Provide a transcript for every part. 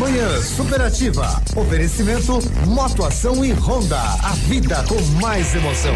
Manhã Superativa. Oferecimento Motoação e Honda. A vida com mais emoção.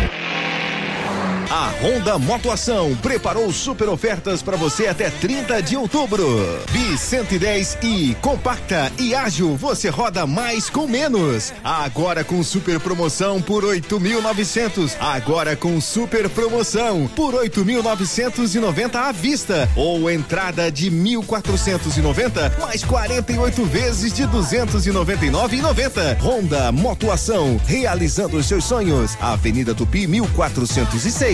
A Honda Motoação preparou super ofertas para você até 30 de outubro. Bi 110 e compacta e ágil, você roda mais com menos. Agora com super promoção por 8.900. Agora com super promoção por 8.990 à vista ou entrada de 1.490 mais 48 vezes de 299,90. Honda Motoação, realizando os seus sonhos. Avenida Tupi 1406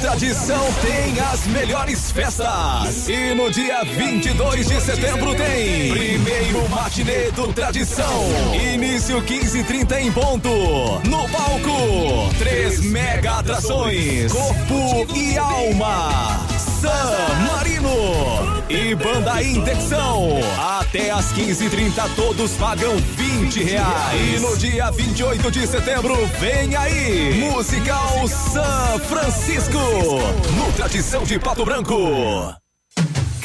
Tradição tem as melhores festas. E no dia 22 de setembro tem primeiro matinê do Tradição. Início 15:30 em ponto. No palco, três mega atrações: Corpo e Alma. San Marino e Banda Intecção. Até às 15h30 todos pagam 20 reais. E no dia 28 de setembro, vem aí, Musical San Francisco, no Tradição de Pato Branco.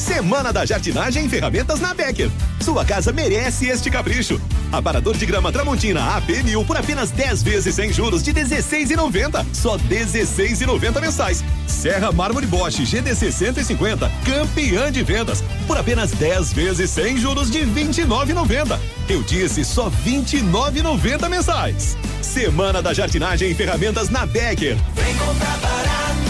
Semana da Jardinagem e Ferramentas na Becker. Sua casa merece este capricho. Aparador de grama Tramontina AP1000 por apenas 10 vezes sem juros de 16,90. Só 16,90 mensais. Serra Mármore Bosch GDC 150, campeã de vendas por apenas 10 vezes sem juros de 29,90. Eu disse só 29,90 mensais. Semana da Jardinagem e Ferramentas na Becker. Vem comprar barato,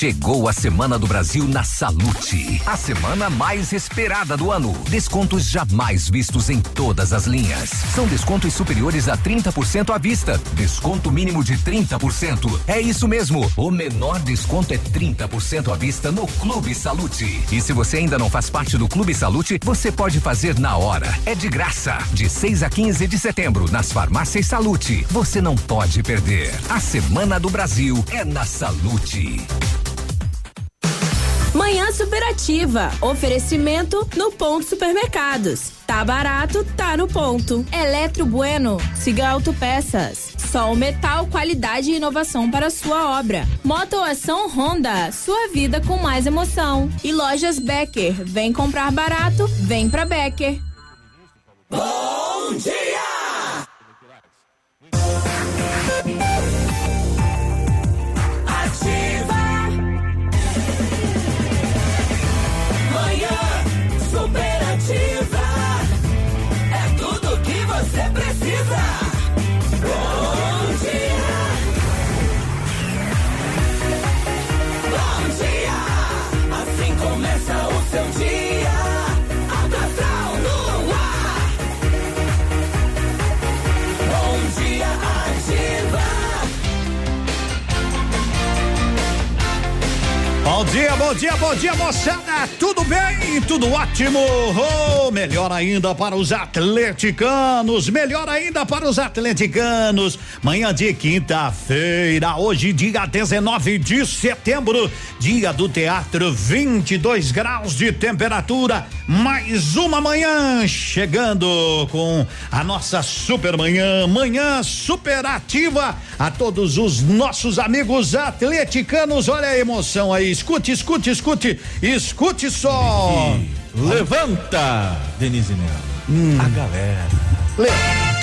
Chegou a Semana do Brasil na Salute. A semana mais esperada do ano. Descontos jamais vistos em todas as linhas. São descontos superiores a 30% à vista. Desconto mínimo de 30%. É isso mesmo. O menor desconto é 30% à vista no Clube Salute. E se você ainda não faz parte do Clube Salute, você pode fazer na hora. É de graça. De 6 a 15 de setembro, nas farmácias Salute. Você não pode perder. A Semana do Brasil é na Salute. Manhã Superativa. Oferecimento no Ponto Supermercados. Tá barato, tá no ponto. Eletro Bueno. Siga Autopeças. Sol Metal, qualidade e inovação para sua obra. Motoação Honda. Sua vida com mais emoção. E lojas Becker. Vem comprar barato, vem pra Becker. Bom dia! Dia, bom dia, bom dia, moçada. Tudo bem? Tudo ótimo. Oh, melhor ainda para os atleticanos. Melhor ainda para os atleticanos. Manhã de quinta-feira, hoje, dia 19 de setembro, dia do teatro, 22 graus de temperatura. Mais uma manhã chegando com a nossa super manhã, manhã superativa a todos os nossos amigos atleticanos. Olha a emoção aí. Escute, escute, escute, escute só. Levanta, Denise Melo. Hum. A galera.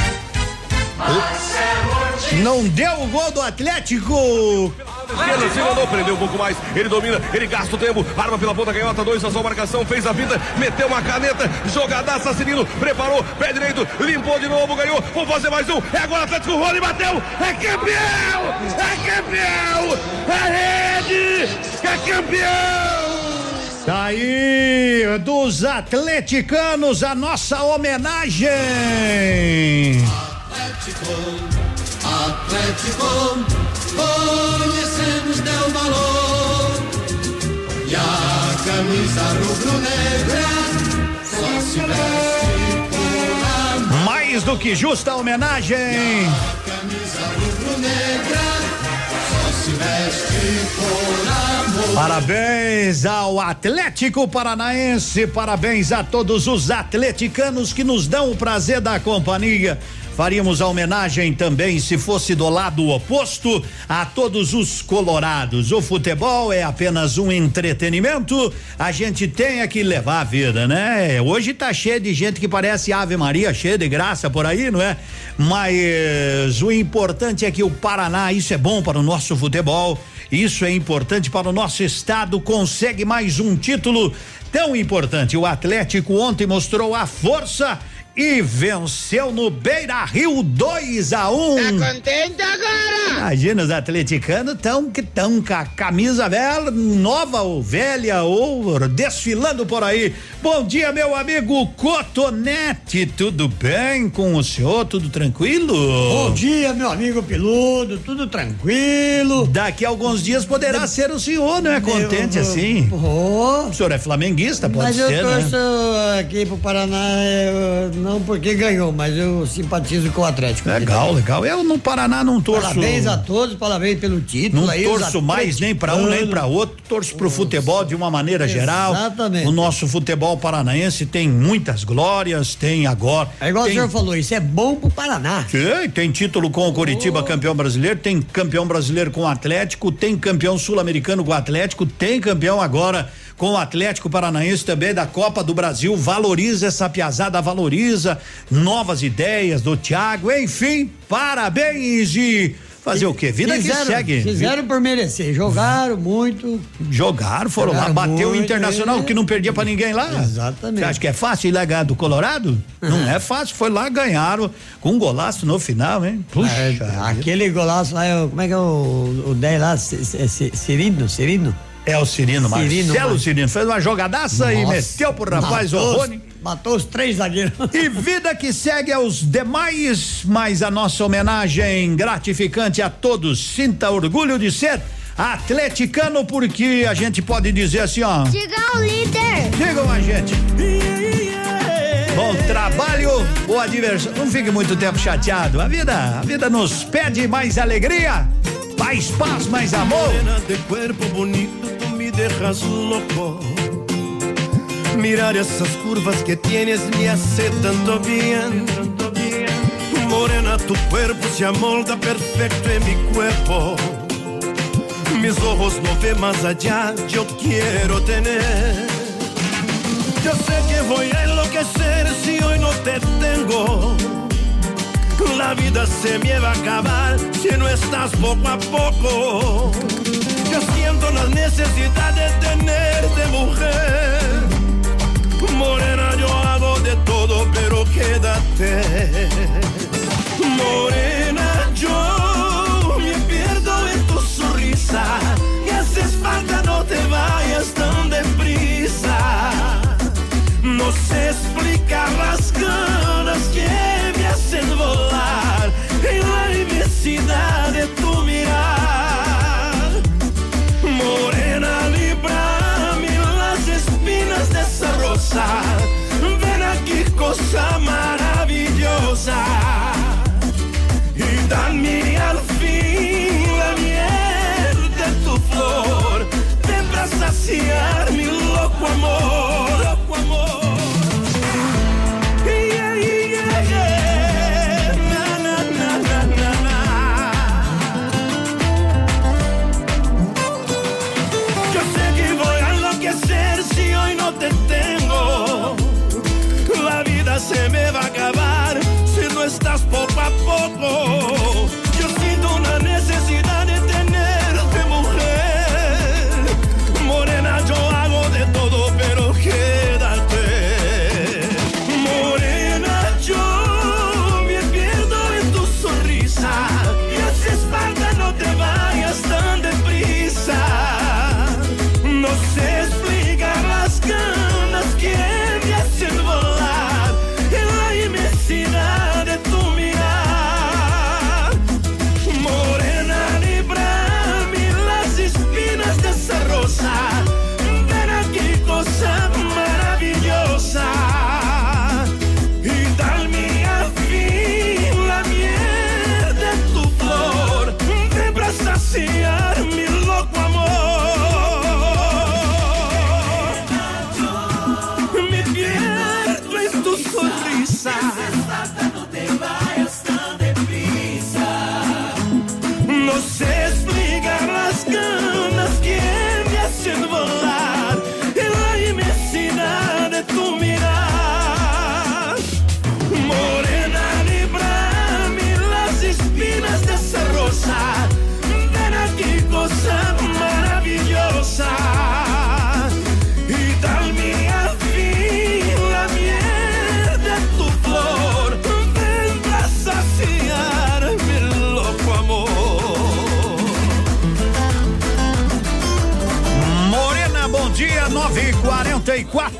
Não deu o gol do Atlético. Esquerda, se mandou, prendeu um pouco mais. Ele domina, ele gasta o tempo, arma pela ponta canhota, dois, a sua marcação, fez a vida, meteu uma caneta, jogadaça, Cirilo, preparou, pé direito, limpou de novo, ganhou. Vou fazer mais um. É agora Atlético e bateu. É campeão! É campeão! É rede! É campeão! Tá aí, dos atleticanos, a nossa homenagem. Atlético, Atlético, conhecemos teu valor. E a camisa rubro-negra só se veste por amor. Mais do que justa homenagem. A camisa rubro-negra só se veste por amor. Parabéns ao Atlético Paranaense, parabéns a todos os atleticanos que nos dão o prazer da companhia. Faríamos a homenagem também, se fosse do lado oposto, a todos os colorados. O futebol é apenas um entretenimento, a gente tem é que levar a vida, né? Hoje tá cheio de gente que parece Ave Maria, cheia de graça por aí, não é? Mas o importante é que o Paraná, isso é bom para o nosso futebol, isso é importante para o nosso estado, consegue mais um título tão importante. O Atlético ontem mostrou a força e venceu no Beira Rio 2 a 1 um. Tá contente agora? Imagina, os atleticanos tão que tão com a camisa velha, nova ou velha ou desfilando por aí. Bom dia, meu amigo Cotonete, tudo bem com o senhor? Tudo tranquilo? Bom dia, meu amigo Peludo, tudo tranquilo. Daqui a alguns dias poderá ser o senhor, não é contente Eu- assim? Oh, O senhor é flamenguista, pode mas ser, eu né? torço aqui pro Paraná, eu- não porque ganhou, mas eu simpatizo com o Atlético. Legal, legal. Eu no Paraná não torço. Parabéns a todos, parabéns pelo título. Não aí, torço mais nem para um nem para outro, torço pro futebol de uma maneira geral. Exatamente. O nosso futebol paranaense tem muitas glórias, tem agora. É igual tem, o senhor falou, isso é bom pro Paraná. Tem, tem título com o Coritiba, campeão brasileiro, tem campeão brasileiro com o Atlético, tem campeão sul-americano com o Atlético, tem campeão agora com o Atlético Paranaense também da Copa do Brasil. Valoriza essa piazada, valoriza novas ideias do Thiago, enfim, parabéns e fazer o quê? Vida fizeram, que segue. Fizeram por merecer, jogaram muito. Jogaram, foram lá, Jogaram bateu o Internacional é. que não perdia pra ninguém lá. Exatamente. Você acha que é fácil ir lá ganhar do Colorado? Não é fácil, foi lá, ganharam com um golaço no final, hein? Puxa. É, aquele golaço lá, é como é que é o, o 10 lá? Cirino? Cirino? É o Cirino, Cirino, Marcelo Mar- Cirino, fez uma jogadaça e Nossa, meteu pro rapaz o matou os- Rony. Matou os três zagueiros. E vida que segue aos demais, mas a nossa homenagem gratificante a todos. Sinta orgulho de ser atleticano, porque a gente pode dizer assim, ó. Diga o líder. Digam a gente. Bom trabalho, boa diversão. Não fique muito tempo chateado. A vida, a vida nos pede mais alegria, mais paz, mais amor. Dejas loco. Mirar esas curvas que tienes me hace tanto bien. Morena, tu cuerpo se amolda perfecto en mi cuerpo. Mis ojos no ven más allá, yo quiero tener. Yo sé que voy a enloquecer si hoy no te tengo. La vida se me va a acabar si no estás poco a poco. Yo siento la necesidad de tenerte Yeah.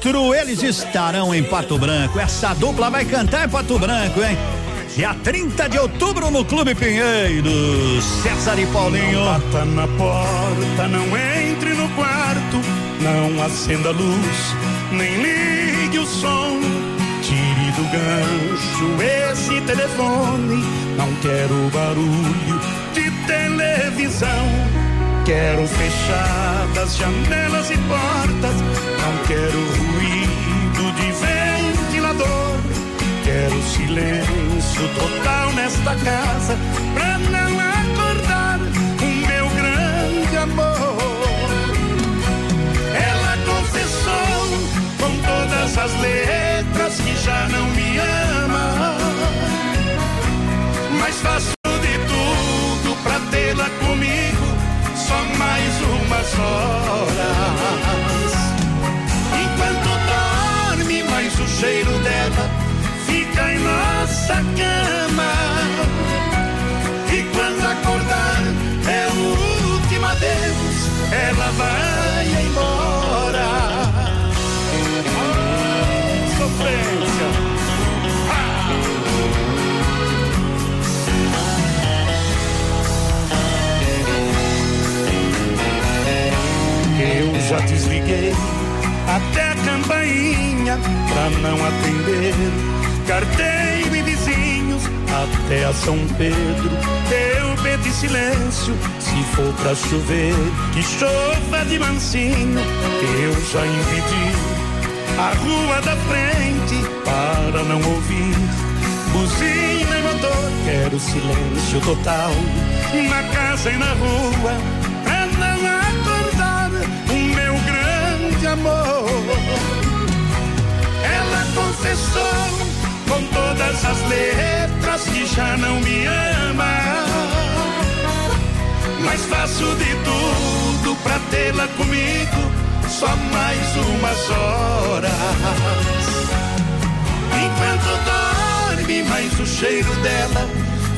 44 Eles estarão em Pato Branco. Essa dupla vai cantar em Pato Branco, hein? Dia 30 de outubro no Clube Pinheiro. César e Paulinho. Não bata na porta, não entre no quarto, não acenda a luz, nem ligue o som. Tire do gancho esse telefone, não quero barulho de televisão. Quero fechadas janelas e portas, não quero ruído de ventilador. Quero silêncio total nesta casa pra não acordar o meu grande amor. Ela confessou com todas as letras que já não me ama, mas faço umas horas. Enquanto dorme, mais o cheiro dela fica em nossa cama. E quando acordar, é o último adeus, ela vai já desliguei até a campainha pra não atender. Carteiro e vizinhos até a São Pedro. Eu pedi silêncio, se for pra chover, que chova de mansinho. Eu já impedi a rua da frente para não ouvir. Buzina e motor, quero silêncio total na casa e na rua amor. Ela confessou com todas as letras que já não me ama. Mas faço de tudo pra tê-la comigo só mais umas horas. Enquanto dorme, mais o cheiro dela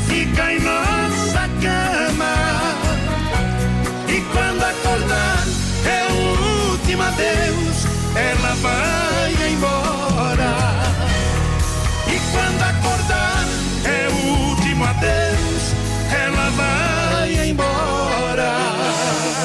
fica em nossa cama. E quando acordar, o último adeus, ela vai embora. E quando acordar, é o último adeus, ela vai embora.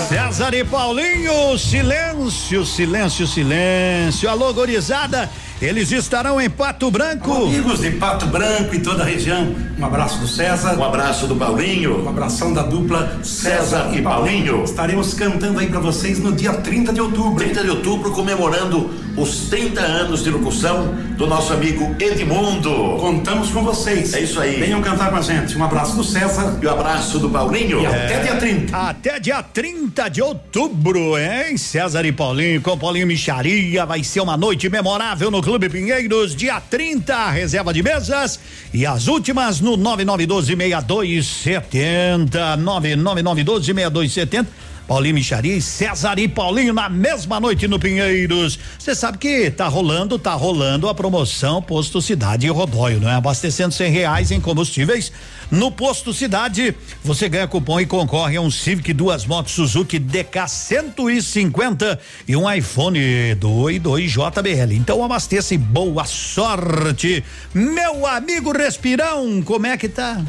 César e Paulinho, silêncio, silêncio, silêncio. Alô, gorizada. Eles estarão em Pato Branco. Amigos de Pato Branco e toda a região, um abraço do César. Um abraço do Paulinho. Um abração da dupla César e Paulinho. Estaremos cantando aí para vocês no dia 30 de outubro. 30 de outubro, comemorando os 30 anos de locução do nosso amigo Edmundo. Contamos com vocês. É isso aí. Venham cantar com a gente. Um abraço do César. E um abraço do Paulinho. E até dia 30. Até dia 30 de outubro, hein? César e Paulinho com Paulinho Micharia. Vai ser uma noite memorável no Clube Pinheiros, dia 30, reserva de mesas. E as últimas no 99126270. 999126270. Paulinho Micharia e César e Paulinho na mesma noite no Pinheiros. Você sabe que tá rolando, tá rolando a promoção Posto Cidade e Rodóio, não é? Abastecendo cem reais em combustíveis no Posto Cidade. Você ganha cupom e concorre a um Civic, duas motos Suzuki DK 150 e um iPhone 2 2 JBL. Então abasteça e boa sorte. Meu amigo Respirão, como é que tá?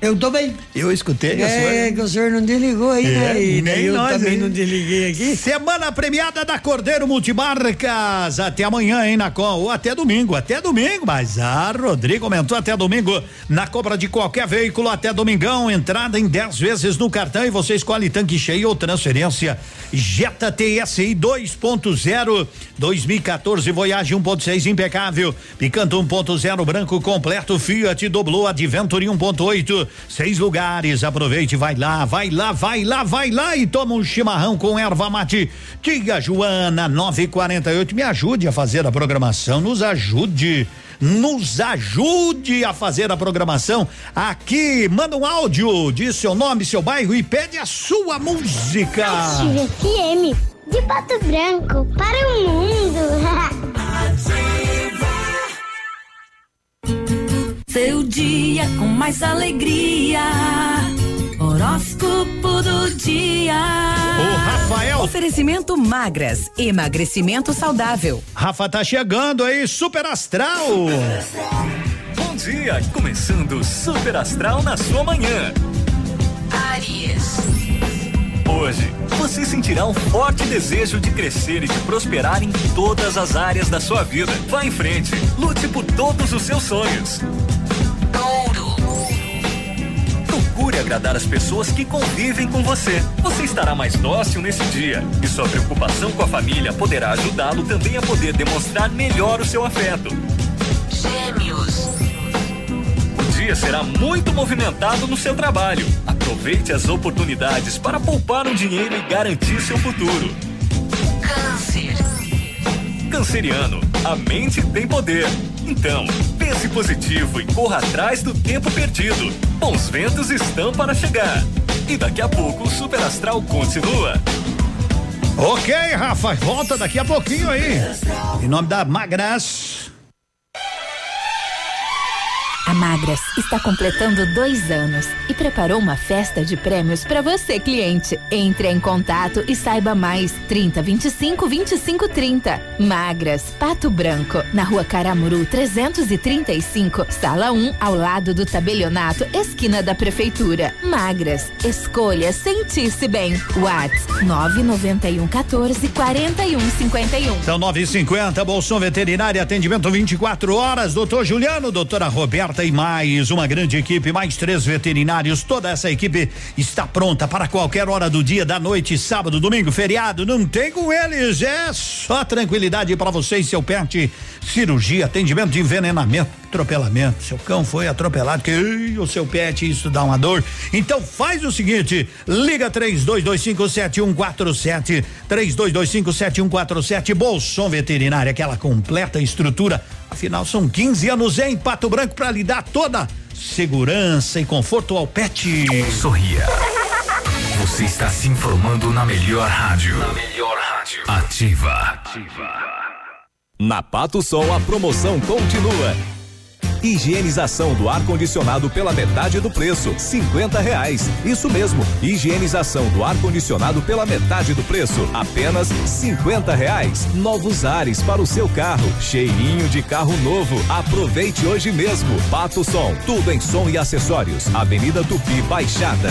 Eu tô bem. Eu escutei. É, que o senhor não desligou aí, É, né? E nem eu nós, também hein? não desliguei aqui. Semana premiada da Cordeiro Multimarcas. Até amanhã, hein, na com, ou até domingo, até domingo. Mas a Rodrigo aumentou até domingo na compra de qualquer veículo até domingão. Entrada em 10 vezes no cartão e você escolhe tanque cheio ou transferência. Jetta TSI 2.0 2014 Voyage 1.6 impecável. Picanto 1.0 branco completo. Fiat doblou Adventure 1.8. Seis lugares. Aproveite, vai lá, vai lá, vai lá, vai lá e toma um chimarrão com erva mate. Tia Joana 948. Me ajude a fazer a programação. Nos ajude. Nos ajude a fazer a programação aqui. Manda um áudio, diz seu nome, seu bairro e pede a sua música. Ative FM de Pato Branco para o mundo. Seu dia com mais alegria. Horóscopo do dia. O Rafael. Oferecimento magras. Emagrecimento saudável. Rafa tá chegando aí, super astral. Bom dia, começando o Super Astral na sua manhã. Aries. Hoje, você sentirá um forte desejo de crescer e de prosperar em todas as áreas da sua vida. Vá em frente, lute por todos os seus sonhos. Procure agradar as pessoas que convivem com você. Você estará mais dócil nesse dia e sua preocupação com a família poderá ajudá-lo também a poder demonstrar melhor o seu afeto. Gêmeos. O dia será muito movimentado no seu trabalho. Aproveite as oportunidades para poupar um dinheiro e garantir seu futuro. Câncer. Canceriano, a mente tem poder. Então, pense positivo e corra atrás do tempo perdido. Bons ventos estão para chegar. E daqui a pouco o Super Astral continua. Ok, Rafa, volta daqui a pouquinho aí. Em nome da Magras. Magras está completando dois anos e preparou uma festa de prêmios para você, cliente. Entre em contato e saiba mais. 30 25 25 30. Magras, Pato Branco, na rua Caramuru 335, sala 1, ao lado do tabelionato, esquina da prefeitura. Magras, escolha sentir-se bem. Whats 991 14 41 51. São 950, Bolson Veterinária, atendimento 24 horas. Doutor Juliano, doutora Roberta e mais uma grande equipe, mais três veterinários. Toda essa equipe está pronta para qualquer hora do dia, da noite, sábado, domingo, feriado. Não tem com eles, é só tranquilidade para você e seu pet. Cirurgia, atendimento de envenenamento, atropelamento. Seu cão foi atropelado, que o seu pet, isso dá uma dor. Então faz o seguinte: liga 32257147, 32257147, Bolson Veterinária, aquela completa estrutura. Afinal, são 15 anos em Pato Branco para lhe dar toda segurança e conforto ao pet. Sorria. Você está se informando na melhor rádio. Na melhor rádio. Ativa. Na Pato Sol a promoção continua. Higienização do ar-condicionado pela metade do preço, cinquenta reais. Isso mesmo, higienização do ar-condicionado pela metade do preço, apenas cinquenta reais. Novos ares para o seu carro, cheirinho de carro novo. Aproveite hoje mesmo. Pato Som, tudo em som e acessórios. Avenida Tupi Baixada.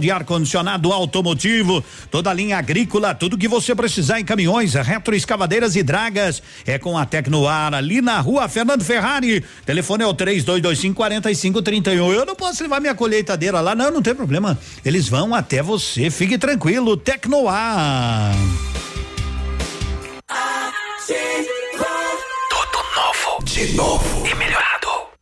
de ar-condicionado automotivo, toda a linha agrícola, tudo que você precisar em caminhões, retroescavadeiras e dragas. É com a Tecnoar, ali na rua Fernando Ferrari. Telefone é o 3225 4531. Eu não posso levar minha colheitadeira lá, não, não tem problema. Eles vão até você, fique tranquilo. Tecnoar. Tudo novo. De novo. E melhorado.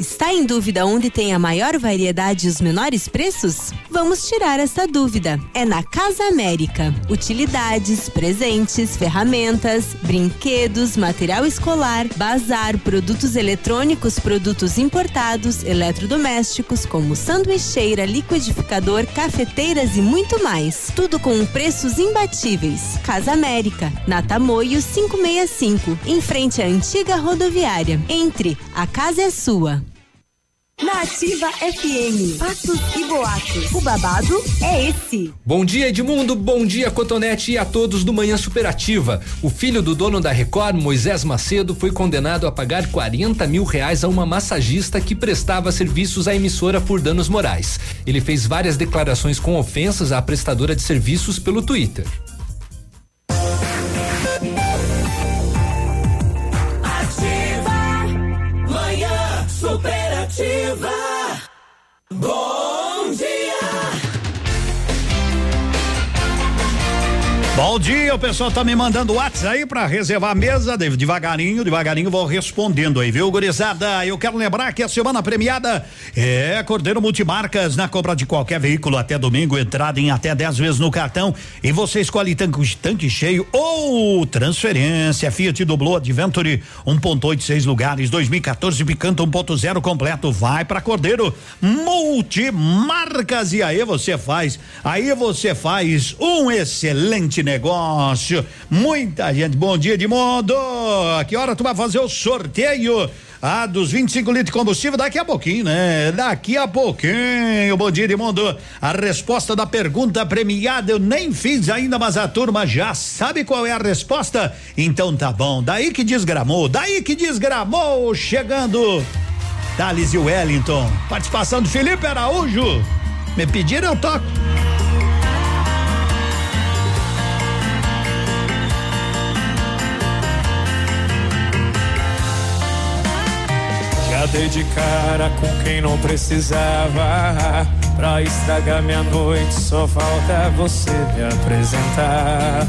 Está em dúvida onde tem a maior variedade e os menores preços? Vamos tirar essa dúvida. É na Casa América. Utilidades, presentes, ferramentas, brinquedos, material escolar, bazar, produtos eletrônicos, produtos importados, eletrodomésticos, como sanduicheira, liquidificador, cafeteiras e muito mais. Tudo com preços imbatíveis. Casa América, na Tamoio 565, em frente à antiga rodoviária. Entre, a casa é sua. Na Ativa FM, fatos e boatos. O babado é esse. Bom dia, Edmundo. Bom dia, Cotonete e a todos do Manhã Superativa. O filho do dono da Record, Moisés Macedo, foi condenado a pagar 40 mil reais a uma massagista que prestava serviços à emissora por danos morais. Ele fez várias declarações com ofensas à prestadora de serviços pelo Twitter. Bom Bom dia, o pessoal tá me mandando WhatsApp aí pra reservar a mesa, de- devagarinho, devagarinho vou respondendo aí, viu, gurizada? Eu quero lembrar que a semana premiada é Cordeiro Multimarcas na compra de qualquer veículo até domingo, entrada em até 10 vezes no cartão e você escolhe tanque, tanque cheio ou transferência. Fiat Doblo Adventure 1.8 seis lugares, 2014 Picanto 1.0 completo, vai pra Cordeiro Multimarcas e aí você faz, aí você faz um excelente negócio. Muita gente, bom dia de mundo. A que hora tu vai fazer o sorteio? Ah, dos 25 litros de combustível daqui a pouquinho, né? Daqui a pouquinho, bom dia de mundo. A resposta da pergunta premiada eu nem fiz ainda, mas a turma já sabe qual é a resposta. Então tá bom, daí que desgramou, daí que desgramou, chegando. Thales e Wellington, participação do Felipe Araújo. Me pediram, eu toco. Dei de cara com quem não precisava. Pra estragar minha noite, só falta você me apresentar.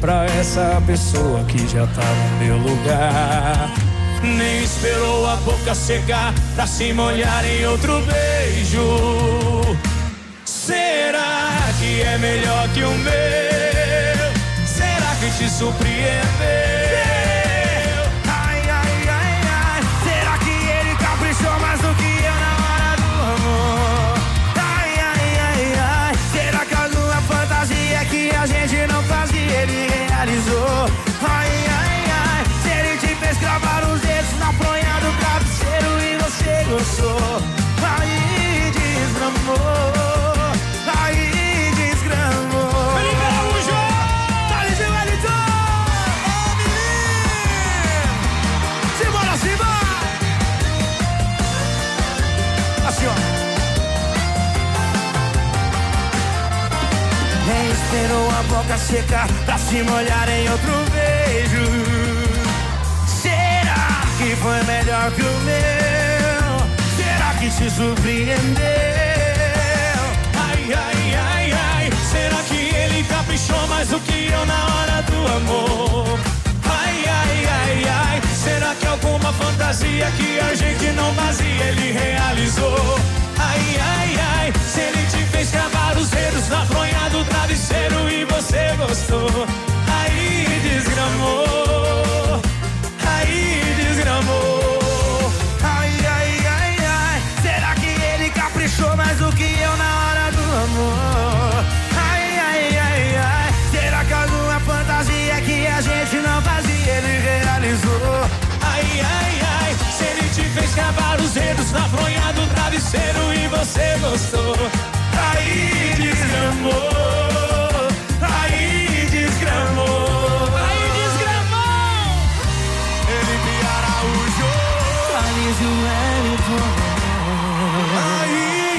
Pra essa pessoa que já tá no meu lugar. Nem esperou a boca secar pra se molhar em outro beijo. Será que é melhor que o meu? Será que te surpreendeu? Secar pra se molhar em outro beijo. Será que foi melhor que o meu? Será que se surpreendeu? Ai, ai, ai, ai. Será que ele caprichou mais do que eu na hora do amor? Ai, ai, ai, ai. Será que alguma fantasia que a gente não fazia ele realizou? Ai, ai, ai. Se ele te fez cravar os dedos na fronha do travesseiro e você gostou. Aí desgramou. Aí desgramou. Ai, ai, ai, ai. Será que ele caprichou mais do que eu na hora do amor? Ai, ai, ai, ai. Será que alguma fantasia que a gente não fazia ele realizou? Ai, ai, ai. Se ele te fez cavar os dedos na fronha do travesseiro e você gostou. Aí desgramou. Aí desgramou. Aí desgramou. Felipe Araújo.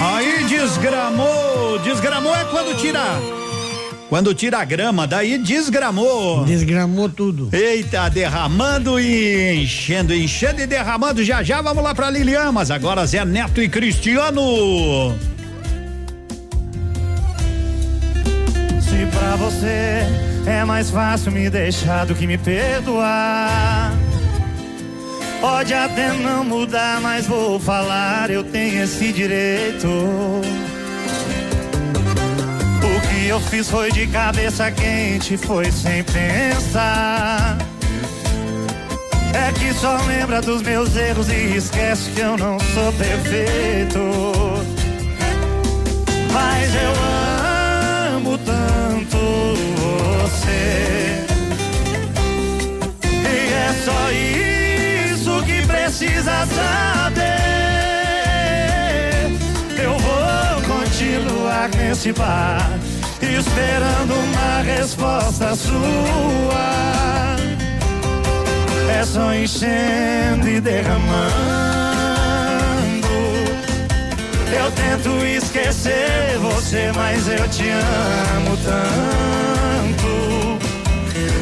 Aí desgramou. Desgramou é quando tira. Quando tira a grama, daí desgramou. Desgramou tudo. Eita, derramando e enchendo, enchendo e derramando. Já já vamos lá pra Lilian, mas agora Zé Neto e Cristiano. Se pra você é mais fácil me deixar do que me perdoar. Pode até não mudar, mas vou falar, eu tenho esse direito. O que eu fiz foi de cabeça quente, foi sem pensar. É que só lembra dos meus erros e esquece que eu não sou perfeito. Mas eu amo tanto você. E é só isso que precisa saber. Eu vou continuar nesse bar, esperando uma resposta sua. É só enchendo e derramando. Eu tento esquecer você, mas eu te amo tanto.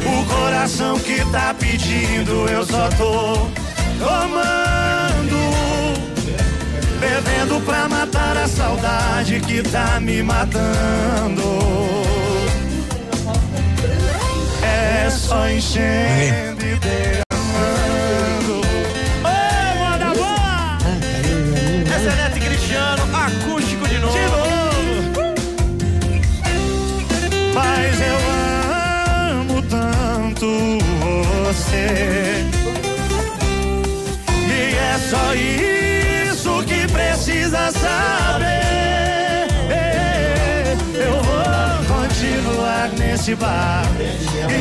O coração que tá pedindo, eu só tô tomando. Bebendo pra matar a saudade que tá me matando. É só enchendo e bar,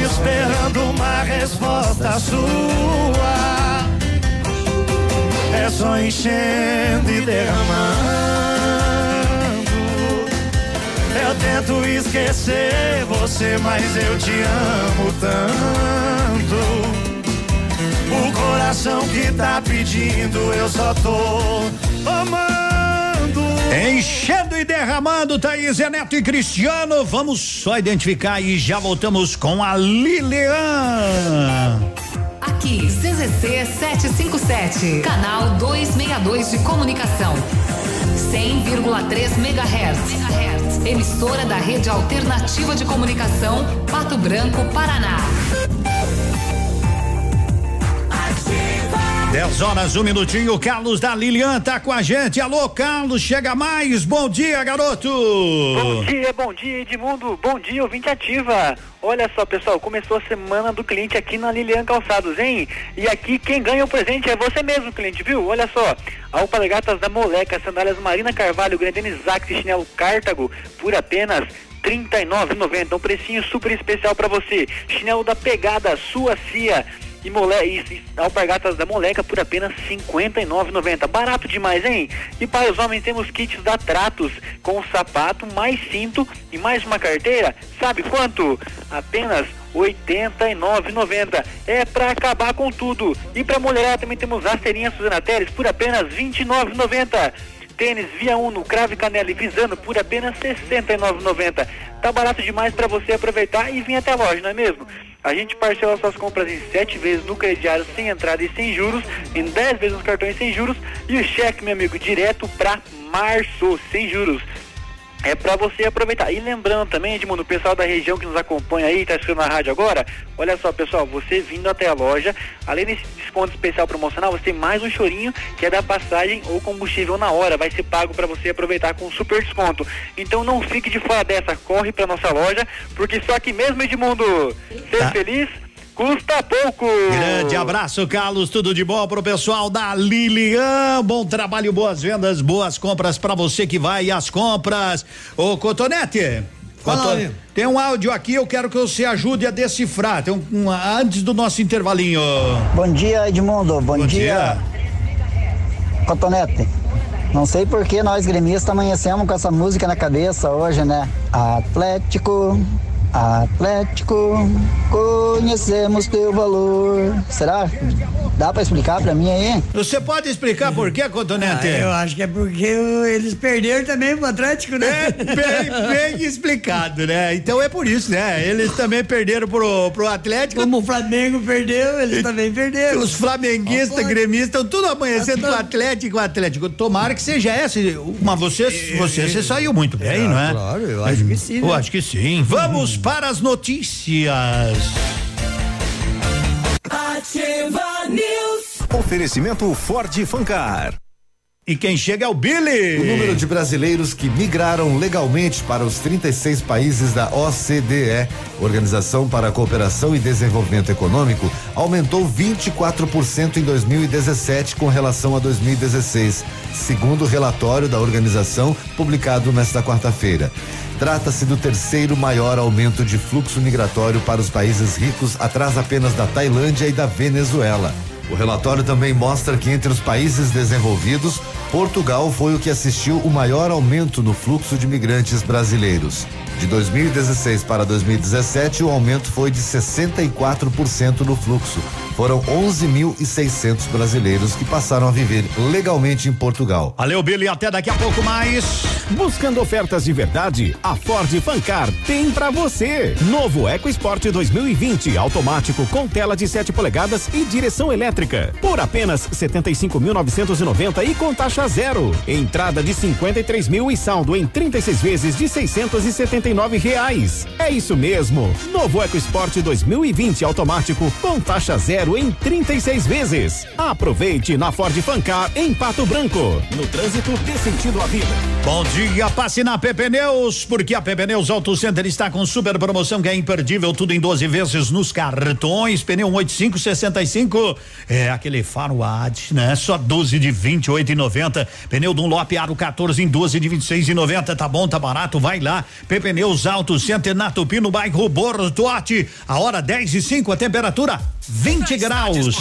esperando uma resposta sua. É só enchendo e derramando. Eu tento esquecer você, mas eu te amo tanto. O coração que tá pedindo, eu só tô amando. Enchendo e derramando, Thaís, Zé Neto e Cristiano. Vamos só identificar e já voltamos com a Lilian. Aqui, CZC 757, canal 262 de comunicação. 100,3 MHz. Emissora da Rede Alternativa de Comunicação, Pato Branco, Paraná. 10 horas, um minutinho. Carlos da Lilian tá com a gente. Alô, Carlos, chega mais. Bom dia, garoto. Bom dia, bom dia, Edmundo. Bom dia, ouvinte ativa. Olha só, pessoal, começou a semana do cliente aqui na Lilian Calçados, hein? E aqui quem ganha o presente é você mesmo, cliente, viu? Olha só, alpargatas da Moleca, sandálias Marina Carvalho, Grandene e chinelo Cártago por apenas R$ 39,90. Um precinho super especial para você. Chinelo da Pegada, sua cia e, mole... e, alpargatas da moleca por apenas R$ 59,90. Barato demais, hein? E para os homens temos kits da Tratos com sapato, mais cinto e mais uma carteira. Sabe quanto? Apenas R$ 89,90. É para acabar com tudo. E para mulherada também temos rasteirinhas Suzana Teres por apenas R$ 29,90. Tênis Via Uno, Crave Canela e Visano por apenas R$ 69,90. Tá barato demais para você aproveitar e vir até a loja, não é mesmo? A gente parcela suas compras em sete vezes no crediário sem entrada e sem juros, em 10 vezes nos cartões sem juros e o cheque, meu amigo, direto para março, sem juros. É para você aproveitar. E lembrando também, Edmundo, o pessoal da região que nos acompanha aí, tá escutando na rádio agora, olha só, pessoal, você vindo até a loja, além desse desconto especial promocional, você tem mais um chorinho que é da passagem ou combustível na hora, vai ser pago para você aproveitar com super desconto. Então não fique de fora dessa, corre para nossa loja, porque só aqui mesmo, Edmundo, ser feliz custa pouco. Grande abraço, Carlos. Tudo de bom pro pessoal da Lilian. Bom trabalho, boas vendas, boas compras para você que vai às compras. Ô, Cotonete. Fala, amigo. tem um áudio aqui, eu quero que você ajude a decifrar. Tem um, um- antes do nosso intervalinho. Bom dia, Edmundo. Bom, dia. Cotonete. Não sei por que nós gremistas amanhecemos com essa música na cabeça hoje, né? Atlético, Atlético, conhecemos teu valor. Será? Dá pra explicar pra mim aí? Você pode explicar por quê, Cotonete? Ah, eu acho que é porque eles perderam também pro Atlético, né? bem, bem explicado, né? Então é por isso, né? Eles também perderam pro, pro Atlético. Como o Flamengo perdeu, eles também perderam. Os flamenguistas, gremistas, estão tudo amanhecendo com o Atlético, o Atlético. Tomara que seja essa. Mas você, você, você saiu muito bem, não é? Claro, eu acho que sim, Eu né? acho que sim. Vamos para as notícias. Ativa News. Oferecimento Ford Fancar. E quem chega é o Billy. O número de brasileiros que migraram legalmente para os 36 países da OCDE, Organização para a Cooperação e Desenvolvimento Econômico, aumentou 24% em 2017 com relação a 2016, segundo o relatório da organização publicado nesta quarta-feira. Trata-se do terceiro maior aumento de fluxo migratório para os países ricos, atrás apenas da Tailândia e da Venezuela. O relatório também mostra que entre os países desenvolvidos, Portugal foi o que assistiu o maior aumento no fluxo de migrantes brasileiros. De 2016 para 2017, o aumento foi de 64% no fluxo. Foram 11.600 brasileiros que passaram a viver legalmente em Portugal. Valeu, Billy. Até daqui a pouco mais. Buscando ofertas de verdade, a Ford Fancar tem pra você. Novo EcoSport 2020, automático com tela de 7 polegadas e direção elétrica. Por apenas 75.990 e com taxa zero. Entrada de 53 mil e saldo em 36 vezes de 679 reais. É isso mesmo. Novo EcoSport 2020 automático com taxa zero em 36 vezes. Aproveite na Ford Fancar em Pato Branco. No trânsito dê sentido à vida. Bom dia, passe na PP Neus, porque a PP Neus Auto Center está com super promoção que é imperdível, tudo em 12 vezes nos cartões, pneu 18565, é aquele faro AD, né? Só 12 de 28,90. Pneu Dunlop Aro 14 em 12 de 26,90. Tá bom, tá barato, vai lá. PP Neus Auto Center na Tupi, no bairro Bortote. A hora 10 e 5, a temperatura 20 graus.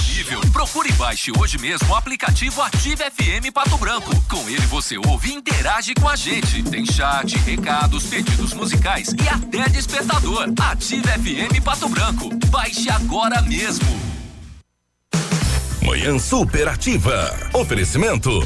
Procure e baixe hoje mesmo o aplicativo Ative FM Pato Branco. Com ele você ouve e interage com a gente. Tem chat, recados, pedidos musicais e até despertador. Ative FM Pato Branco. Baixe agora mesmo. Manhã Superativa. Oferecimento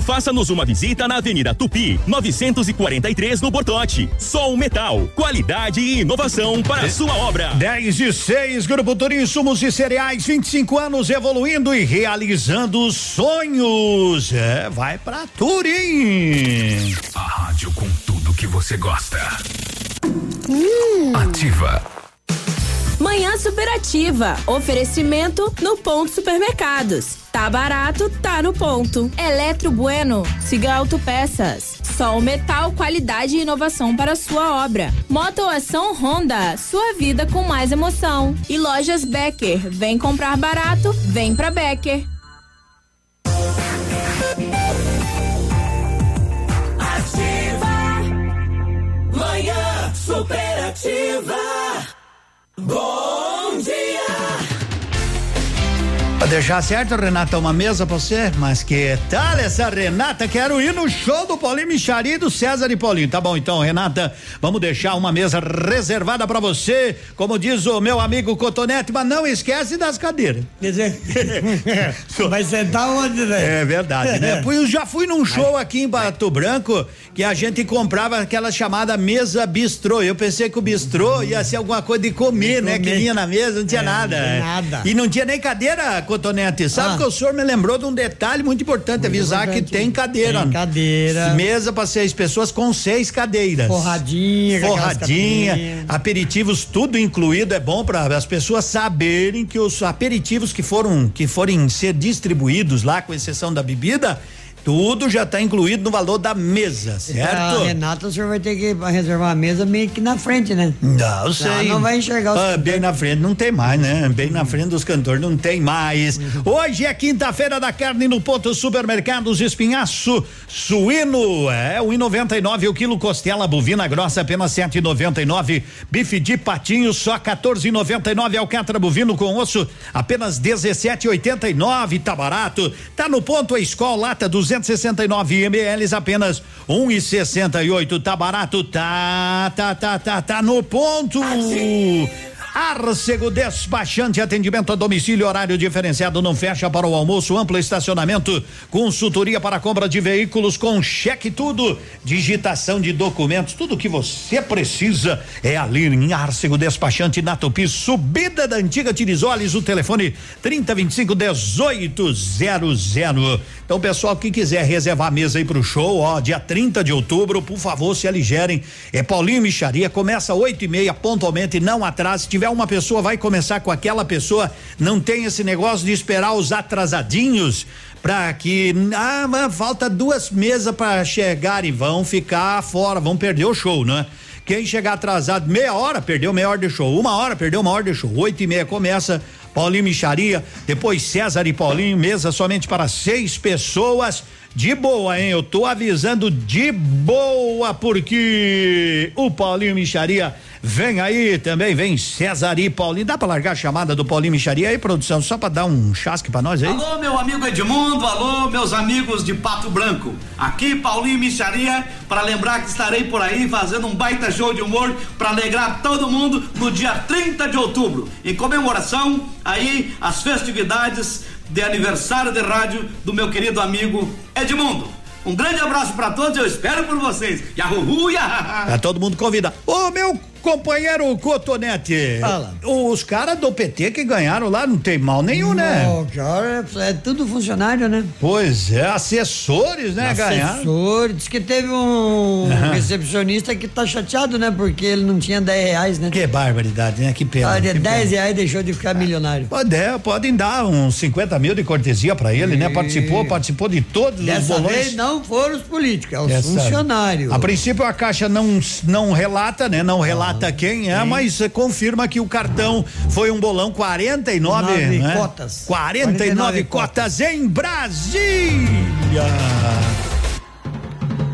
faça-nos uma visita na Avenida Tupi, 943 no Bortote. Sol Metal, qualidade e inovação para a sua obra. 10 e 6, Grupo Turim Insumos e Cereais, 25 anos evoluindo e realizando sonhos. É, vai pra Turim. A rádio com tudo que você gosta. Hum. Ativa. Manhã Superativa. Oferecimento no ponto supermercados. Tá barato, tá no ponto. Eletro Bueno. Siga Autopeças. Sol Metal, qualidade e inovação para sua obra. Motoação Honda, sua vida com mais emoção. E Lojas Becker, vem comprar barato, vem pra Becker. Ativa. Manhã Superativa dia. Pra deixar certo, Renata, uma mesa pra você? Mas que tal essa Renata? Quero ir no show do Paulinho Michari e do César e Paulinho. Tá bom, então, Renata, vamos deixar uma mesa reservada pra você, como diz o meu amigo Cotonete, mas não esquece das cadeiras. Vai sentar onde, né? É verdade, né? Eu já fui num show aqui em Pato Branco que a gente comprava aquela chamada mesa bistrô. Eu pensei que o bistrô ia ser alguma coisa de comer, né? Que vinha na mesa, não tinha É, nada. não tinha nada. E não tinha nem cadeira, Cotonete. Sabe Ah. que o senhor me lembrou de um detalhe muito importante, avisar importante. que tem cadeira. Tem cadeira. Mesa para seis pessoas com seis cadeiras. Forradinha, Forradinha, aperitivos, tudo incluído. É bom para as pessoas saberem que os aperitivos que foram que forem ser distribuídos lá, com exceção da bebida, tudo já está incluído no valor da mesa, certo? A Renata, o senhor vai ter que reservar a mesa meio que na frente, né? Não, eu sei. não vai enxergar os Ah, bem na frente não tem mais, né? Bem na frente dos cantores não tem mais. Hoje é quinta-feira da carne no ponto supermercados Espinhaço suíno, é o 1,99 o quilo costela bovina grossa apenas 7,99. Bife de patinho só 14,99 alcatra bovino com osso apenas 17,89, tá barato. Tá no ponto a escola lata 269 ml apenas 1,68, tá barato, tá, tá, tá, tá, tá no ponto. Arcego Despachante, atendimento a domicílio, horário diferenciado, não fecha para o almoço, amplo estacionamento, consultoria para compra de veículos com cheque tudo, digitação de documentos, tudo que você precisa é ali em Arcego Despachante na Tupi, subida da antiga Tirisoles, o telefone 3025 1800. Então, pessoal, quem quiser reservar a mesa aí pro show, ó, dia 30 de outubro, por favor, se aligerem. É Paulinho Micharia, começa oito e meia pontualmente, não atrasa. Se tiver uma pessoa, vai começar com aquela pessoa. Não tem esse negócio de esperar os atrasadinhos para que ah, falta duas mesas para chegar e vão ficar fora, vão perder o show, né? Quem chegar atrasado meia hora, perdeu meia hora de show. Uma hora, perdeu uma hora de show. Oito e meia começa. Paulinho Micharia, depois César e Paulinho, mesa somente para seis pessoas. De boa, hein? Eu tô avisando de boa, porque o Paulinho Micharia vem aí também, vem César e Paulinho. Dá pra largar a chamada do Paulinho Micharia aí, produção, só pra dar um chasque pra nós aí? Alô, meu amigo Edmundo, alô, meus amigos de Pato Branco. Aqui, Paulinho Micharia, para lembrar que estarei por aí fazendo um baita show de humor para alegrar todo mundo no dia 30 de outubro, em comemoração aí as festividades de aniversário de rádio do meu querido amigo Edmundo. Um grande abraço para todos, eu espero por vocês. Yahoo, yahá. Tá todo mundo convida. Ô, meu companheiro Cotonete. Fala. Os caras do PT que ganharam lá não tem mal nenhum, né? Não, cara, é tudo funcionário, né? Pois é, assessores, né, ganharam. Diz que teve um Aham. recepcionista que tá chateado, né? Porque ele não tinha 10 reais, né? Que barbaridade, né? Que pena. Ah, de que 10 pena. reais deixou de ficar milionário. Pode, é, podem dar uns 50 mil de cortesia pra ele, né? Participou, participou de todos os Dessa bolões. vez não foram os políticos, é os Essa- funcionários. A princípio a Caixa não não relata, né? Não relata quem é, mas eh, confirma que o cartão foi um bolão 49, Nove né? cotas. 49, 49 cotas em Brasília.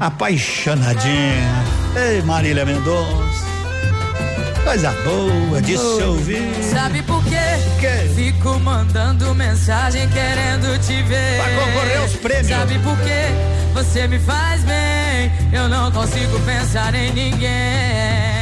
Apaixonadinha. Ei, Marília Mendonça. Coisa boa de se ouvir. Sabe por quê? Fico mandando mensagem querendo te ver. Pra concorrer aos prêmios. Sabe por quê? Você me faz bem. Eu não consigo pensar em ninguém.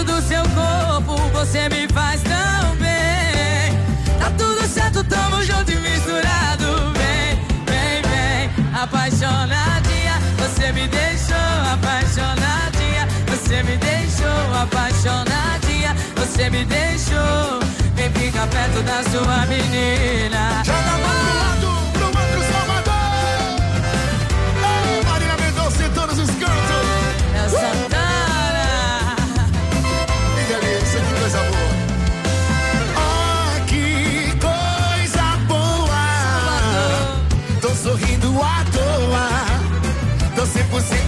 Do seu corpo, você me faz tão bem. Tá tudo certo, tamo junto e misturado. Vem, vem, vem, apaixonadinha. Você me deixou apaixonadinha. Você me deixou apaixonadinha. Você me deixou. Vem ficar perto da sua menina. Joga a mão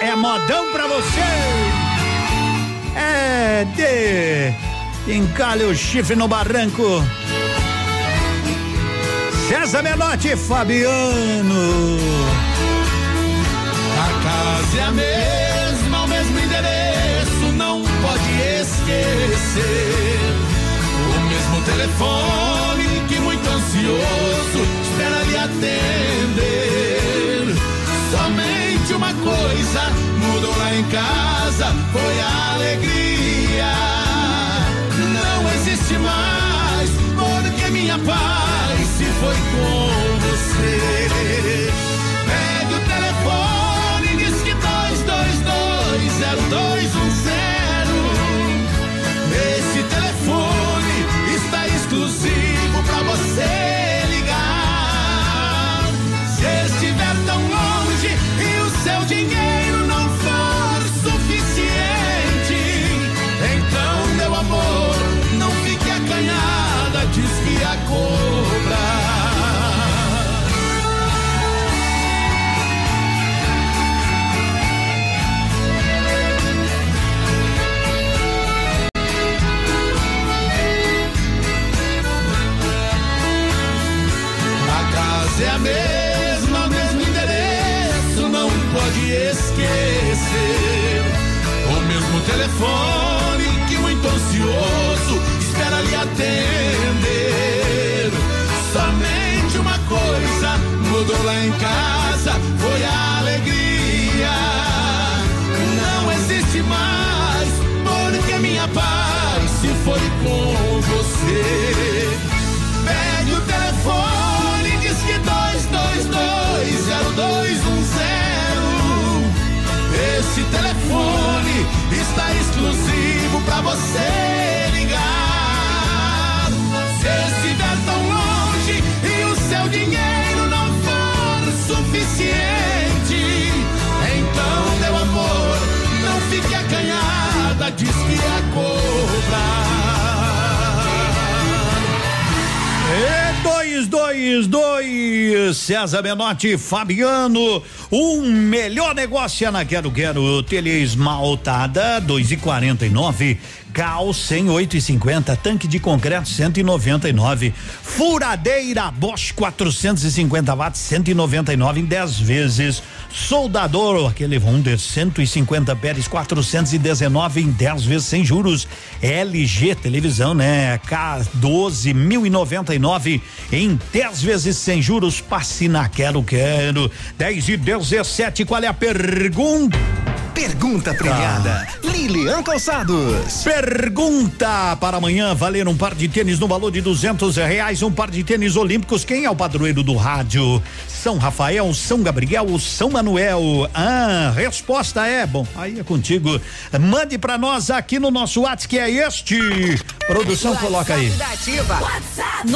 É modão pra você! É de encalhe o chifre no barranco. César Menotti Fabiano. A casa é a mesma, o mesmo endereço, não pode esquecer. O mesmo telefone que muito ansioso espera lhe atender. Somente uma coisa mudou lá em casa, foi a alegria. Não existe mais, porque minha paz se foi com você. Mesmo você ligado. Se estiver tão longe e o seu dinheiro não for suficiente, então, meu amor, não fique acanhada, diz que é, é dois dois dois César Menotti Fabiano, o um melhor negócio é na Quero Quero, telha esmaltada, 2 e 49 Cal 50, tanque de concreto 199, furadeira Bosch 450 watts 199 em 10 vezes, soldador aquele Wonder 150 Pérez 419 em 10 vezes sem juros, LG televisão né K 12 1099 em 10 vezes sem juros, passe na quero quero 10 e 17 qual é a pergunta? Pergunta premiada. Lilian Calçados. Pergunta para amanhã: valer um par de tênis no valor de duzentos reais, um par de tênis olímpicos. Quem é o padroeiro do rádio? São Rafael, São Gabriel, ou São Manuel? Ah, resposta é bom. Aí é contigo. Mande para nós aqui no nosso WhatsApp que é este. Produção coloca aí. Da Ativa. WhatsApp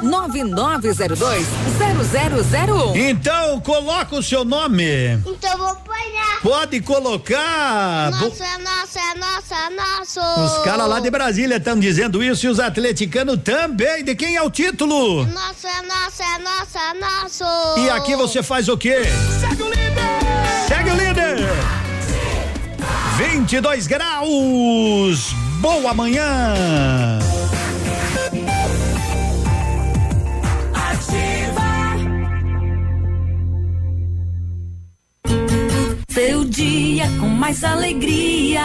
999020001. Então coloca o seu nome. Então vou apanhar. Pode colocar. Bo- Nosso é nosso, é nosso, é nosso. Os caras lá de Brasília estão dizendo isso e os atleticanos também. De quem é o título? Nosso é nosso, é nosso, é nosso. E aqui você faz o quê? Segue o líder. Segue o líder. 22 graus. boa manhã. Seu dia com mais alegria.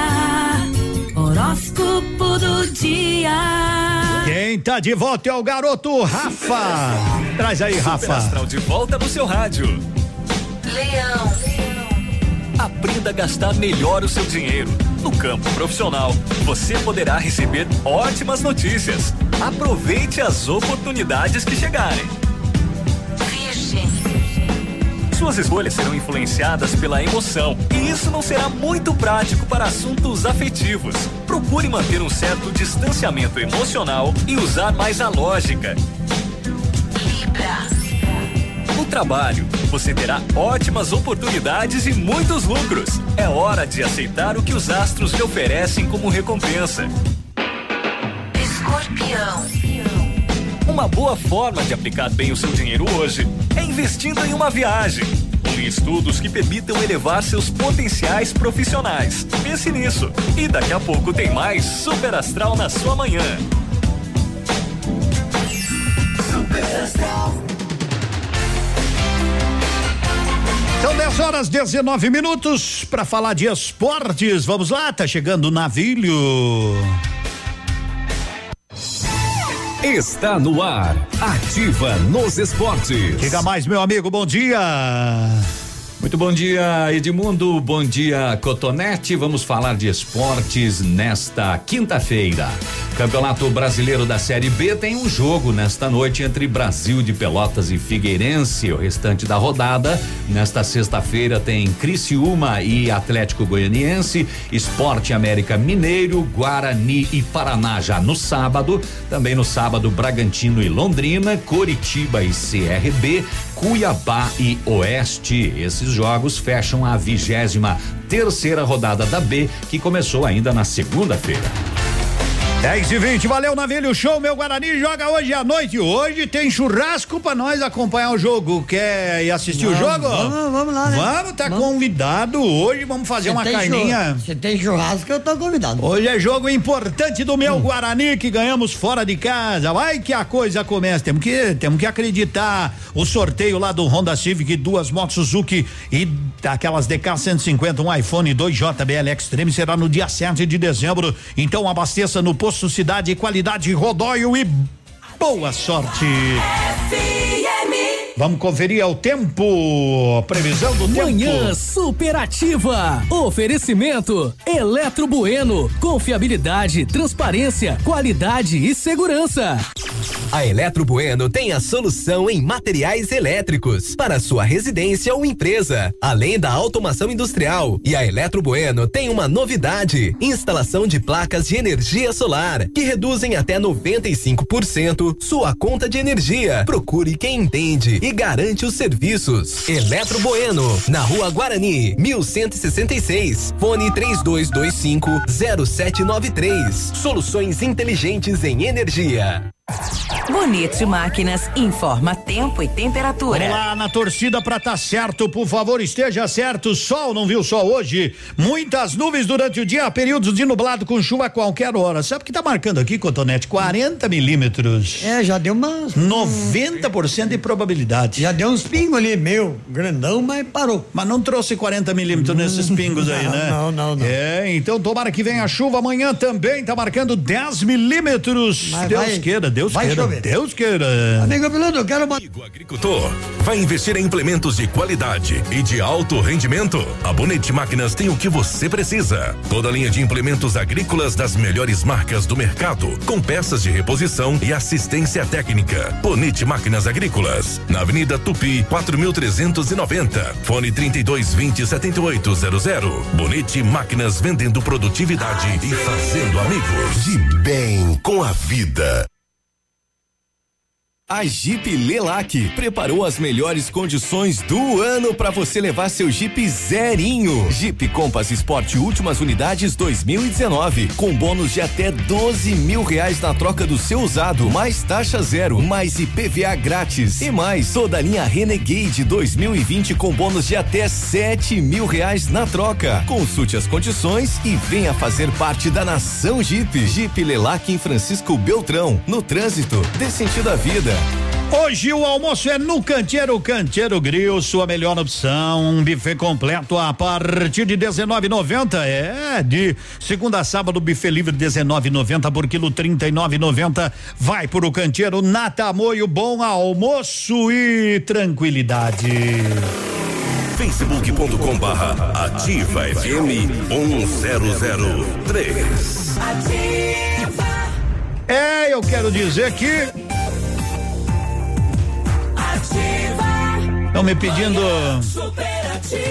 Horóscopo do dia. Quem tá de volta é o garoto Rafa. Traz aí, Super Rafa. Astral de volta no seu rádio. Leão. Aprenda a gastar melhor o seu dinheiro. No campo profissional, você poderá receber ótimas notícias. Aproveite as oportunidades que chegarem. Suas escolhas serão influenciadas pela emoção e isso não será muito prático para assuntos afetivos. Procure manter um certo distanciamento emocional e usar mais a lógica. No trabalho, você terá ótimas oportunidades e muitos lucros. É hora de aceitar o que os astros lhe oferecem como recompensa. Escorpião. Uma boa forma de aplicar bem o seu dinheiro hoje é investindo em uma viagem. Ou em estudos que permitam elevar seus potenciais profissionais. Pense nisso. E daqui a pouco tem mais Super Astral na sua manhã. São 10 horas 19 minutos para falar de esportes. Vamos lá, tá chegando o navilho. Está no ar. Ativa nos esportes. Diga mais, meu amigo, bom dia. Muito bom dia, Edmundo. Bom dia, Cotonete. Vamos falar de esportes nesta quinta-feira. Campeonato Brasileiro da Série B tem um jogo nesta noite entre Brasil de Pelotas e Figueirense. O restante da rodada, nesta sexta-feira, tem Criciúma e Atlético Goianiense, Esporte América Mineiro, Guarani e Paraná já no sábado. Também no sábado, Bragantino e Londrina, Coritiba e CRB, Cuiabá e Oeste. Esses jogos fecham a vigésima terceira rodada da B, que começou ainda na segunda-feira. 10 e 20, valeu Navilho Show, meu Guarani joga hoje à noite. Hoje tem churrasco pra nós acompanhar o jogo. Quer ir assistir o Vamos, jogo? vamos, vamos lá, né? Vamos, tá convidado hoje. Vamos fazer uma carninha. Se tem churrasco, eu tô convidado. Hoje é jogo importante do Hum. meu Guarani que ganhamos fora de casa. Vai que a coisa começa. Temos que, temos que acreditar. O sorteio lá do Honda Civic, duas motos Suzuki e aquelas DK 150, um iPhone 2 JBL Extreme será no dia 7 de dezembro. Então abasteça no posto Cidade, qualidade Rodóio e boa sorte. Vamos conferir é o tempo, previsão do Manhã tempo. superativa. Oferecimento Eletro Bueno. Confiabilidade, transparência, qualidade e segurança. A Eletro Bueno tem a solução em materiais elétricos para sua residência ou empresa, além da automação industrial. E a Eletro Bueno tem uma novidade: instalação de placas de energia solar que reduzem até 95% sua conta de energia. Procure quem entende e garante os serviços. Eletro Bueno, na Rua Guarani, 1166. Fone 3225 0793. Soluções inteligentes em energia. Bonito Máquinas informa tempo e temperatura. Vamos lá na torcida pra tá certo, por favor, esteja certo. Sol, não viu sol hoje? Muitas nuvens durante o dia, períodos de nublado com chuva a qualquer hora. Sabe o que tá marcando aqui, Cotonete? 40 milímetros. É, já deu umas. 90% de probabilidade. Já deu uns pingos ali, meio grandão, mas parou. Mas não trouxe 40 milímetros nesses pingos aí, não, né? não, não, não. É, então tomara que venha a chuva amanhã também, tá marcando 10 milímetros. Mas Deus vai- queira, Deus vai queira. chover. Deus queira. Amigo Piloto, eu quero uma. Agricultor, vai investir em implementos de qualidade e de alto rendimento? A Bonete Máquinas tem o que você precisa. Toda linha de implementos agrícolas das melhores marcas do mercado, com peças de reposição e assistência técnica. Bonete Máquinas Agrícolas, na Avenida Tupi, 4390. Fone 3220 7800. Bonete Máquinas vendendo produtividade e fazendo amigos. De bem com a vida. A Jeep Lelac preparou as melhores condições do ano para você levar seu Jeep zerinho. Jeep Compass Sport últimas unidades 2019 com bônus de até 12 mil reais na troca do seu usado, mais taxa zero, mais IPVA grátis e mais toda a linha Renegade 2020 com bônus de até 7 mil reais na troca. Consulte as condições e venha fazer parte da nação Jeep. Jeep Lelac em Francisco Beltrão, no trânsito, dê sentido à vida. Hoje o almoço é no Canteiro Canteiro Grill, sua melhor opção. Um buffet completo a partir de 19,90. É, de segunda a sábado, buffet livre 19,90 por quilo 39,90. Vai pro Canteiro Natamoio, bom almoço e tranquilidade. facebook.com barra ativa FM 1003. É, eu quero dizer que estão me pedindo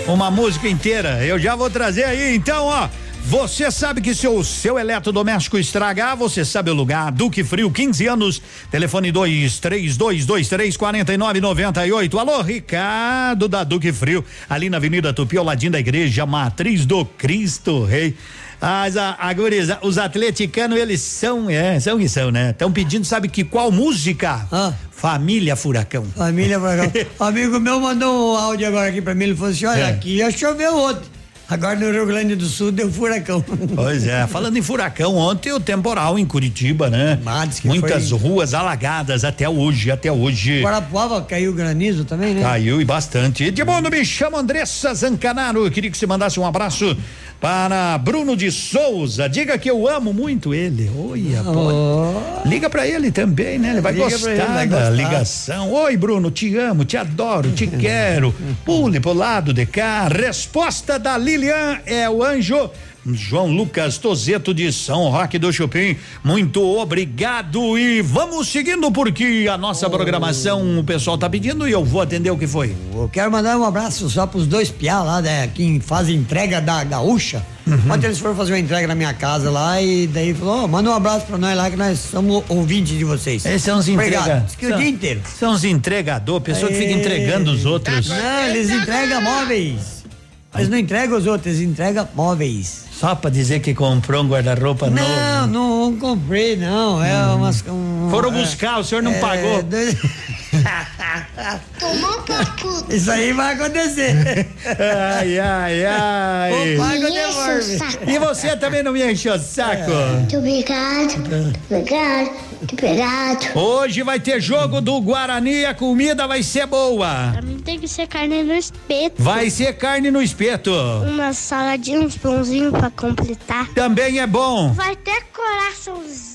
uma música inteira. Eu já vou trazer aí, então, ó. Você sabe que se o seu eletrodoméstico estragar, você sabe o lugar. Duque Frio, 15 anos. Telefone 23223 4998. Alô, Ricardo da Duque Frio, ali na Avenida Tupi, ao ladinho da igreja Matriz do Cristo Rei. As, a, a guriza, os atleticanos, eles são, é, são que são, né? Estão pedindo, sabe que qual música? Família Furacão. Família Furacão. Amigo meu mandou um áudio agora aqui pra mim, ele falou assim, olha, É. aqui já choveu ontem. Agora no Rio Grande do Sul deu furacão. Pois é, falando em furacão, ontem o temporal em Curitiba, né? que Muitas foi- ruas alagadas até hoje, até hoje. Guarapuava caiu granizo também, né? Caiu e bastante. Edmundo, me chama Andressa Zancanaro. Eu queria que você mandasse um abraço para Bruno de Souza. Diga que eu amo muito ele. Olha, pode. Liga pra ele também, né? Ele vai Liga gostar ele, vai da gostar. ligação. Oi, Bruno, te amo, te adoro, te quero. Pule pro lado de cá. Resposta da Lilian é o anjo. João Lucas Tozeto de São Roque do Chupim, muito obrigado e vamos seguindo porque a nossa programação o pessoal tá pedindo e eu vou atender o que foi. Eu quero mandar um abraço só pros dois piá lá, né, que fazem entrega da gaúcha. Uhum. Ontem eles foram fazer uma entrega na minha casa lá e daí falou, "Ó, manda um abraço pra nós lá que nós somos ouvintes de vocês. Esses são os Obrigado. entrega- Diz que o dia inteiro. São os entregador, pessoa que fica entregando os outros. Não, eles entregam móveis. Eles não entregam os outros, eles entregam móveis. Só pra dizer que comprou um guarda-roupa novo. Não, não, não comprei, não. É umas. um- Foram é- buscar, o senhor não é, pagou. dois-. Isso aí vai acontecer. Ai, ai, ai. O pago Me enche o devolve. saco. E você também não me encheu o saco? Muito obrigado. Muito obrigado. Obrigado. Hoje vai ter jogo do Guarani, a comida vai ser boa. Pra mim tem que ser carne no espeto. Vai ser carne no espeto. Uma saladinha, uns pãozinhos pra completar. Também é bom. Vai ter coraçãozinho.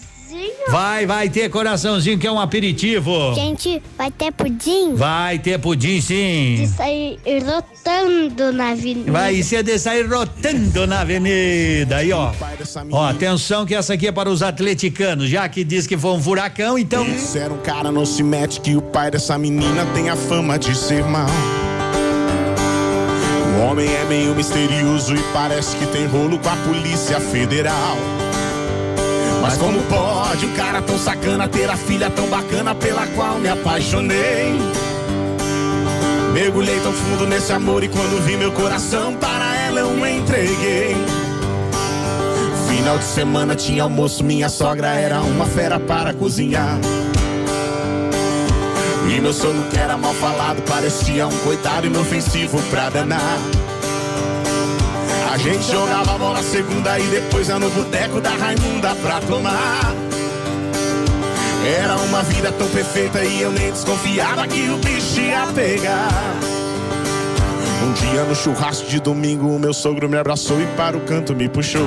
Vai, vai ter coraçãozinho que é um aperitivo. Gente, vai ter pudim. Vai ter pudim sim. De sair rotando na avenida. Vai ser de sair rotando na avenida. Aí, ó. Ó, atenção que essa aqui é para os atleticanos. Já que diz que foi um furacão, então. Disseram, cara, não se mete que o pai dessa menina tem a fama de ser mal. O homem é meio misterioso e parece que tem rolo com a polícia federal. Mas como pode um cara tão sacana ter a filha tão bacana pela qual me apaixonei? Mergulhei tão fundo nesse amor e quando vi meu coração para ela eu entreguei. Final de semana tinha almoço, minha sogra era uma fera para cozinhar. E meu sono que era mal falado parecia um coitado inofensivo pra danar. A gente jogava bola segunda e depois ia no boteco da Raimunda pra tomar. Era uma vida tão perfeita e eu nem desconfiava que o bicho ia pegar. Um dia no churrasco de domingo, o meu sogro me abraçou e para o canto me puxou.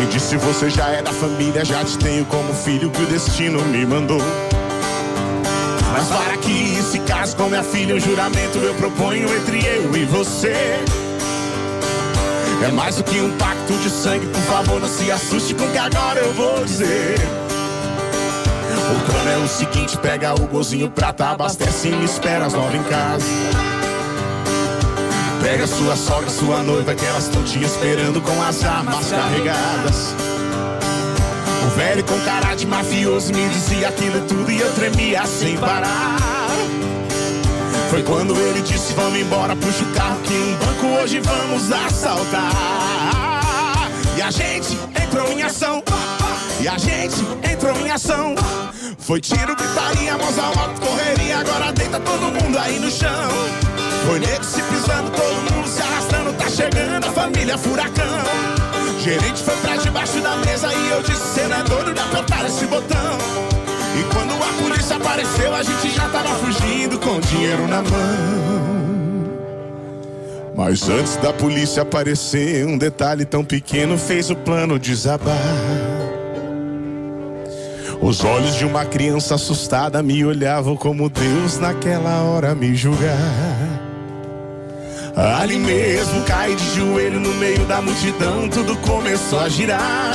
Me disse: Você já é da família, já te tenho como filho que o destino me mandou. Mas para que se case com minha filha, um juramento eu proponho entre eu e você. É mais do que um pacto de sangue, por favor, não se assuste com o que agora eu vou dizer. O plano é o seguinte: pega o golzinho prata, abastece e me espera às nove em casa. Pega sua sogra, sua noiva, que elas estão te esperando com as armas carregadas. O velho com cara de mafioso me dizia aquilo tudo e eu tremia sem parar. Foi quando ele disse: Vamos embora, puxa o carro que um banco hoje vamos assaltar. E a gente entrou em ação. E a gente entrou em ação. Foi tiro, gritaria, mãos ao alto, correria. Agora deita todo mundo aí no chão. Foi nego se pisando, todo mundo se arrastando. Tá chegando a família Furacão. Gerente foi pra debaixo da mesa e eu disse: Cê não é doido de apertar esse botão. E quando a polícia apareceu, a gente já dinheiro na mão. Mas antes da polícia aparecer, um detalhe tão pequeno fez o plano desabar. Os olhos de uma criança assustada me olhavam como Deus naquela hora me julgar. Ali mesmo caí de joelho no meio da multidão, tudo começou a girar.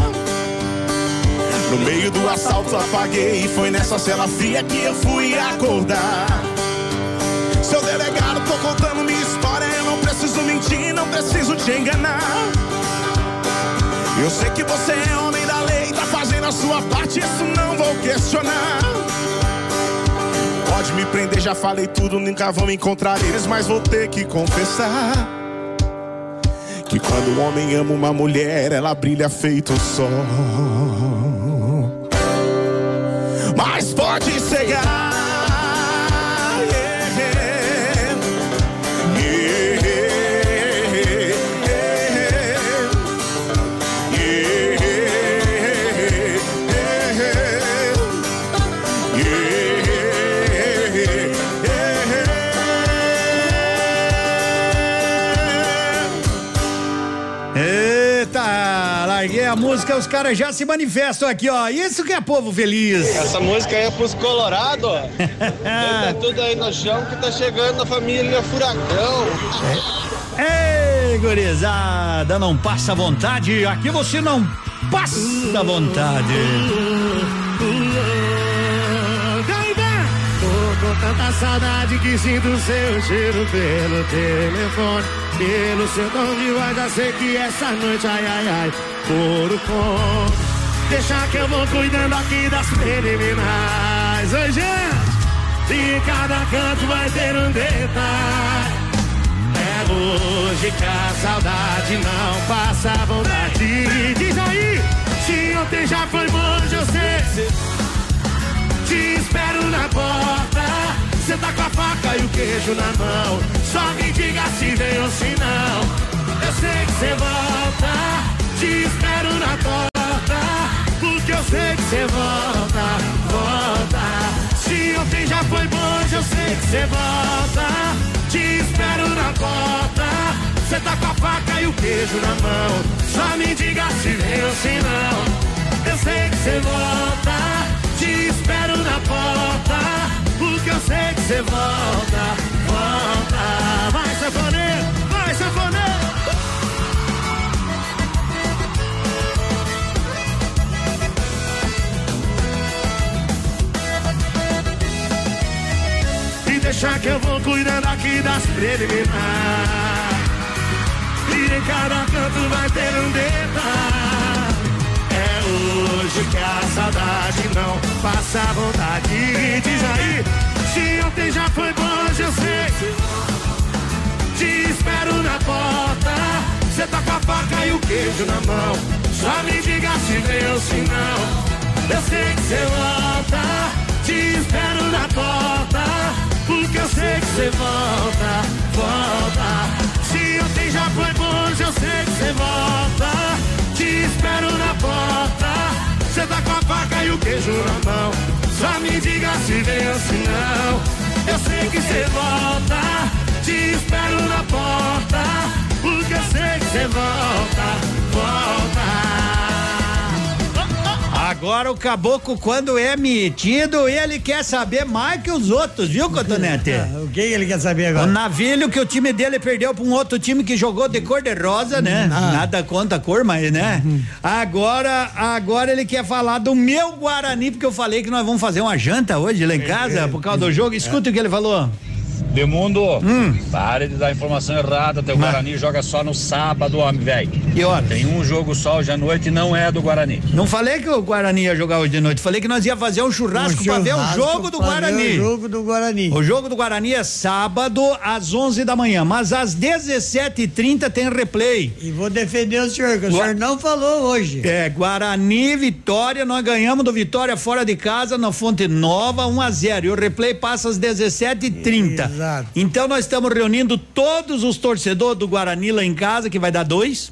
No meio do assalto apaguei e foi nessa cela fria que eu fui acordar. Seu delegado, tô contando minha história, eu não preciso mentir, não preciso te enganar. Eu sei que você é homem da lei, tá fazendo a sua parte, isso não vou questionar. Pode me prender, já falei tudo, nunca vão me encontrar eles, mas vou ter que confessar. Que quando um homem ama uma mulher, ela brilha feito o sol. Mas pode cegar. A música, os caras já se manifestam aqui, ó. Isso que é povo feliz. Essa música aí é pros Colorado, ó. Deita tudo aí no chão que tá chegando a família Furacão. Ei, gurizada, não passa vontade. Aqui você não passa vontade. Tô com tanta saudade que sinto seu cheiro pelo telefone. Pelo seu tom de voz, já sei que essa noite, ai, ai, ai, couro com. Deixa que eu vou cuidando aqui das preliminares. Oi, gente! E em cada canto vai ter um detalhe. É hoje que a saudade não passa vontade. Diz aí, se ontem já foi bom, eu sei. Te espero na porta. Cê tá com a faca e o queijo na mão. Só me diga se vem ou se não. Eu sei que cê volta. Te espero na porta. Porque eu sei que cê volta, volta. Se ontem já foi bom, eu sei que cê volta. Te espero na porta. Cê tá com a faca e o queijo na mão. Só me diga se vem ou se não. Eu sei que cê volta. Te espero na porta, porque eu sei que você volta, volta. Vai, sanfoneiro, vai, sanfoneiro. E deixar que eu vou cuidando aqui das preliminares. E em cada canto vai ter um detalhe. É hoje que a saudade não passa vontade. Diz aí, se ontem já foi bom, hoje eu sei. Te espero na porta. Cê tá com a faca e o queijo na mão. Só me diga se se não. Eu sei que cê volta. Te espero na porta. Porque eu sei que cê volta, volta. Se ontem já foi bom, hoje eu sei que cê volta. Te espero na porta. Cê tá com a faca e o queijo na mão. Só me diga se vem ou se não. Eu sei que cê volta. Te espero na porta. Porque eu sei que cê volta, volta. Agora o caboclo, quando é metido, ele quer saber mais que os outros, viu, Cotonete? o que ele quer saber agora? O navilho que o time dele perdeu pra um outro time que jogou de cor de rosa, né? Ah. Nada contra a cor, mas, né? Agora, agora ele quer falar do meu Guarani, porque eu falei que nós vamos fazer uma janta hoje lá em casa, por causa do jogo. Escuta o que ele falou. Edmundo, Hum. pare de dar informação errada. Teu Guarani joga só no sábado, homem, velho. Que hora? Tem um jogo só hoje à noite e não é do Guarani. Não falei que o Guarani ia jogar hoje de noite, falei que nós ia fazer um churrasco, Um pra ver o jogo do Guarani. o jogo do Guarani. O jogo do Guarani é sábado às 11 da manhã, mas às 17h30 tem replay. E vou defender o senhor, que o senhor não falou hoje. É, Guarani, Vitória, nós ganhamos do Vitória fora de casa na Fonte Nova, 1 a 0 E o replay passa às 17h30. Exato. Então nós estamos reunindo todos os torcedores do Guarani lá em casa, que vai dar dois.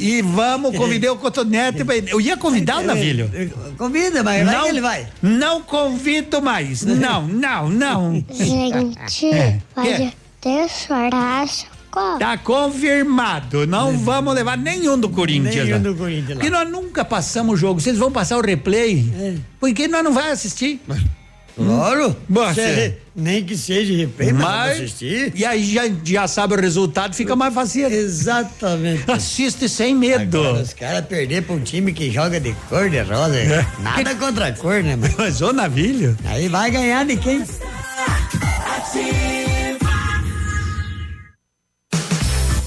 e vamos convidar o Cotonete. Eu ia convidar o Navilho. Convida, mas vai que ele vai. Não convido mais. Não, não, não. Gente, É, pode é. ter churrasco. Tá confirmado. Não vamos levar nenhum do Corinthians. Nenhum lá. do Corinthians lá. Porque nós nunca passamos o jogo. Vocês vão passar o replay? Porque nós não vai assistir. Claro. Cê- nem que seja mas, vamos Mas, assistir. e aí já, já sabe o resultado, fica mais fácil. Exatamente. Assiste sem medo. Agora, os caras perder pra um time que joga de cor de rosa. É. Nada contra a cor, né, mano? Mas ô navilho. Aí vai ganhar de quem?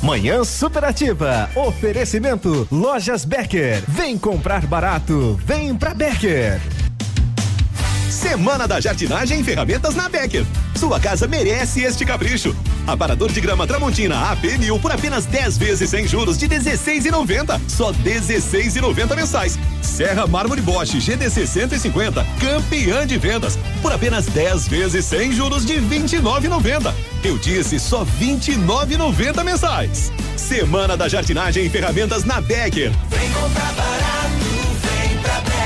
Manhã Superativa. Oferecimento Lojas Becker. Vem comprar barato. Vem pra Becker. Semana da Jardinagem e Ferramentas na Becker. Sua casa merece este capricho. Aparador de grama Tramontina AP mil por apenas 10 vezes sem juros de 16,90. Só 16,90 mensais. Serra Mármore Bosch GDC 150, campeã de vendas, por apenas 10 vezes sem juros de 29,90. Eu disse só 29,90 mensais. Semana da Jardinagem e Ferramentas na Becker. Vem comprar barato, vem pra Becker.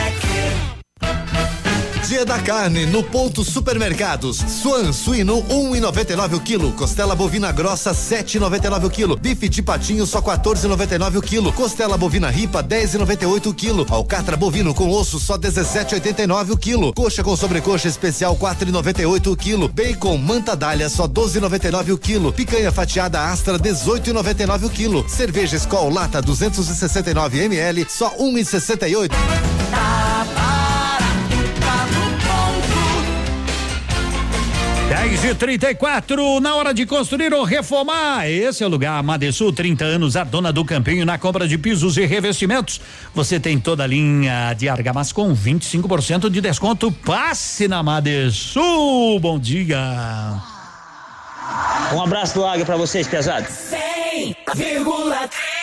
Dia da carne no ponto supermercados. Swan suíno 1,99 o quilo. Costela bovina grossa 7,99 o quilo. Bife de patinho só 14,99 o quilo. Costela bovina ripa 10,98 o quilo. Alcatra bovino com osso só 17,89 o quilo. Coxa com sobrecoxa especial 4,98 o quilo. Bacon manta dália só 12,99 o quilo. Picanha fatiada Astra 18,99 o quilo. Cerveja Skol lata 269 ml só 1,68. Tá barato, 10 e 34 na hora de construir ou reformar. Esse é o lugar. Madesul, 30 anos, a dona do campinho na compra de pisos e revestimentos. Você tem toda a linha de argamassa com 25% de desconto. Passe na Madesul. Bom dia. Um abraço do Águia pra vocês, pesados. 100,3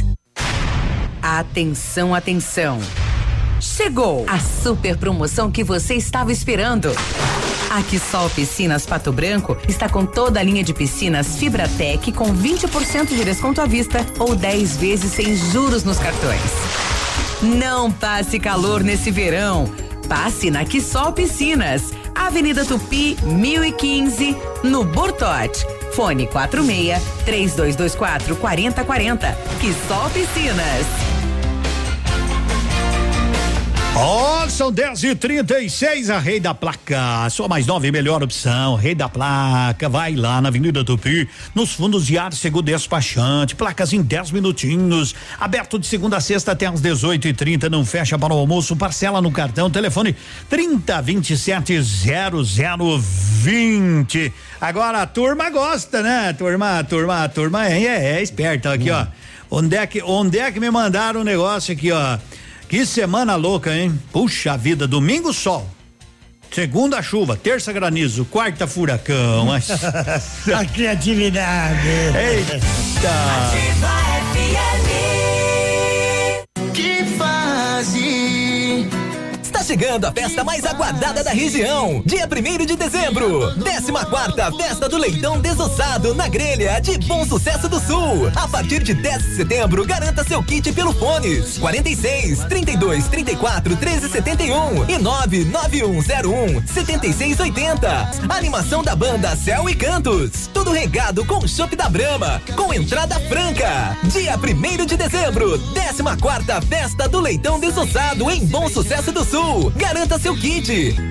Atenção, atenção. Chegou a super promoção que você estava esperando. A Quissol Piscinas Pato Branco está com toda a linha de piscinas Fibratec com 20% de desconto à vista ou 10 vezes sem juros nos cartões. Não passe calor nesse verão. Passe na Quissol Piscinas, Avenida Tupi, 1015, no Bortote. Fone 46 3224 4040. Quissol Piscinas. Ó, são 10 e 36 a Rei da Placa. Sua mais nova e melhor opção. Rei da Placa. Vai lá na Avenida Tupi, nos fundos de ar seguro despachante. Placas em 10 minutinhos. Aberto de segunda a sexta até às 18 e 30 Não fecha para o almoço. Parcela no cartão. Telefone 30 27 0020. Agora a turma gosta, né? A turma, a turma, a turma é, é, é esperta. Aqui, ó. Onde é que, onde é que me mandaram um negócio aqui, ó? Que semana louca, hein? Puxa vida, domingo sol. Segunda chuva, terça granizo, quarta furacão. A criatividade. Eita! Tá chegando a festa mais aguardada da região. Dia 1 de dezembro. 14 quarta Festa do Leitão Desossado na Grelha de Bom Sucesso do Sul. A partir de 10 de setembro, garanta seu kit pelo Fones. 46 32 34 13 71 e 99101 7680. Animação da banda Céu e Cantos. Tudo regado com chopp da Brama, com entrada franca. Dia 1 de dezembro, 14 quarta Festa do Leitão Desossado em Bom Sucesso do Sul. Garanta seu kit.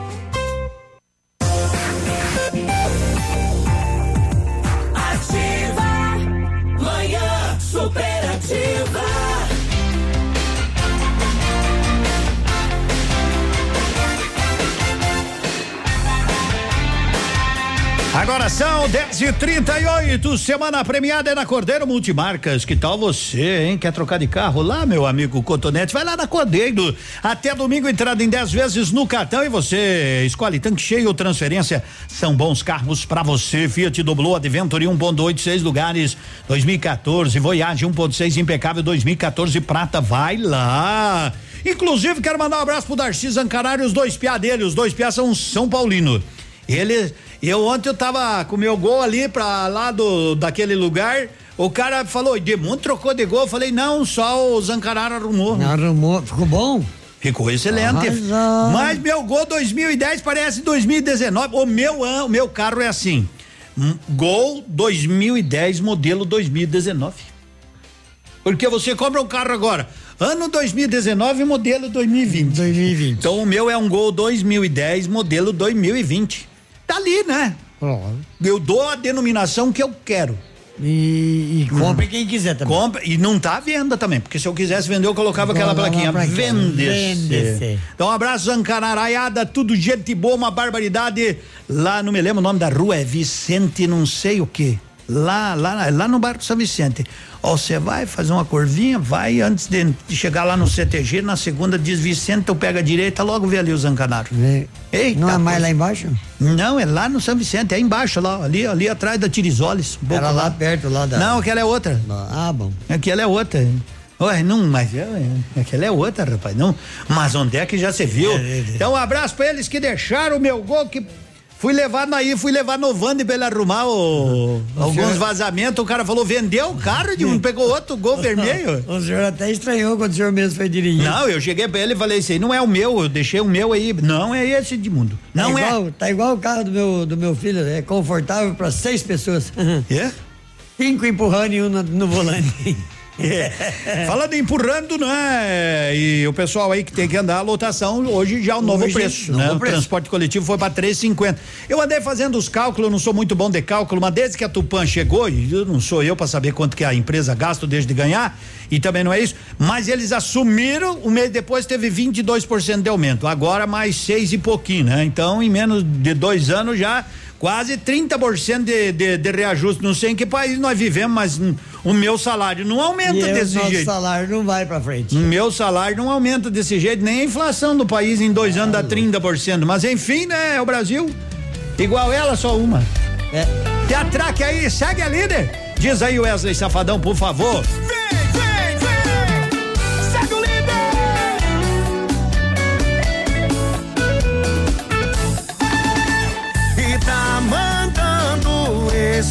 São 10 e 38 semana premiada é na Cordeiro Multimarcas. Que tal você, hein? Quer trocar de carro lá, meu amigo Cotonete? Vai lá na Cordeiro. Até domingo, entrada em 10 vezes no cartão e você escolhe tanque cheio ou transferência. São bons carros pra você. Fiat Doblo Adventure 1.8, seis lugares. 2014, Voyage 1.6 impecável 2014 prata. Vai lá. Inclusive, quero mandar um abraço pro Darcy Zancarari, os dois piá dele. Os dois piá são São Paulino. Ele, eu ontem eu tava com meu gol ali pra lá do, daquele lugar. O cara falou, Edmundo trocou de gol. Eu falei, não, só o Zancarara arrumou. Arrumou, ficou bom? Ficou excelente. Arrasou. Mas meu gol 2010 parece 2019. O meu, o meu carro é assim. Gol 2010, modelo 2019. Porque você compra um carro agora, ano 2019, modelo 2020. 2020. Então o meu é um Gol 2010, modelo 2020. Tá ali, né? Eu dou a denominação que eu quero. E, e compre quem quiser também. Compra, e não tá à venda também, porque se eu quisesse vender, eu colocava aquela Colocava plaquinha. Vende-se. Vende-se. Então, um abraço, Zancanaraiada, tudo gente boa, uma barbaridade. Lá, não me lembro o nome da rua, é Vicente, não sei o quê. Lá, lá, lá no bairro São Vicente. Ó, você vai fazer uma curvinha, vai antes de, chegar lá no CTG, na segunda diz Vicente, tu pega a direita, logo vê ali o Zancanaro. Eita, Não é mais pois. lá embaixo? Não, é lá no São Vicente, é embaixo lá, ali, ali atrás da Tirisoles. um Era lá perto, lá da- Não, aquela é outra. Ah, bom. Aquela é outra. Ué, não, mas é, é, aquela é outra, rapaz. Não, mas onde é que já se viu? Então, um abraço pra eles que deixaram o meu gol, que fui levar naí, fui levar no Vande pra ele arrumar o, alguns senhor- vazamentos. O cara falou, vendeu o carro de um, pegou outro gol vermelho. O senhor até estranhou quando o senhor mesmo foi dirigir. Não, eu cheguei pra ele e falei assim, não é o meu, eu deixei o meu aí. Não é esse de mundo. Não tá é. igual, Tá igual o carro do meu, do meu filho, é confortável para seis pessoas. É? Cinco empurrando e um no, no volante. É. Falando em empurrando, né? E o pessoal aí que tem que andar a lotação, hoje já é o novo Hoje, preço, novo né? O preço. transporte coletivo foi para 3,50. Eu andei fazendo os cálculos, não sou muito bom de cálculo, mas desde que a Tupan chegou, e eu não sou eu para saber quanto que a empresa gasta desde de ganhar, e também não é isso, mas eles assumiram, um mês depois teve 22% de aumento, agora mais seis e pouquinho, né? Então, em menos de dois anos já quase 30% de, de, de reajuste. Não sei em que país nós vivemos, mas o meu salário não aumenta e desse o nosso jeito. salário não vai para frente. O meu salário não aumenta desse jeito, nem a inflação do país em dois anos dá 30%. Mas enfim, né? É o Brasil. Igual ela, só uma. É. Te atraque aí, segue a líder. Diz aí, Wesley Safadão, por favor. Segue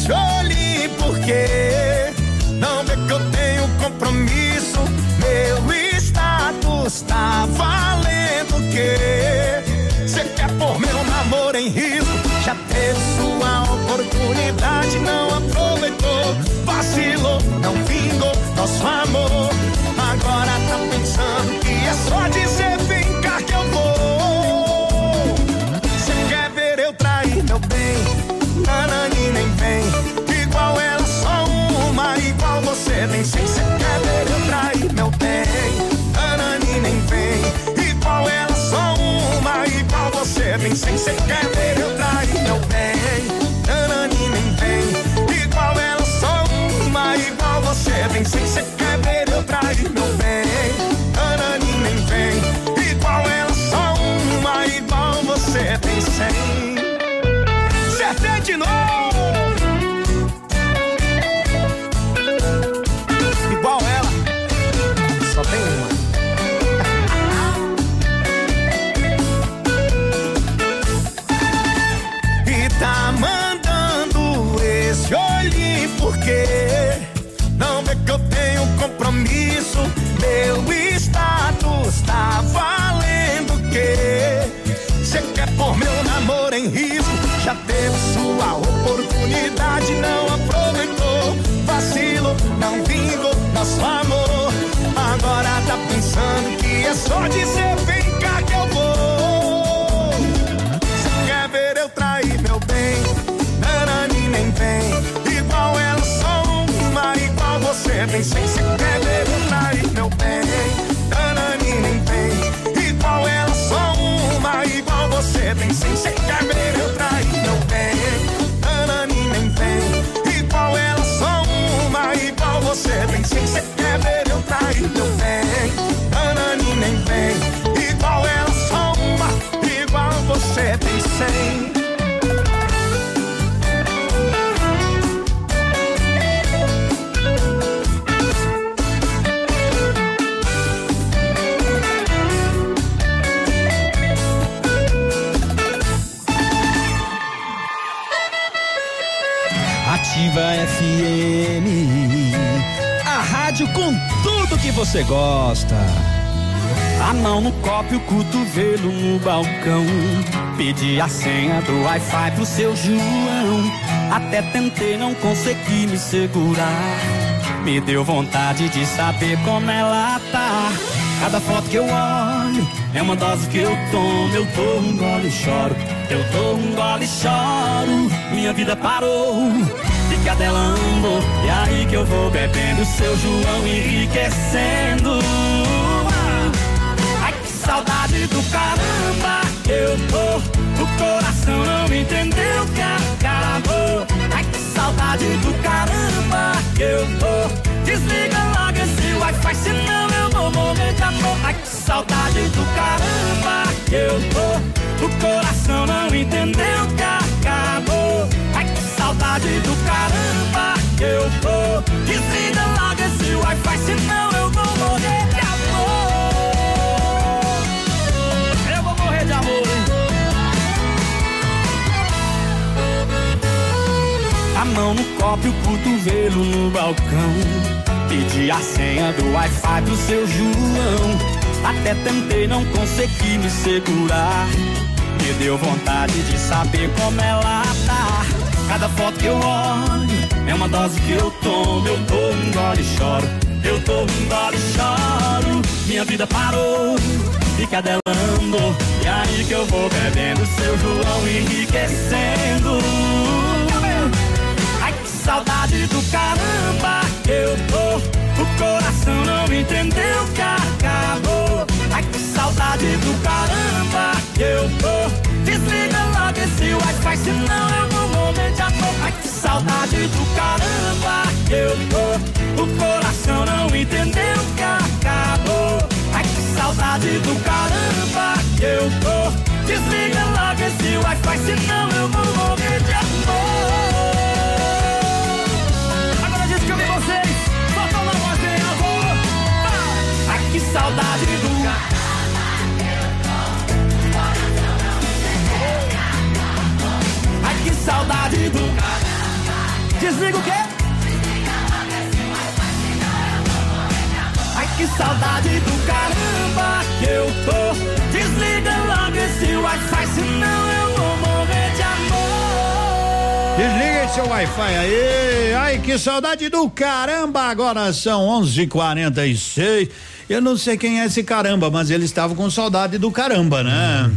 olhe porque não vê que eu tenho compromisso. Meu status tá valendo o quê? Cê quer pôr meu namoro em risco? Já teve sua oportunidade, não aproveitou, vacilou, não vingou nosso amor. Agora tá pensando que é só dizer você nem sei. Cê quer ver eu trair pensando que é só dizer vem cá que eu vou. Cê quer ver eu trair meu bem? Nanani nem vem. Igual ela só uma, igual você tem sem. Cê cem. Ativa FM. A rádio com tudo que você gosta. A mão no copo e o cotovelo no balcão. Pedi a senha do Wi-Fi pro seu João. Até tentei, não consegui me segurar. Me deu vontade de saber como ela tá. Cada foto que eu olho é uma dose que eu tomo. Eu dou um gole e choro. Eu dou um gole e choro. Minha vida parou. Fica dela andou. E aí que eu vou bebendo. Seu João enriquecendo. Do caramba eu tô. O coração não entendeu que acabou. Ai, que saudade do caramba eu tô. Desliga logo esse Wi-Fi, senão eu vou morrer de amor. Ai, que saudade do caramba eu tô. O coração não entendeu que acabou. Ai, que saudade do caramba eu tô. Desliga logo esse Wi-Fi, senão eu vou morrer. A mão no copo e o cotovelo no balcão. Pedi a senha do Wi-Fi do seu João. Até tentei, não consegui me segurar. Me deu vontade de saber como ela tá. Cada foto que eu olho é uma dose que eu tomo. Eu dou um gole e choro. Eu dou um gole e choro. Minha vida parou. Fica dela andou. E aí que eu vou bebendo seu João enriquecendo. Saudade do caramba que eu tô. O coração não entendeu que acabou. Ai, que saudade do caramba que eu tô. Desliga logo esse Wi-Fi, senão eu vou morrer de amor. Ai, que saudade do caramba que eu tô. O coração não entendeu que acabou. Ai, que saudade do caramba que eu tô. Desliga logo esse Wi-Fi, senão eu vou morrer de amor. Saudade do Ai, que saudade do Desliga o quê? Ai, que saudade do caramba que eu tô. Desliga logo esse Wi-Fi, senão eu vou morrer de amor. Desliga esse Wi-Fi aí. Ai, que saudade do caramba. Agora são 11:46. Eu não sei quem é esse caramba, mas ele estava com saudade do caramba, né?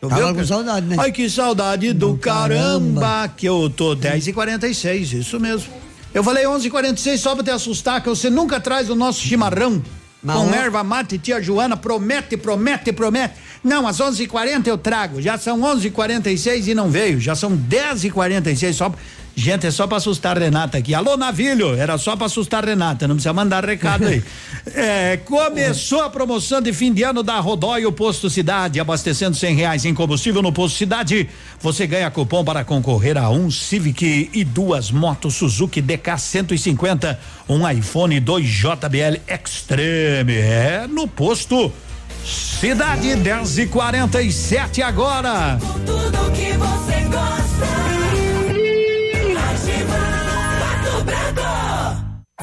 Tu Tava viu, com saudade, né? Ai, que saudade do, Do caramba. caramba. que eu tô 10 e 46 isso mesmo. Eu falei 11 e 46 só pra te assustar, que você nunca traz o nosso chimarrão. com erva mate, tia Joana promete, promete, promete. Não, às 11:40 eu trago. Já são 11:46 e não veio. Já são 10:46 só. Gente, é só pra assustar a Renata aqui. Alô, Navilho, era só pra assustar a Renata, não precisa mandar recado aí. É, começou a promoção de fim de ano da Rodóio Posto Cidade, abastecendo cem reais em combustível no Posto Cidade. Você ganha cupom para concorrer a um Civic e duas motos Suzuki DK 150, um iPhone 2 JBL Extreme. É no Posto Cidade 10 e 47 agora. Tudo que você gosta.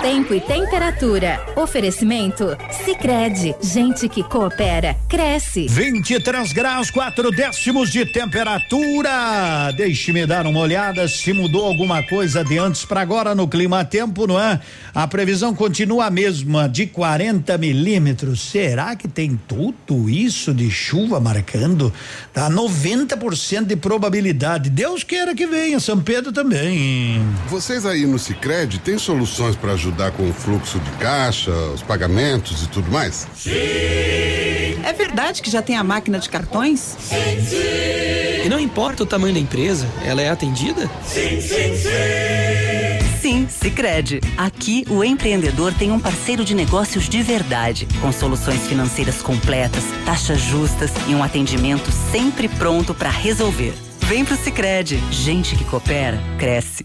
Tempo e temperatura. Oferecimento? Sicredi Gente que coopera, cresce. 23 graus, quatro décimos de temperatura. Deixe-me dar uma olhada se mudou alguma coisa de antes para agora no clima tempo, não é? A previsão continua a mesma, de 40 milímetros. Será que tem tudo isso de chuva marcando? Tá 90% de probabilidade. Deus queira que venha, São Pedro também. Vocês aí no Sicredi têm soluções para ajudar com o fluxo de caixa, os pagamentos e tudo mais? É verdade que já tem a máquina de cartões? Sim, sim. E não importa o tamanho da empresa, ela é atendida? Sim, sim, sim. Sim, Sicredi. Aqui o empreendedor tem um parceiro de negócios de verdade, com soluções financeiras completas, taxas justas e um atendimento sempre pronto para resolver. Vem pro Sicredi. Gente que coopera cresce.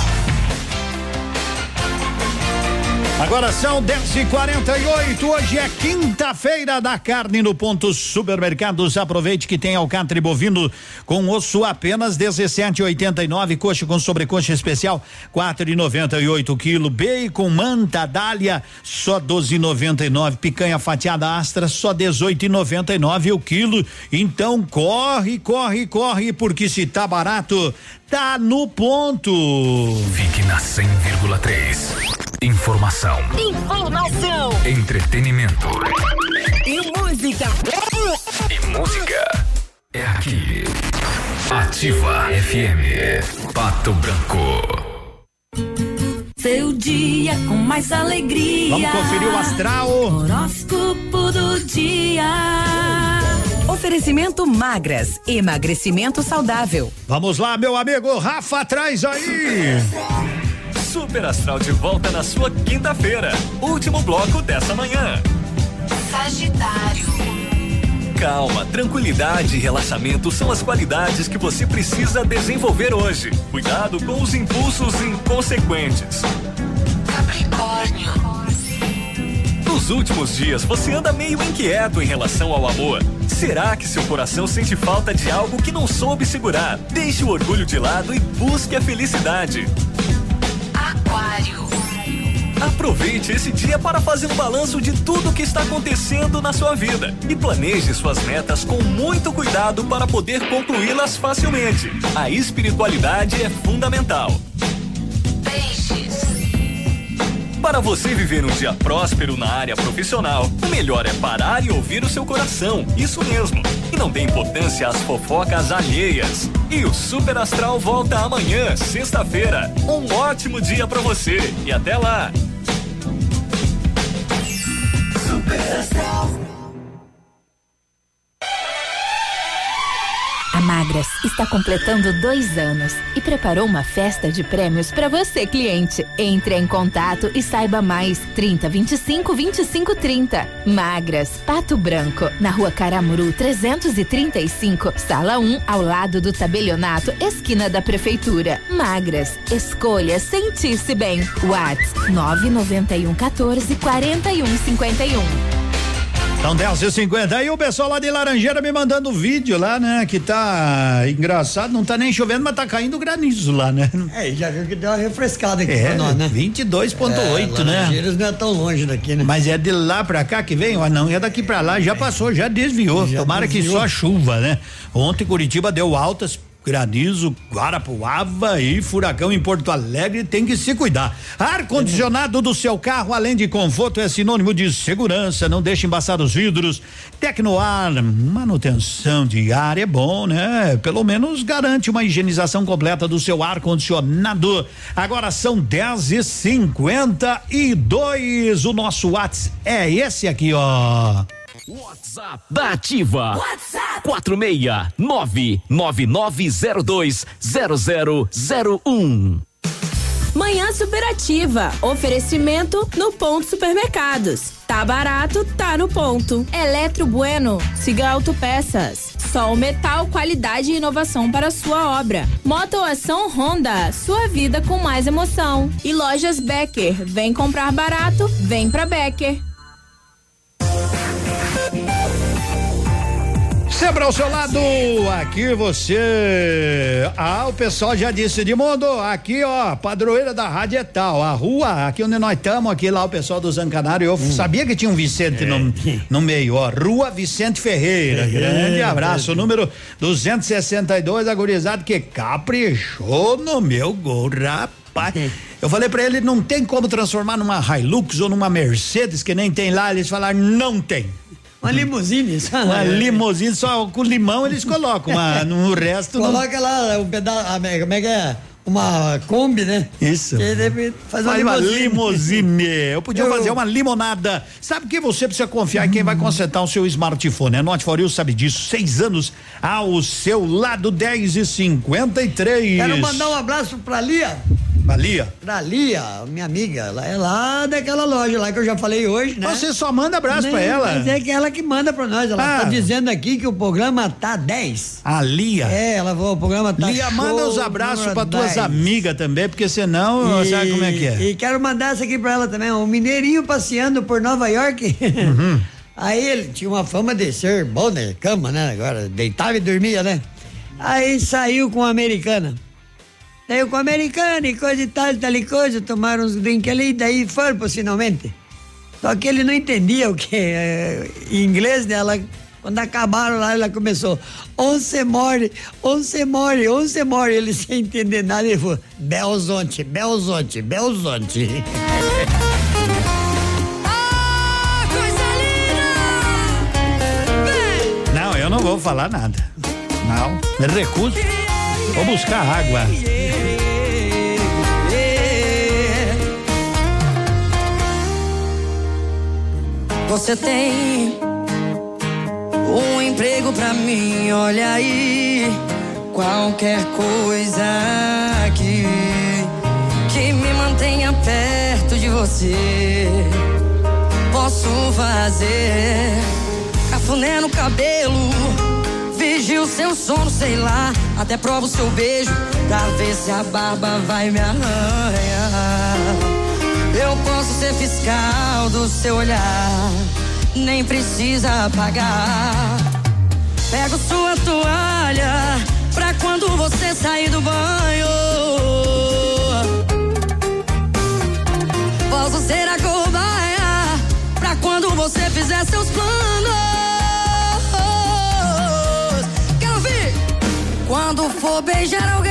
Agora são 10 e 48 hoje é quinta-feira da carne no ponto supermercados. Aproveite que tem alcatre bovino com osso apenas 17,89, coxa com sobrecoxa especial 4,98 quilo, bacon manta dália só 12,99, picanha fatiada astra só 18,99 o quilo. Então corre, corre, corre, porque se tá barato, tá no ponto. Fique na 100,3. Informação. Informação. Entretenimento. E música. E música. É aqui. Ativa FM. Pato Branco. Seu dia com mais alegria. Vamos conferir o astral. Horóscopo do dia. Oferecimento magras, emagrecimento saudável. Vamos lá, meu amigo Rafa, traz aí. Super Astral de volta na sua quinta-feira. Último bloco dessa manhã. Sagitário. Calma, tranquilidade e relaxamento são as qualidades que você precisa desenvolver hoje. Cuidado com os impulsos inconsequentes. Capricórnio. Nos últimos dias, você anda meio inquieto em relação ao amor. Será que seu coração sente falta de algo que não soube segurar? Deixe o orgulho de lado e busque a felicidade. Aquário. Aproveite esse dia para fazer um balanço de tudo que está acontecendo na sua vida e planeje suas metas com muito cuidado para poder concluí-las facilmente. A espiritualidade é fundamental. Peixes. Para você viver um dia próspero na área profissional, o melhor é parar e ouvir o seu coração. Isso mesmo. E não tem importância as fofocas alheias. E o Super Astral volta amanhã, sexta-feira. Um ótimo dia para você e até lá. Super Astral. A Magras está completando dois anos e preparou uma festa de prêmios para você, cliente. Entre em contato e saiba mais. 30 25 25 30. Magras, Pato Branco, na rua Caramuru 335, sala 1, ao lado do tabelionato, esquina da prefeitura. Magras, escolha sentir-se bem. Whats 991 14 41 51. São 10 e 50 Aí o pessoal lá de Laranjeira me mandando vídeo lá, né? Que tá engraçado, não tá nem chovendo, mas tá caindo granizo lá, né? É, já viu que deu uma refrescada aqui É, pra nós, né? 22,8, é, né? Laranjeiras não é tão longe daqui, né? Mas é de lá pra cá que vem? Ah, não, é daqui pra lá, já passou, já desviou. Já Tomara que desviou. só chuva, né? Ontem Curitiba deu altas, granizo, Guarapuava e furacão em Porto Alegre, tem que se cuidar. Ar condicionado do seu carro, além de conforto, é sinônimo de segurança, não deixe embaçar os vidros. Tecnoar, manutenção de ar é bom, né? Pelo menos garante uma higienização completa do seu ar condicionado. Agora são 10 e 52 O nosso WhatsApp é esse aqui, ó. WhatsApp da Ativa. WhatsApp 46999020001. Manhã Superativa. Oferecimento no Ponto Supermercados. Tá barato, tá no ponto. Eletro Bueno. Siga Autopeças. Sol Metal, qualidade e inovação para sua obra. Motoação Honda. Sua vida com mais emoção. E Lojas Becker. Vem comprar barato, vem pra Becker. Sempre ao seu lado, aqui você. Ah, o pessoal já disse de mundo, aqui ó, padroeira da rádio é tal, a rua, aqui onde nós estamos, aqui lá o pessoal do Zancanário, eu sabia que tinha um Vicente no, no meio, ó, Rua Vicente Ferreira, grande abraço, número 262, agorizado que caprichou no meu gol, rapaz. Eu falei pra ele, não tem como transformar numa Hilux ou numa Mercedes, que nem tem lá, eles falaram, não tem. Uma limusine, sabe? Uma limusine só com limão eles colocam, mas no resto não. Coloca lá um pedaço, como é que é? Uma Kombi, né? Isso. Que deve fazer Faz uma limusine. limusine. Eu podia Eu- fazer uma limonada. Sabe que você precisa confiar em quem vai consertar o seu smartphone? A Note For You sabe disso. Seis anos ao seu lado, 10 e 53 Quero mandar um abraço pra Lia. Valia. Pra Lia, minha amiga, ela é lá daquela loja lá que eu já falei hoje, né? Você só manda abraço pra Nem- ela. Mas é que ela que manda pra nós. Ela Ah. tá dizendo aqui que o programa tá 10. A Lia. É, ela falou, o programa tá Lia, manda show, os abraços pra tuas 10. amigas também, porque senão, sabe como é que é? E quero mandar essa aqui pra ela também. Um mineirinho passeando por Nova York. Uhum. Aí ele tinha uma fama de ser bom na cama, né? Agora deitava e dormia, né? Aí saiu com uma americana. Saiu com a americana e coisa e tal, tal e coisa. Tomaram uns drinks ali e daí foram finalmente. Só que ele não entendia o que é, em inglês dela. Quando acabaram lá, ela começou. Once more, once more, once more. Ele sem entender nada, ele falou: Belzonte, Belzonte, Belzonte. Não, eu não vou falar nada. Não, me recuso. Vou buscar água. Você tem um emprego pra mim, olha aí. Qualquer coisa aqui que me mantenha perto de você. Posso fazer cafuné no cabelo, vigio seu sono, sei lá. Até provo seu beijo pra ver se a barba vai me arranhar. Eu posso ser fiscal do seu olhar, nem precisa pagar. Pego sua toalha pra quando você sair do banho. Posso ser a cobaia pra quando você fizer seus planos. Quero ouvir! Quando for beijar alguém,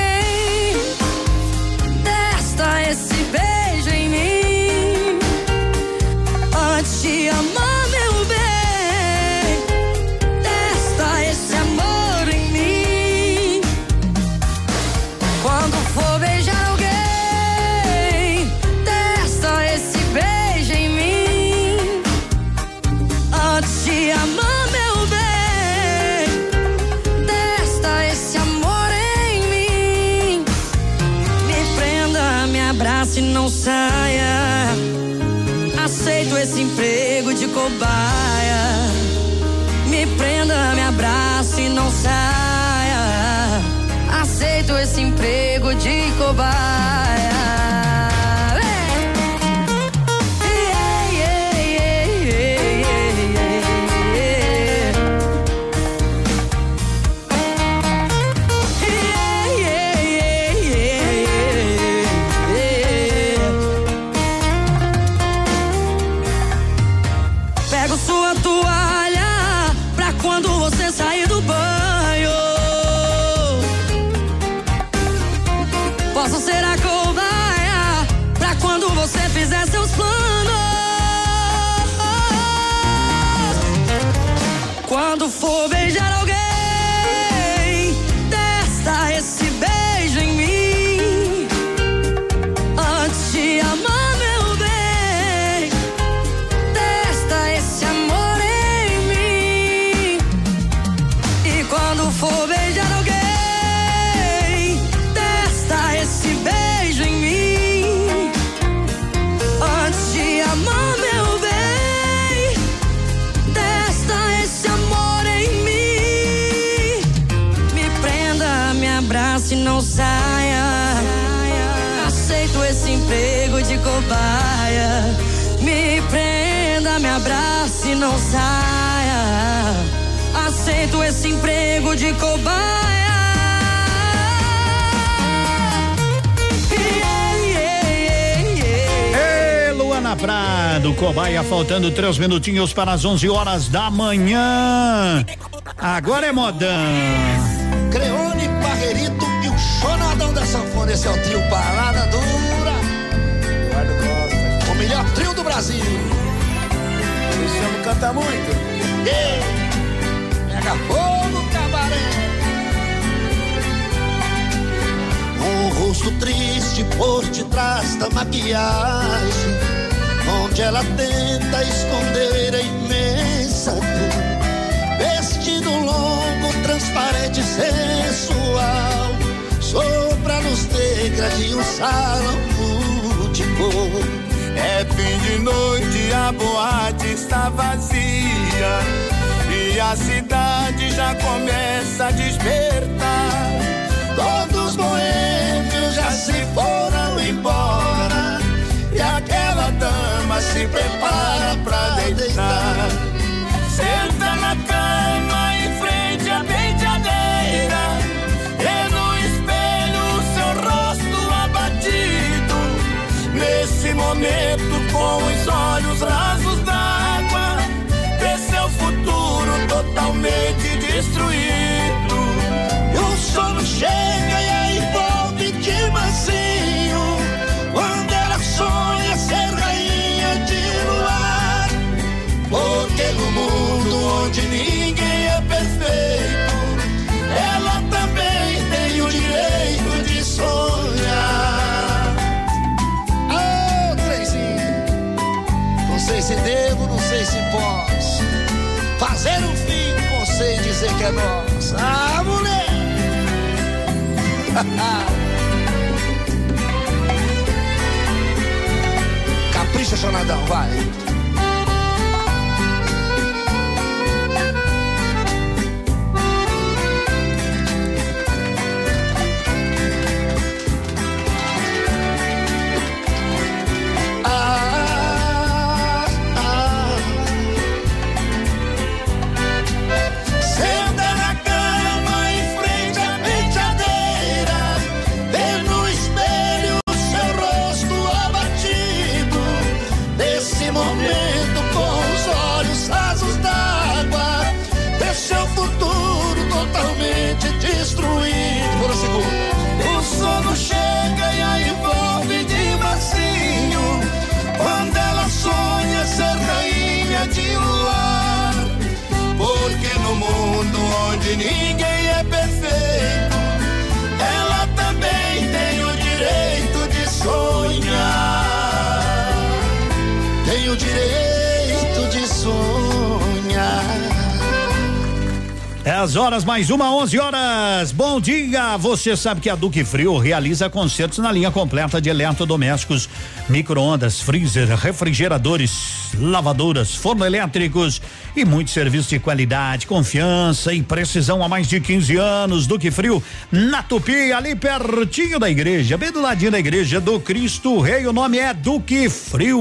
faltando três minutinhos para as 11 horas da manhã. Agora é modão. Creone, Barreirito e o Chonadão da Sanfona. Esse é o trio Parada Dura. Eduardo Costa. O melhor trio do Brasil. Esse homem canta muito. Ei, pega fogo, cabaré. Um rosto triste por detrás da maquiagem, onde ela tenta esconder a imensa dor. Vestido longo, transparente, sensual, sopra-nos negra de um salão multicor. É fim de noite, a boate está vazia e a cidade já começa a despertar. Todos boêmios já se foram embora e aquela dama se prepara pra deitar. Senta na cama em frente à penteadeira e no espelho o seu rosto abatido. Nesse momento, com os olhos rasos d'água, vê seu futuro totalmente destruído. E o sono chega e dizer que é nosso. Ah, mulher! Capricha, Chonadão, vai. Horas mais uma, 11 horas. Bom dia. Você sabe que a Duque Frio realiza concertos na linha completa de eletrodomésticos, micro-ondas, freezer, refrigeradores, lavadoras, forno elétricos e muitos serviços de qualidade, confiança e precisão há mais de 15 anos. Duque Frio na Tupi, ali pertinho da igreja, bem do ladinho da igreja do Cristo Rei. O nome é Duque Frio.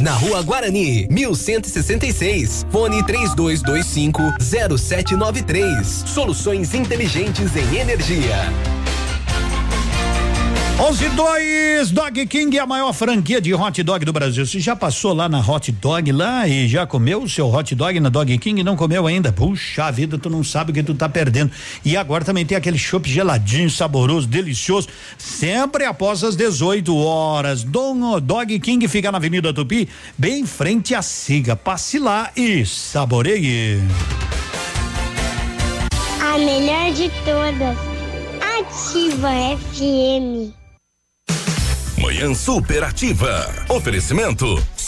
na Rua Guarani, 1166. Fone 3225 0793. Soluções inteligentes em energia. 11 2 Dog King é a maior franquia de hot dog do Brasil. Você já passou lá na hot dog lá e já comeu o seu hot dog na Dog King e não comeu ainda? Puxa vida, tu não sabe o que tu tá perdendo. E agora também tem aquele chopp geladinho, saboroso, delicioso, sempre após as 18 horas. Dom Dog King fica na Avenida Tupi, bem em frente à Siga. Passe lá e saboreie. A melhor de todas. Ativa FM. Manhã superativa. Oferecimento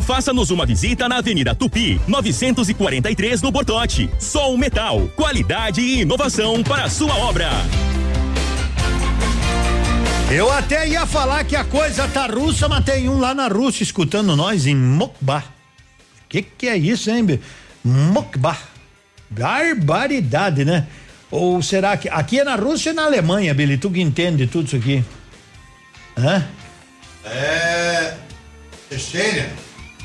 faça-nos uma visita na Avenida Tupi, 943 no Bortote. Sol Metal, qualidade e inovação para a sua obra. Eu até ia falar que a coisa tá russa, mas tem um lá na Rússia escutando nós em Mokba. Que que é isso, hein? Mokba. Barbaridade, né? Ou será que aqui é na Rússia e na Alemanha, Billy? Tu que entende tudo isso aqui? Hã? É. Chechênia.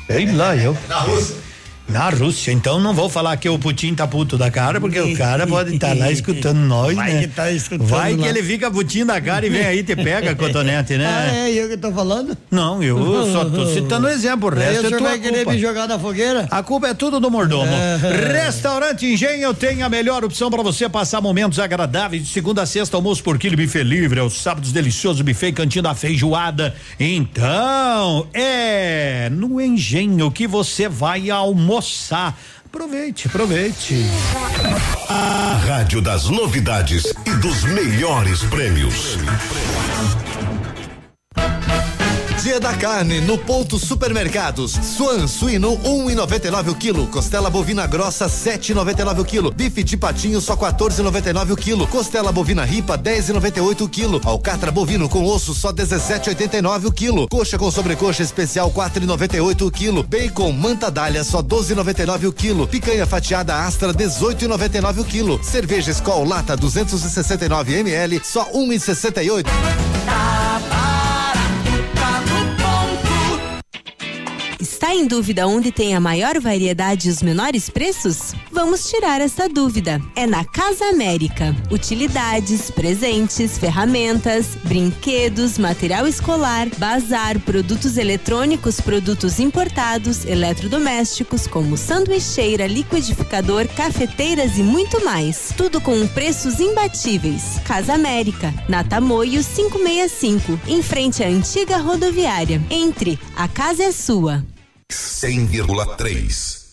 Sei lá, eu. Na Rússia. Na Rússia, então não vou falar que o Putin tá puto da cara, porque o cara pode estar lá escutando nós, Vai né? que tá escutando Vai que lá. ele fica putinho da cara e vem aí e te pega, cotonete, né? Ah, é eu que tô falando? Não, eu só tô citando o exemplo, o Aí resto o é tua vai querer culpa. me jogar na fogueira? A culpa é tudo do mordomo. É. Restaurante Engenho tem a melhor opção para você passar momentos agradáveis de segunda a sexta, almoço por quilo, buffet livre, aos sábados delicioso buffet, cantinho da feijoada. Então, é no Engenho que você vai almoçar. Aproveite, aproveite. A rádio das novidades e dos melhores prêmios. Dia da carne no ponto supermercados. Swan suíno 1,99 o quilo. Costela bovina grossa 7,99 o quilo. Bife de patinho só 14,99 o quilo. Costela bovina ripa 10,98 o quilo. Alcatra bovino com osso só 17,89 o quilo. Coxa com sobrecoxa especial 4,98 o quilo. Bacon manta dália só 12,99 o quilo. Picanha fatiada astra 18,99 o quilo. Cerveja Skol lata 269 ml só 1,68. Está em dúvida onde tem a maior variedade e os menores preços? Vamos tirar essa dúvida. É na Casa América. Utilidades, presentes, ferramentas, brinquedos, material escolar, bazar, produtos eletrônicos, produtos importados, eletrodomésticos, como sanduicheira, liquidificador, cafeteiras e muito mais. Tudo com preços imbatíveis. Casa América, na Tamoio 565, em frente à antiga rodoviária. Entre, a casa é sua. 100,3.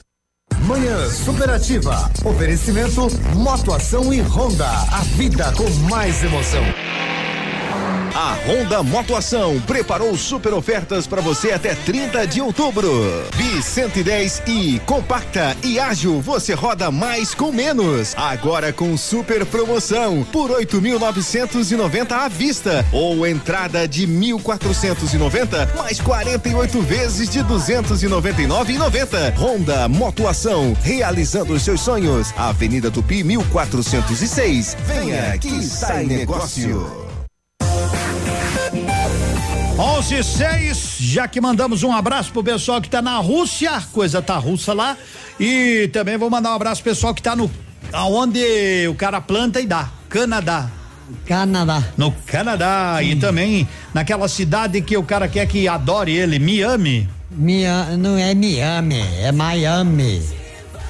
Manhã Superativa. Oferecimento Motoação e Honda. A vida com mais emoção. A Honda Motoação preparou super ofertas para você até 30 de outubro. Bi 110 e compacta e ágil, você roda mais com menos. Agora com super promoção por 8.990 à vista ou entrada de 1.490 mais 48 vezes de 299,90. Honda Motoação, realizando os seus sonhos. Avenida Tupi 1406. Venha que sai negócio. 11 e 6, já que mandamos um abraço pro pessoal que tá na Rússia, coisa tá russa lá. E também vou mandar um abraço pro pessoal que tá no. aonde o cara planta e dá. Canadá. Canadá. No Canadá. E também naquela cidade que o cara quer que adore ele, Miami. Mia, não é Miami, é Miami.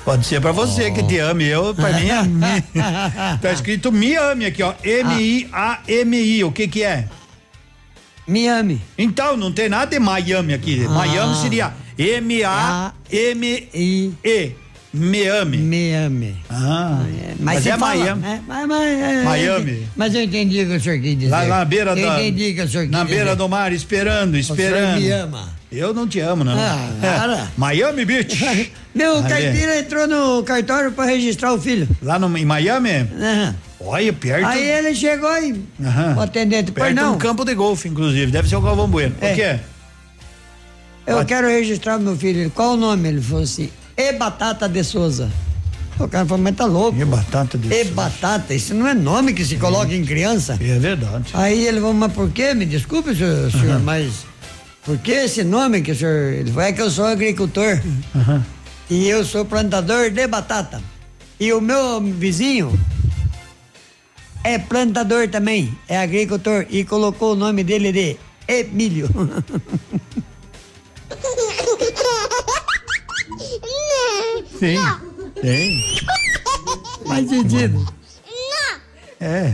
Pode ser pra você que te ame, eu, pra mim é. Tá escrito Miami aqui, ó. M-I-A-M-I. O que que é? Miami. Então, não tem nada de Miami aqui. Ah. Miami seria M-A-M-I-E. Miami. Miami. Ah. Mas, Mas é fala, Miami. né? Mas, mas, é, Miami. Mas eu entendi o que o senhor quis dizer. Lá na beira eu da. entendi o que o senhor quis Na dizer. beira do mar, esperando, esperando. me ama. Eu não te amo, não. Ah, cara. Miami Beach. Meu Ali. caipira entrou no cartório para registrar o filho. Lá no, em Miami? Aham. Olha, perto. Aí ele chegou e Aham. o atendente, pois Perto não, um campo de golfe, inclusive. Deve ser o Galvão Bueno. É. O quê? eu quero registrar o meu filho. Qual o nome? Ele falou assim, E Batata de Souza. O cara falou, mas tá louco. E batata de E Batata, isso não é nome que se coloca em criança. É verdade. Aí ele falou, mas por quê? Me desculpe, senhor, senhor, mas por que esse nome que o senhor. Ele falou, é que eu sou agricultor e eu sou plantador de batata. E o meu vizinho é plantador também, é agricultor e colocou o nome dele de Emílio. Sim. Tem. Faz sentido. É.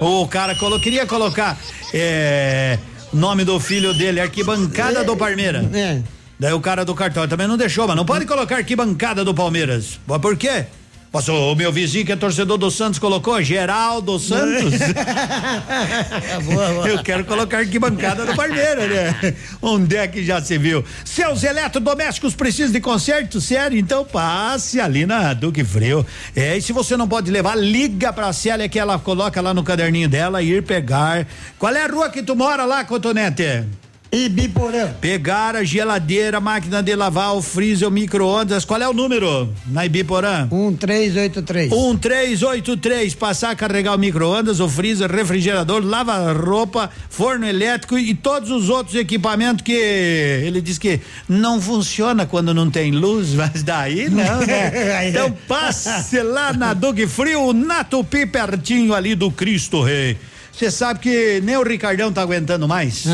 O cara colo, queria colocar é, o nome do filho dele, arquibancada do Palmeiras. É. Daí o cara do cartório também não deixou, mas não pode colocar arquibancada do Palmeiras. Mas por quê? Mas o meu vizinho que é torcedor do Santos colocou Geraldo Santos. boa, boa. Eu quero colocar arquibancada do Palmeiras, né? Onde é que já se viu? Seus eletrodomésticos precisam de conserto? Sério? Então passe ali na Duque Frio. É, e se você não pode levar, liga pra Célia que ela coloca lá no caderninho dela ir pegar. Qual é a rua que tu mora lá, Cotonete? Ibiporã. Pegar a geladeira, máquina de lavar, o freezer, o micro-ondas. Qual é o número na Ibiporã? 1383. 1383. Passar a carregar o micro-ondas, o freezer, refrigerador, lava-roupa, forno elétrico e todos os outros equipamentos que ele diz que não funciona quando não tem luz, mas daí não, né? Então passe lá na Duque Frio, na Tupi, pertinho ali do Cristo Rei. Você sabe que nem o Ricardão tá aguentando mais?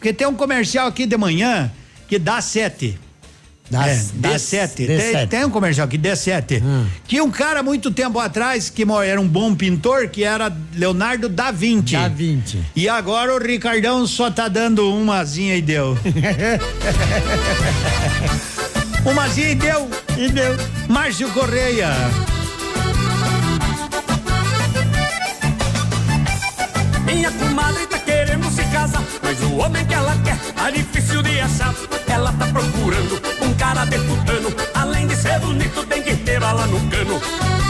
Porque tem um comercial aqui de manhã que dá sete. Dá- é, dá- dá sete. dá Tem, sete. tem um comercial aqui, dá sete. Que um cara muito tempo atrás, que era um bom pintor, que era Leonardo da Vinci. Da Vinci. E agora o Ricardão só tá dando umazinha e deu. umazinha e deu. E deu. Márcio Correia. Minha comadre tá querendo se casar, mas o homem que ela quer tá difícil de achar. Ela tá procurando um cara de putano, além de ser bonito, tem que ter bala no cano.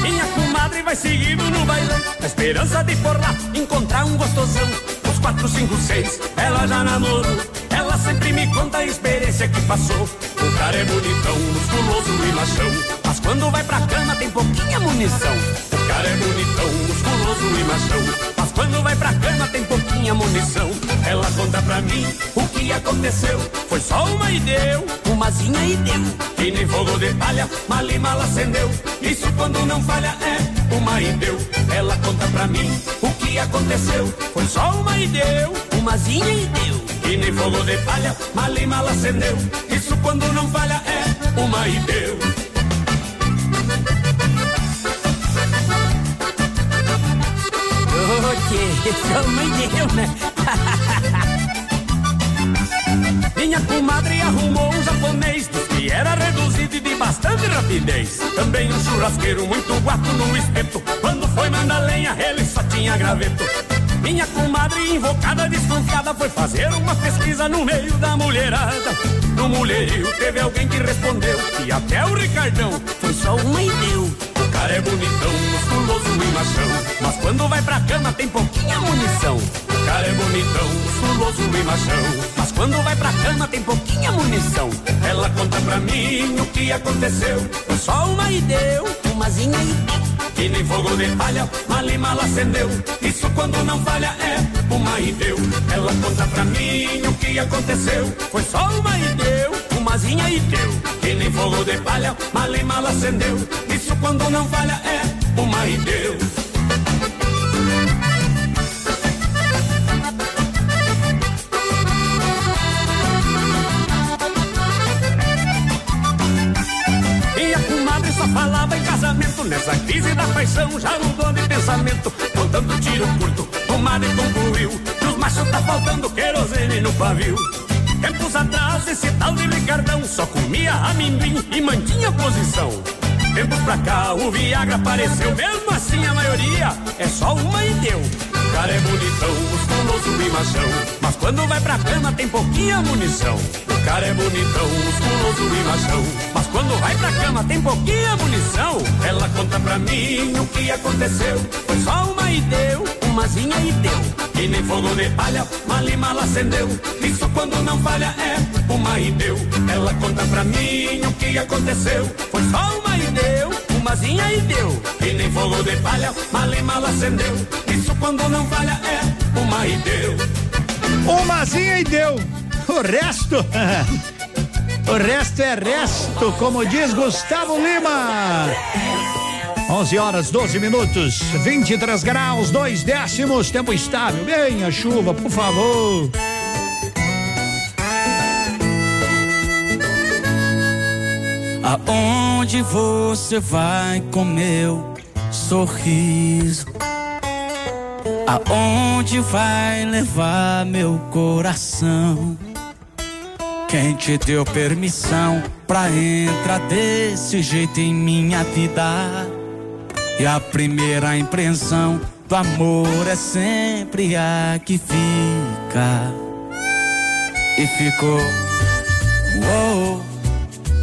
Minha comadre vai seguindo no bailão, na esperança de por lá encontrar um gostosão. Os quatro, cinco, seis, ela já namorou. Ela sempre me conta a experiência que passou. O cara é bonitão, musculoso e machão. Mas quando vai pra cama tem pouquinha munição. O cara é bonitão, musculoso e machão. Mas quando vai pra cama tem pouquinha munição. Ela conta pra mim o que aconteceu. Foi só uma e deu, umazinha e deu. Que nem fogo de palha, mal e mal acendeu. Isso quando não falha é uma e deu. Ela conta pra mim o que aconteceu. Foi só uma e deu, umazinha e deu. Que nem fogo de palha, mal e mal acendeu. Isso quando não falha é uma e deu. Ok, só uma e deu, né? Minha comadre arrumou um japonês diz que era reduzido e de bastante rapidez. Também um churrasqueiro muito guapo no espeto. Quando foi mandar lenha, ele só tinha graveto. Minha comadre, invocada, desconfiada, foi fazer uma pesquisa no meio da mulherada. No mulherio teve alguém que respondeu que até o Ricardão foi só uma e deu. Cara é bonitão, musculoso e machão. Mas quando vai pra cama tem pouquinha munição. O cara é bonitão, musculoso e machão. Mas quando vai pra cama tem pouquinha munição. Ela conta pra mim o que aconteceu. Foi só uma e deu, umazinha e. Que nem fogo de palha, e mal acendeu. Isso quando não falha é uma e deu. Ela conta pra mim o que aconteceu. Foi só uma e deu, fumazinha e deu. Que nem fogo de palha, mal e mal acendeu. Isso quando não falha é uma e deu. E a comadre só falava em casamento Nessa crise da paixão já mudou de pensamento Contando tiro curto, comadre concluiu Que os machos tá faltando querosene no pavio Tempos atrás, esse tal de Ricardão só comia amendoim e mantinha posição. Tempos pra cá, o Viagra apareceu, mesmo assim a maioria é só uma e deu. Cara é bonitão, musculoso e machão, mas quando vai pra cama tem pouquinha munição. O cara é bonitão, musculoso e machão, mas quando vai pra cama tem pouquinha munição. Ela conta pra mim o que aconteceu, foi só uma e deu, umazinha e deu. E nem fogo de palha, mal e mal acendeu. Isso quando não falha é uma e deu. Ela conta pra mim o que aconteceu, foi só uma e deu, umazinha e deu. E nem fogo de palha, mal e mal acendeu. Isso quando não falha é uma e deu. Umazinha e deu. O resto. o resto é resto, como diz Gustavo Lima. 11 horas 12 minutos, 23 graus, dois décimos, tempo estável. Bem a chuva, por favor. Aonde você vai com meu sorriso? Aonde vai levar meu coração? Quem te deu permissão pra entrar desse jeito em minha vida? E a primeira impressão do amor é sempre a que fica. E ficou. Uou,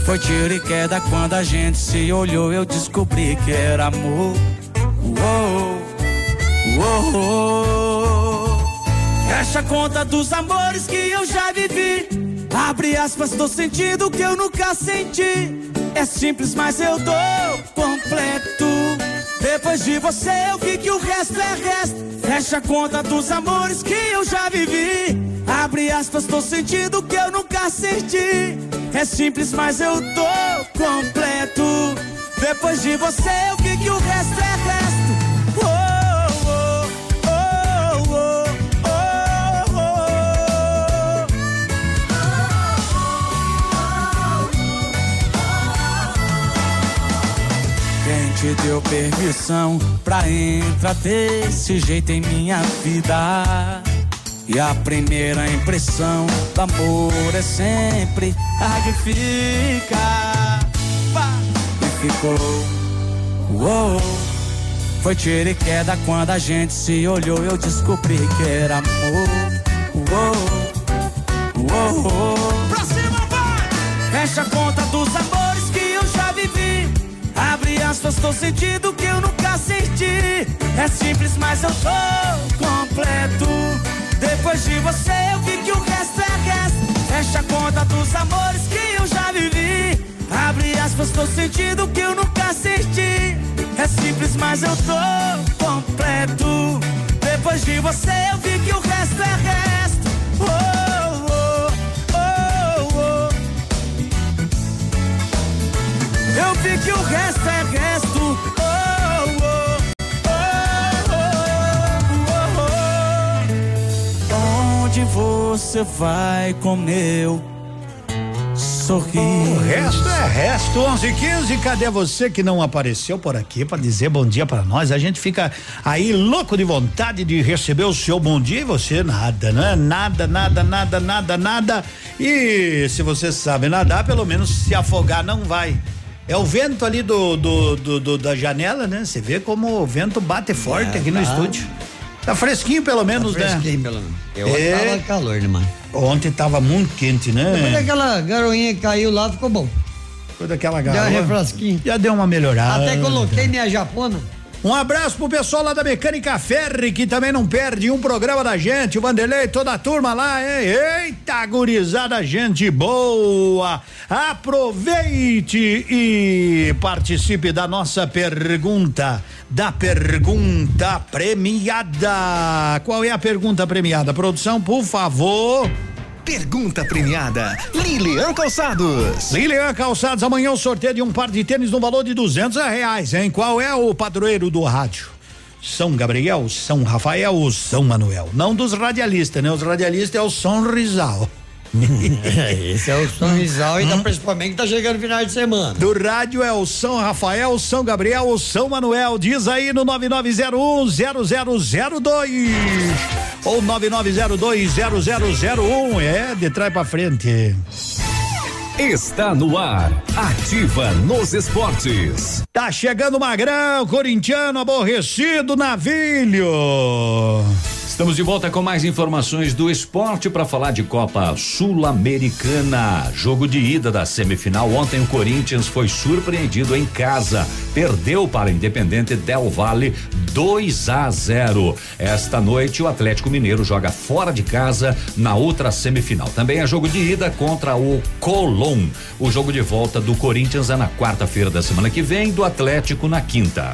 foi tiro e queda quando a gente se olhou. Eu descobri que era amor. Uou, uou. Fecha a conta dos amores que eu já vivi. Abre aspas, tô sentindo que eu nunca senti. É simples, mas eu dou completo. Depois de você eu vi que o resto é resto. Fecha a conta dos amores que eu já vivi. Abre aspas, tô sentindo que eu nunca senti. É simples, mas eu tô completo. Depois de você eu vi que o resto é resto. Deu permissão pra entrar desse jeito em minha vida? E a primeira impressão do amor é sempre a que fica. E ficou. Uou, foi tiro e queda quando a gente se olhou. Eu descobri que era amor. Uou, uou. Pra cima, vai! Fecha a conta Aspas, tô sentindo que eu nunca senti. É simples, mas eu tô completo. Depois de você eu vi que o resto é resto. Fecha a conta dos amores que eu já vivi. Abre aspas, tô sentindo que eu nunca senti. É simples, mas eu tô completo. Depois de você eu vi que o resto é resto. Eu vi que o resto é resto. Oh, oh, oh, oh, oh. Onde você vai com meu sorriso? O resto é resto. 11 15 cadê você que não apareceu por aqui para dizer bom dia para nós? A gente fica aí louco de vontade de receber o seu bom dia e você nada, né? Nada, nada, nada, nada, nada. E se você sabe nadar, pelo menos se afogar não vai. É o vento ali do, do, do- do- da janela, né? Você vê como o vento bate forte É, aqui no tá. estúdio. Tá fresquinho pelo menos, né? fresquinho, pelo menos. Eu É. tava calor demais. Ontem tava muito quente, Depois né? daquela garoinha que caiu lá, ficou bom. Depois daquela garoa. refresquinho. Já deu uma melhorada. Até coloquei minha japona. Um abraço pro pessoal lá da Mecânica Ferri, que também não perde um programa da gente. O Vanderlei, toda a turma lá, hein? Eita, gurizada, gente boa! Aproveite e participe da nossa pergunta, da pergunta premiada. Qual é a pergunta premiada? Produção, por favor. Pergunta premiada, Lilian Calçados. Lilian Calçados, amanhã o sorteio de um par de tênis no valor de duzentos reais, hein? Qual é o padroeiro do rádio? São Gabriel, São Rafael ou São Manuel? Não dos radialistas, né? Os radialistas é o São Rizal. Esse é o sorrisal, então principalmente que tá chegando final de semana. Do rádio é o São Rafael, São Gabriel, o São Manuel. Diz aí no 9901-0002 ou 9902-0001. É, de trás pra frente. Está no ar. Ativa nos esportes. Tá chegando o Magrão, corintiano aborrecido, navilho. Estamos de volta com mais informações do esporte para falar de Copa Sul-Americana. Jogo de ida da semifinal. Ontem o Corinthians foi surpreendido em casa. Perdeu para Independente Del Valle 2 a 0. Esta noite o Atlético Mineiro joga fora de casa na outra semifinal. Também é jogo de ida contra o Colón. O jogo de volta do Corinthians é na quarta-feira da semana que vem, do Atlético na quinta.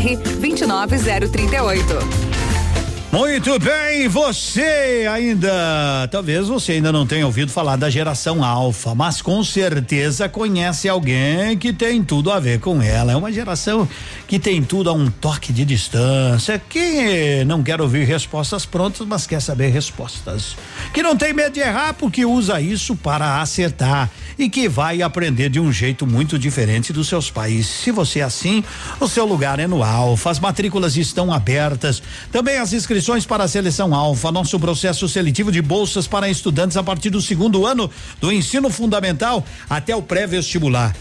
29038. Muito bem, você ainda, talvez você ainda não tenha ouvido falar da geração alfa, mas com certeza conhece alguém que tem tudo a ver com ela. É uma geração que tem tudo a um toque de distância, que não quer ouvir respostas prontas, mas quer saber respostas. Que não tem medo de errar porque usa isso para acertar e que vai aprender de um jeito muito diferente dos seus pais. Se você é assim, o seu lugar é no Alfa. As matrículas estão abertas. Também as inscrições para a seleção Alfa. Nosso processo seletivo de bolsas para estudantes a partir do segundo ano do ensino fundamental até o pré-vestibular.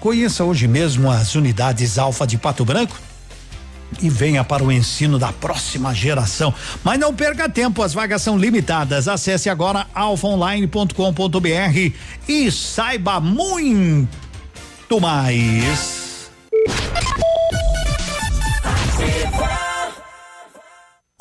Conheça hoje mesmo as unidades Alfa de Pato Branco e venha para o ensino da próxima geração. Mas não perca tempo, as vagas são limitadas. Acesse agora alfaonline.com.br e saiba muito mais.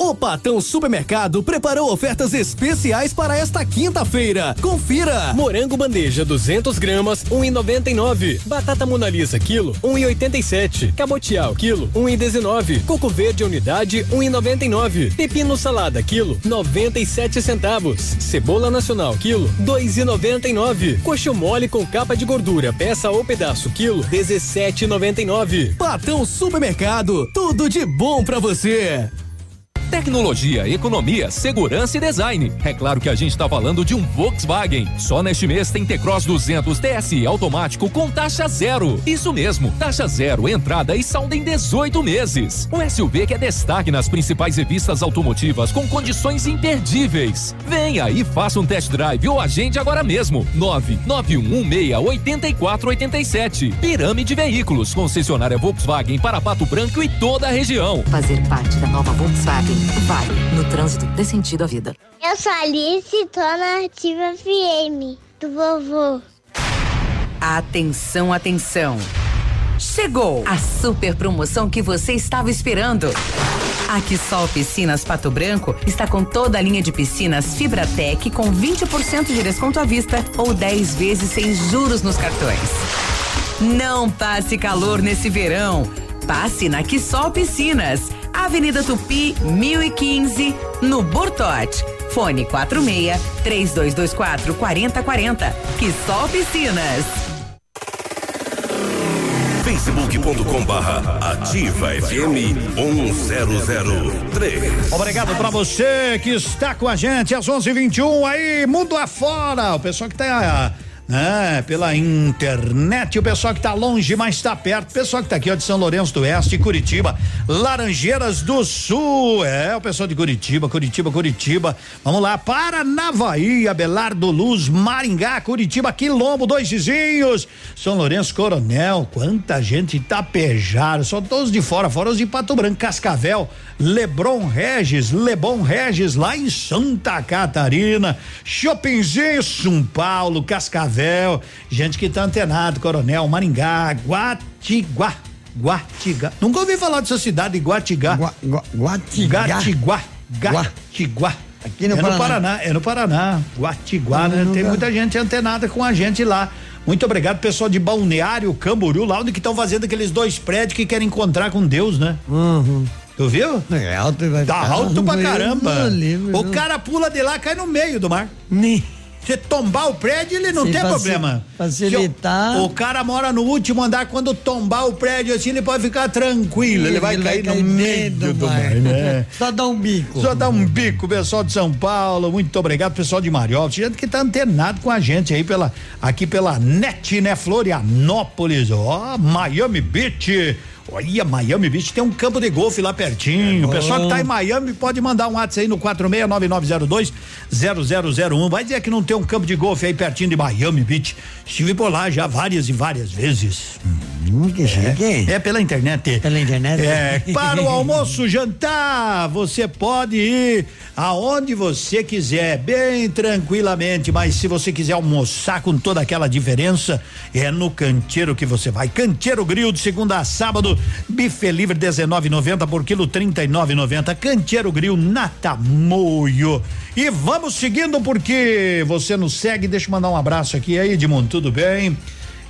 O Patão Supermercado preparou ofertas especiais para esta quinta-feira. Confira! Morango bandeja 200 gramas, 1,99. Batata Monalisa quilo, 1,87. Cabotial quilo, 1,19. Coco verde unidade, 1,99. Pepino salada quilo, 97 centavos. Cebola nacional quilo, 2,99. Coxo mole com capa de gordura, peça ou pedaço quilo, 17,99. Patão Supermercado, tudo de bom para você. Tecnologia, economia, segurança e design. É claro que a gente está falando de um Volkswagen. Só neste mês tem T-Cross 200 TSI automático com taxa zero. Isso mesmo, taxa zero, entrada e saldo em 18 meses. Um SUV que é destaque nas principais revistas automotivas com condições imperdíveis. Venha e faça um test drive ou agende agora mesmo. 991168487. Pirâmide Veículos, concessionária Volkswagen para Pato Branco e toda a região. Fazer parte da nova Volkswagen Vale. No trânsito, dê sentido à vida. Eu sou a Alice e tô na Ativa FM do vovô. Atenção, atenção. Chegou a super promoção que você estava esperando. A Quissol Piscinas Pato Branco está com toda a linha de piscinas Fibratec com 20% de desconto à vista ou 10 vezes sem juros nos cartões. Não passe calor nesse verão. Passe na Quissol Piscinas. Avenida Tupi, 1015, no Bortote. Fone 46 3224 4040. Que sol piscinas. facebook.com barra ativa FM 1003. Obrigado pra você que está com a gente às 11:21 aí, mundo afora. O pessoal que tá né? Pela internet, o pessoal que tá longe, mas tá perto, o pessoal que tá aqui, ó, de São Lourenço do Oeste, Curitiba, Laranjeiras do Sul, é, o pessoal de Curitiba, Curitiba, Curitiba, vamos lá, Paranavaí, Abelardo Luz, Maringá, Curitiba, Quilombo, dois vizinhos, São Lourenço, Coronel, quanta gente, Itapejara, só todos de fora, fora os de Pato Branco, Cascavel, Lebron Regis, Lebon Regis, lá em Santa Catarina, Shoppingzinho, São Paulo, Cascavel, gente que tá antenado, Coronel, Maringá, Guatiguá, Guatiguá. Nunca ouvi falar dessa cidade, Guatigá. Guatigá. Gatiguá. Aqui no é Paraná. no Paraná, é no Paraná, Guatiguá, né? Tem muita gente antenada com a gente lá. Muito obrigado, pessoal de Balneário Camboriú, lá onde que estão fazendo aqueles dois prédios que querem encontrar com Deus, né? Tu viu? É alto, vai Tá alto pra caramba. do O cara pula de lá, cai no meio do mar. Você tombar o prédio, ele não Se tem faci- problema. facilitar. Se O, o cara mora no último andar, quando tombar o prédio assim, ele pode ficar tranquilo. Ele, vai cair no meio do, mar, né? Só dá um bico. Só dá um bico, pessoal de São Paulo. Muito obrigado, pessoal de Mariol. Gente que tá antenado com a gente aí pela, aqui pela NET, né? Florianópolis, ó, Miami Beach. Olha, Miami Beach tem um campo de golfe lá pertinho. É o pessoal que tá em Miami pode mandar um WhatsApp aí no 4699020001. Vai dizer que não tem um campo de golfe aí pertinho de Miami Beach. Estive por lá já várias e várias vezes. que chique. É, pela internet. Pela internet? É, para o almoço, jantar, você pode ir aonde você quiser, bem tranquilamente, mas se você quiser almoçar com toda aquela diferença, é no Canteiro que você vai. Canteiro Grill de segunda a sábado, bife livre 19,90 por quilo 39,90. Canteiro Grill na Tamoio. E vamos seguindo porque você nos segue. Deixa eu mandar um abraço aqui aí, Edmundo, tudo bem?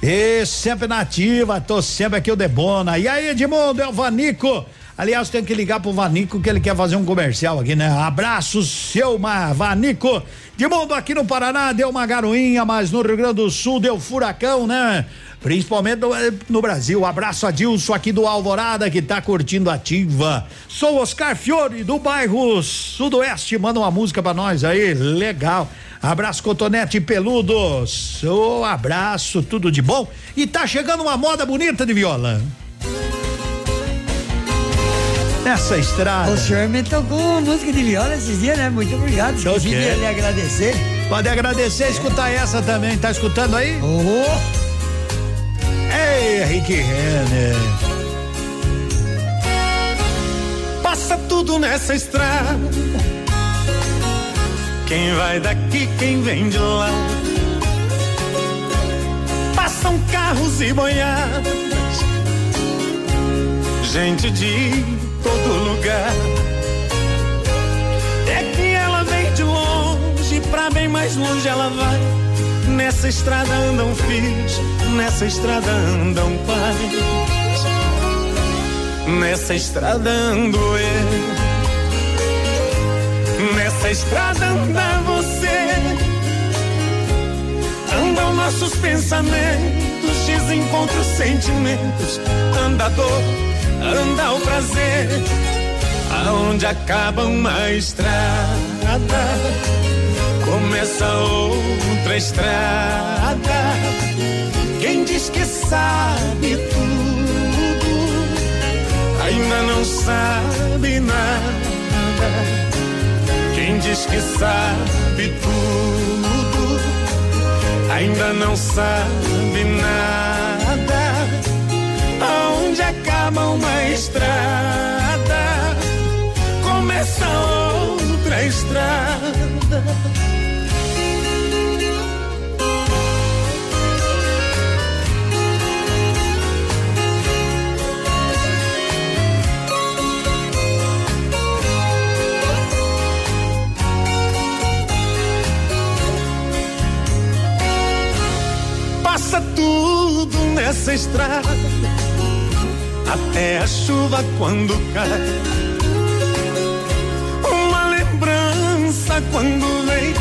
E sempre nativa, tô sempre aqui o Debona. E aí, Edmundo, é o Vanico. Aliás, tem que ligar pro Vanico que ele quer fazer um comercial aqui, né? Abraço, seu Vanico. Edmundo aqui no Paraná deu uma garoinha, mas no Rio Grande do Sul deu furacão, né? Principalmente no, eh, Brasil. Abraço a Dilson aqui do Alvorada que tá curtindo ativa. Sou Oscar Fiore do bairro Sudoeste. Manda uma música pra nós aí. Legal. Abraço Cotonete Peludo. Sou abraço, tudo de bom. E tá chegando uma moda bonita de viola. Nessa estrada. O senhor me tocou música de viola esses dias, né? Muito obrigado. Esqueci de Ok. lhe agradecer. Pode agradecer escutar essa também. Tá escutando aí? Oh. Ei, Rick Renner. Passa tudo nessa estrada. Quem vai daqui, quem vem de lá. Passam carros e boiadas. Gente de todo lugar. É que ela vem de longe, pra bem mais longe ela vai. Nessa estrada andam filhos, nessa estrada andam pais. Nessa estrada ando eu. Nessa estrada anda você. Andam nossos pensamentos, desencontros, sentimentos. Anda dor, anda o prazer. Aonde acaba uma estrada, começa outra estrada. Quem diz que sabe tudo, ainda não sabe nada. Quem diz que sabe tudo, ainda não sabe nada. Acaba uma estrada, começa outra estrada. Passa tudo nessa estrada, até a chuva quando cai. Uma lembrança quando vem,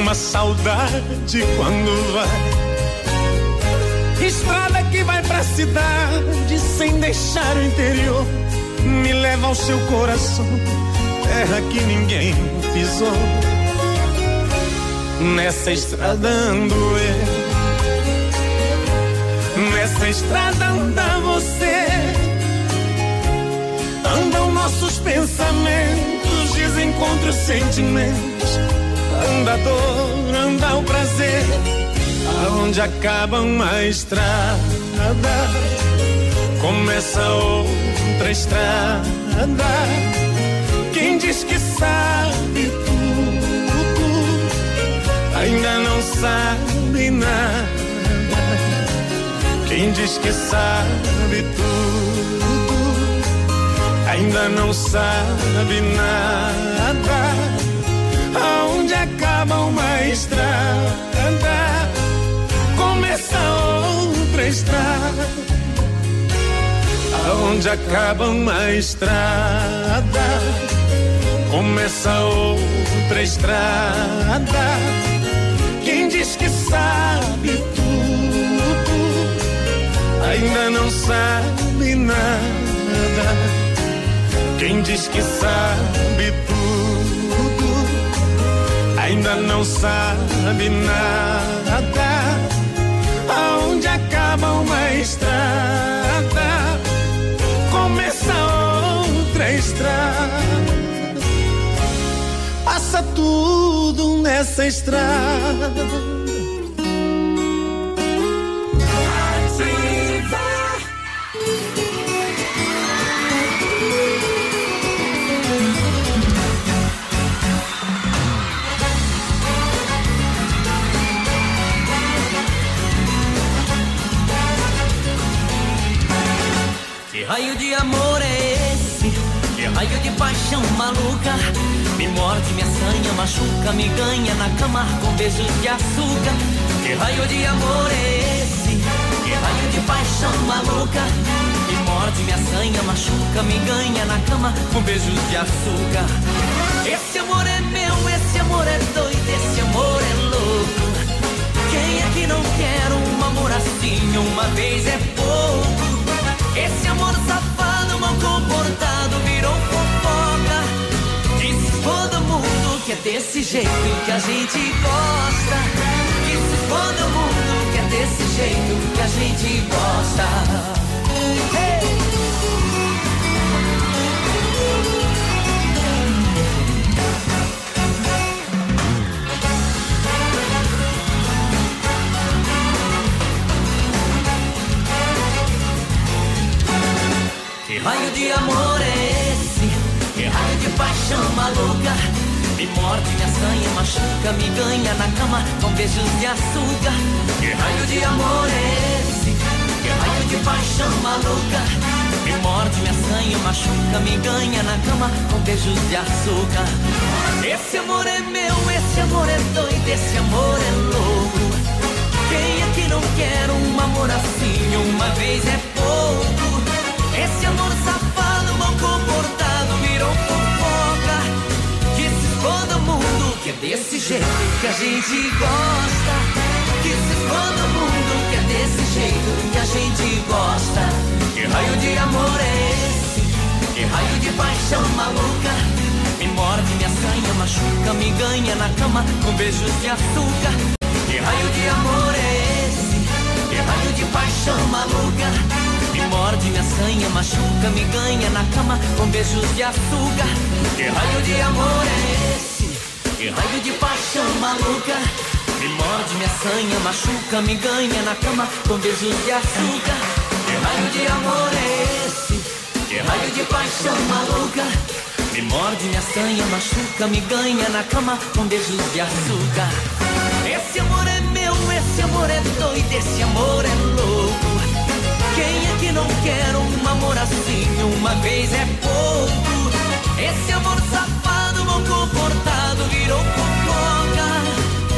uma saudade quando vai. Estrada que vai pra cidade sem deixar o interior, me leva ao seu coração, terra que ninguém pisou. nessa estrada ando eu. Nessa estrada anda você, andam nossos pensamentos, desencontros, sentimentos, anda a dor, anda o prazer, aonde acaba uma estrada, começa outra estrada. Quem diz que sabe tudo, ainda não sabe nada. Quem diz que sabe tudo, ainda não sabe nada. Aonde acaba uma estrada, começa outra estrada. Aonde acaba uma estrada, começa outra estrada. Quem diz que sabe tudo, ainda não sabe nada. Quem diz que sabe tudo, ainda não sabe nada. Aonde acaba uma estrada, começa outra estrada. Passa tudo nessa estrada. Paixão maluca? Me morde, me assanha, machuca, me ganha na cama com beijos de açúcar. Que raio de amor é esse? Que raio de paixão maluca? Me morde, me assanha, machuca, me ganha na cama com beijos de açúcar. Esse amor é meu, esse amor é doido, esse amor é louco. Quem é que não quer um amor assim? Uma vez é pouco. Esse amor safado, mal comportado, virou que é desse jeito que a gente gosta. Diz todo mundo que é desse jeito que a gente gosta. Que raio de amor é esse? Que raio de paixão maluca? Me morde, me assanha, machuca, me ganha na cama com beijos de açúcar. Que raio de amor é esse? Que raio de paixão maluca? Me morde, me assanha, machuca, me ganha na cama com beijos de açúcar. Esse amor é meu, esse amor é doido, esse amor é louco. Quem é que não quer um amor assim? Uma vez é pouco. Esse amor safado, desse jeito que a gente gosta. Disse todo mundo que é desse jeito que a gente gosta. Que raio de amor é esse? Que raio de paixão maluca? Me morde, me assanha, machuca, me ganha na cama com beijos de açúcar. Que raio de amor é esse? Que raio de paixão maluca? Me morde, me assanha, machuca, me ganha na cama com beijos de açúcar. Que raio de amor é esse? Que raio de paixão maluca? Me morde, me assanha, machuca, me ganha na cama com beijos de açúcar. Que raio de amor é esse? Que raio de paixão maluca? Me morde, me assanha, machuca, me ganha na cama com beijos de açúcar. Esse amor é meu, esse amor é doido, esse amor é louco. Quem é que não quer um amor assim? Uma vez é pouco. Esse amor safado, comportado, virou fofoca.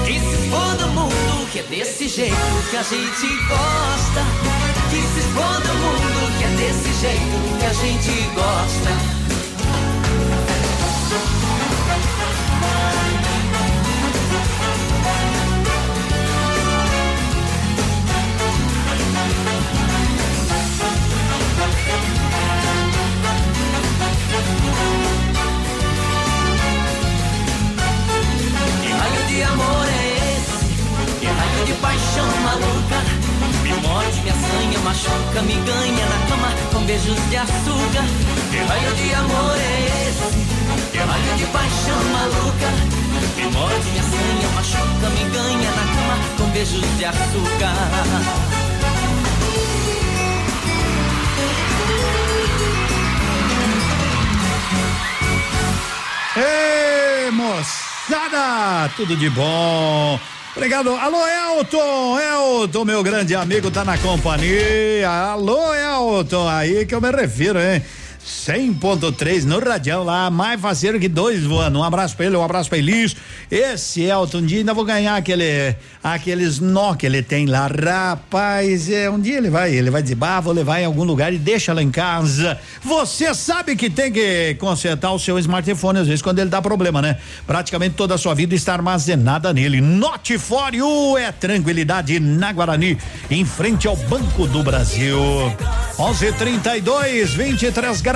Disse todo mundo que é desse jeito que a gente gosta. Disse todo mundo que é desse jeito que a gente gosta. Beijos de açúcar. Que raio de amor é esse? Que raio de paixão maluca? Me morde, me assanha, machuca, me ganha na cama com beijos de açúcar. Ei, moçada, tudo de bom. Obrigado. Alô, Elton, Elton, meu grande amigo, tá na companhia. Alô, Elton, aí que eu me refiro, hein? 100.3 no radião lá, mais faceiro que dois voando. Um abraço pra ele, um abraço pra Elis. Esse Elton, um dia ainda vou ganhar aquele, aqueles nó que ele tem lá. Rapaz, é, um dia ele vai, ele vai dizer, bah, vou levar em algum lugar e deixa lá em casa. Você sabe que tem que consertar o seu smartphone às vezes quando ele dá problema, né? Praticamente toda a sua vida está armazenada nele. You é tranquilidade na Guarani, em frente ao Banco do Brasil. 11:32, 23 graus.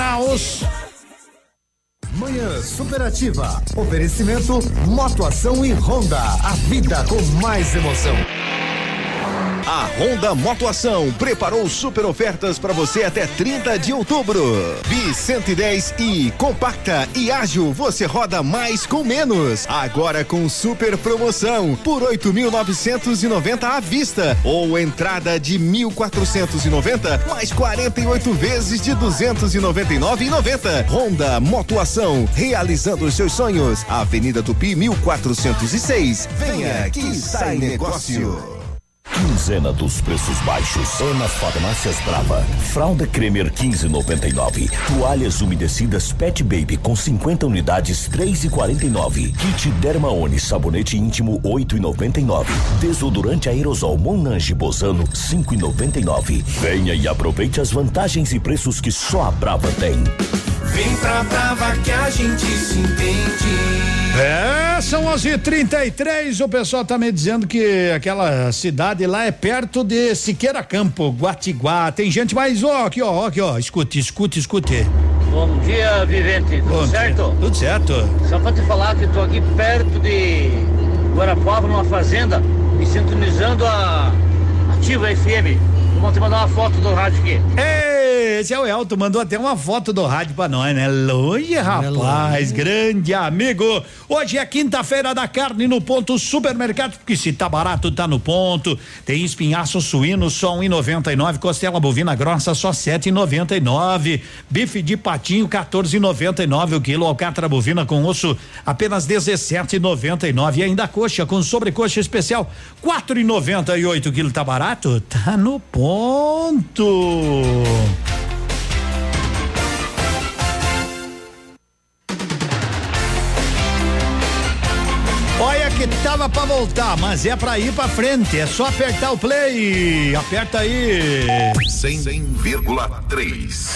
Manhã Superativa. Oferecimento Motoação e Honda. A vida com mais emoção. A Honda Motoação preparou super ofertas para você até 30 de outubro. Bi 110 e compacta e ágil, você roda mais com menos. Agora com super promoção por 8.990 à vista ou entrada de 1.490 mais 48 vezes de 299,90. Honda Motoação, realizando os seus sonhos. Avenida Tupi 1406. Venha que sai negócio. Quinzena dos preços baixos. É nas farmácias Brava. Fralda Cremer 15,99. Toalhas umedecidas Pet Baby com 50 unidades 3,49. Kit Dermaone sabonete íntimo 8,99. Desodorante aerosol Monange Bozano 5,99. Venha e aproveite as vantagens e preços que só a Brava tem. Vem pra Brava que a gente se entende. É, são 11:33. O pessoal tá me dizendo que aquela cidade lá é perto de Siqueira Campo, Guatiguá. Tem gente mais, ó, aqui, ó, aqui, ó. Escute, escute, escute. Bom dia, Vivente. Tudo Bom certo? dia. Tudo certo. Só pra te falar que tô aqui perto de Guarapuava, numa fazenda, me sintonizando a Ativa FM. Vou te mandar uma foto do rádio aqui. Ei, esse é o Elton, mandou até uma foto do rádio pra nós, né? Longe, rapaz, grande amigo. Hoje é quinta-feira da carne no ponto supermercado, porque se tá barato, tá no ponto. Tem espinhaço suíno só um e noventa e nove, costela bovina grossa só sete e noventa e nove, bife de patinho 14,99 o quilo, alcatra bovina com osso apenas 17,99 e ainda a coxa com sobrecoxa especial 4,98 quilo, tá barato? Tá no ponto. Tava pra voltar, mas é pra ir pra frente, é só apertar o play. Aperta aí. 100,3.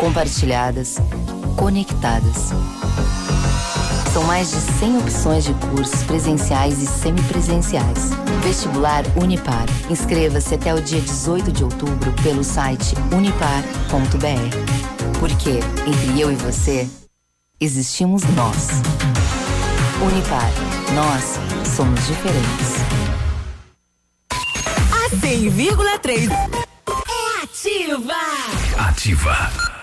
Compartilhadas, conectadas. São mais de 100 opções de cursos presenciais e semipresenciais. Vestibular Unipar. Inscreva-se até o dia 18 de outubro pelo site unipar.br. Porque entre eu e você, existimos nós. Unipar. Nós somos diferentes. A 100,3 é ativa. Ativa.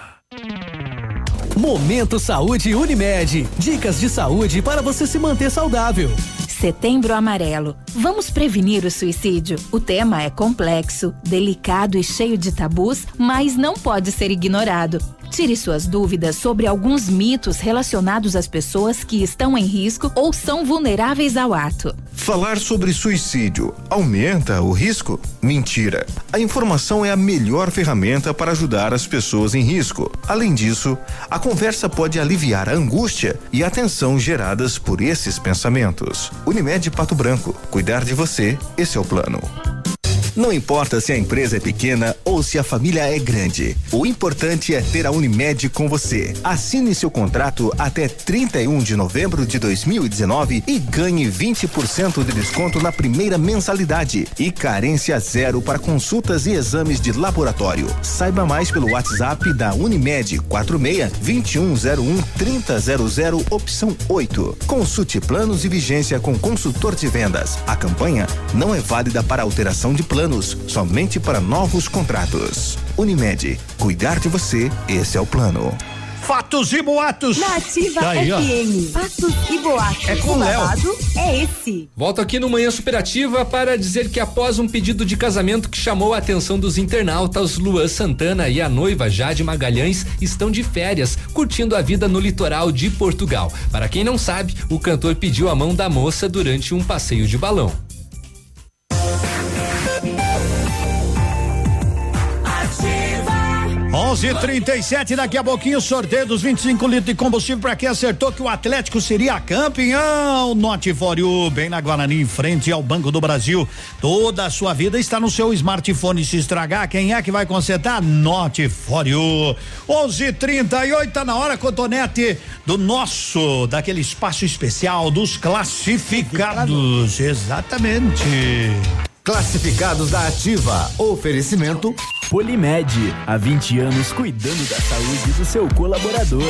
Momento Saúde Unimed. Dicas de saúde para você se manter saudável. Setembro Amarelo. Vamos prevenir o suicídio. O tema é complexo, delicado e cheio de tabus, mas não pode ser ignorado. Tire suas dúvidas sobre alguns mitos relacionados às pessoas que estão em risco ou são vulneráveis ao ato. Falar sobre suicídio aumenta o risco? Mentira. A informação é a melhor ferramenta para ajudar as pessoas em risco. Além disso, a conversa pode aliviar a angústia e a tensão geradas por esses pensamentos. Unimed Pato Branco. Cuidar de você, esse é o plano. Não importa se a empresa é pequena ou se a família é grande. O importante é ter a Unimed com você. Assine seu contrato até 31 de novembro de 2019 e ganhe 20% de desconto na primeira mensalidade e carência zero para consultas e exames de laboratório. Saiba mais pelo WhatsApp da Unimed 46 2101 3000 opção 8. Consulte planos e vigência com consultor de vendas. A campanha não é válida para alteração de planos, somente para novos contratos. Unimed, cuidar de você, esse é o plano. Fatos e boatos. Nativa Tá aí, ó. FM. Fatos e boatos. É com o Léo. é esse. Volto aqui no Manhã Superativa para dizer que após um pedido de casamento que chamou a atenção dos internautas, Luan Santana e a noiva Jade Magalhães estão de férias, curtindo a vida no litoral de Portugal. Para quem não sabe, o cantor pediu a mão da moça durante um passeio de balão. 11:37 daqui a pouquinho sorteio dos 25 litros de combustível para quem acertou que o Atlético seria campeão. You, bem na Guarani, em frente ao Banco do Brasil. Toda a sua vida está no seu smartphone. Se estragar, quem é que vai consertar? Note for You. 11:38 tá na hora cotonete do nosso daquele espaço especial dos classificados. Exatamente. Classificados da Ativa. Oferecimento Polimed, há 20 anos cuidando da saúde do seu colaborador.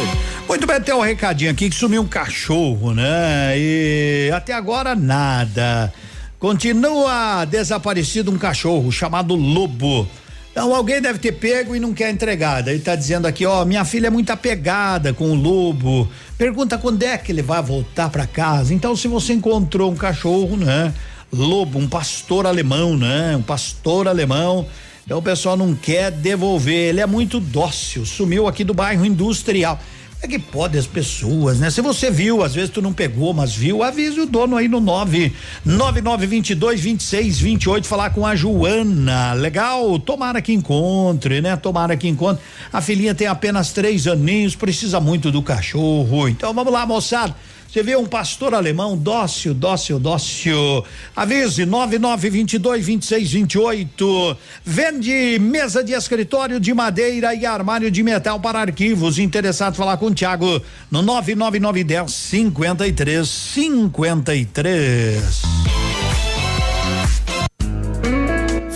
Muito bem, tem um recadinho aqui que sumiu um cachorro, né? E até agora nada. Continua desaparecido um cachorro chamado Lobo. Então alguém deve ter pego e não quer entregar. Ele tá dizendo aqui, ó, minha filha é muito apegada com o lobo. Pergunta quando é que ele vai voltar para casa. Então se você encontrou um cachorro, né? Lobo, um pastor alemão, né? Um pastor alemão. Então o pessoal não quer devolver. Ele é muito dócil. Sumiu aqui do bairro industrial. É que pode as pessoas, né? Se você viu, às vezes tu não pegou, mas viu, avise o dono aí no 9 9922 26 28 falar com a Joana. Legal? Tomara que encontre, né? Tomara que encontre. A filhinha tem apenas três aninhos, precisa muito do cachorro. Então vamos lá, moçada. Você vê um pastor alemão dócil, dócil, dócil. Avise 9922 2628. Vende mesa de escritório de madeira e armário de metal para arquivos. Interessado falar com o Thiago no 99910 53 53.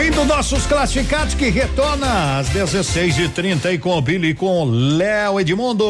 Fim nossos classificados que retorna às 16 e 30 e com o Billy e com o Léo Edmundo.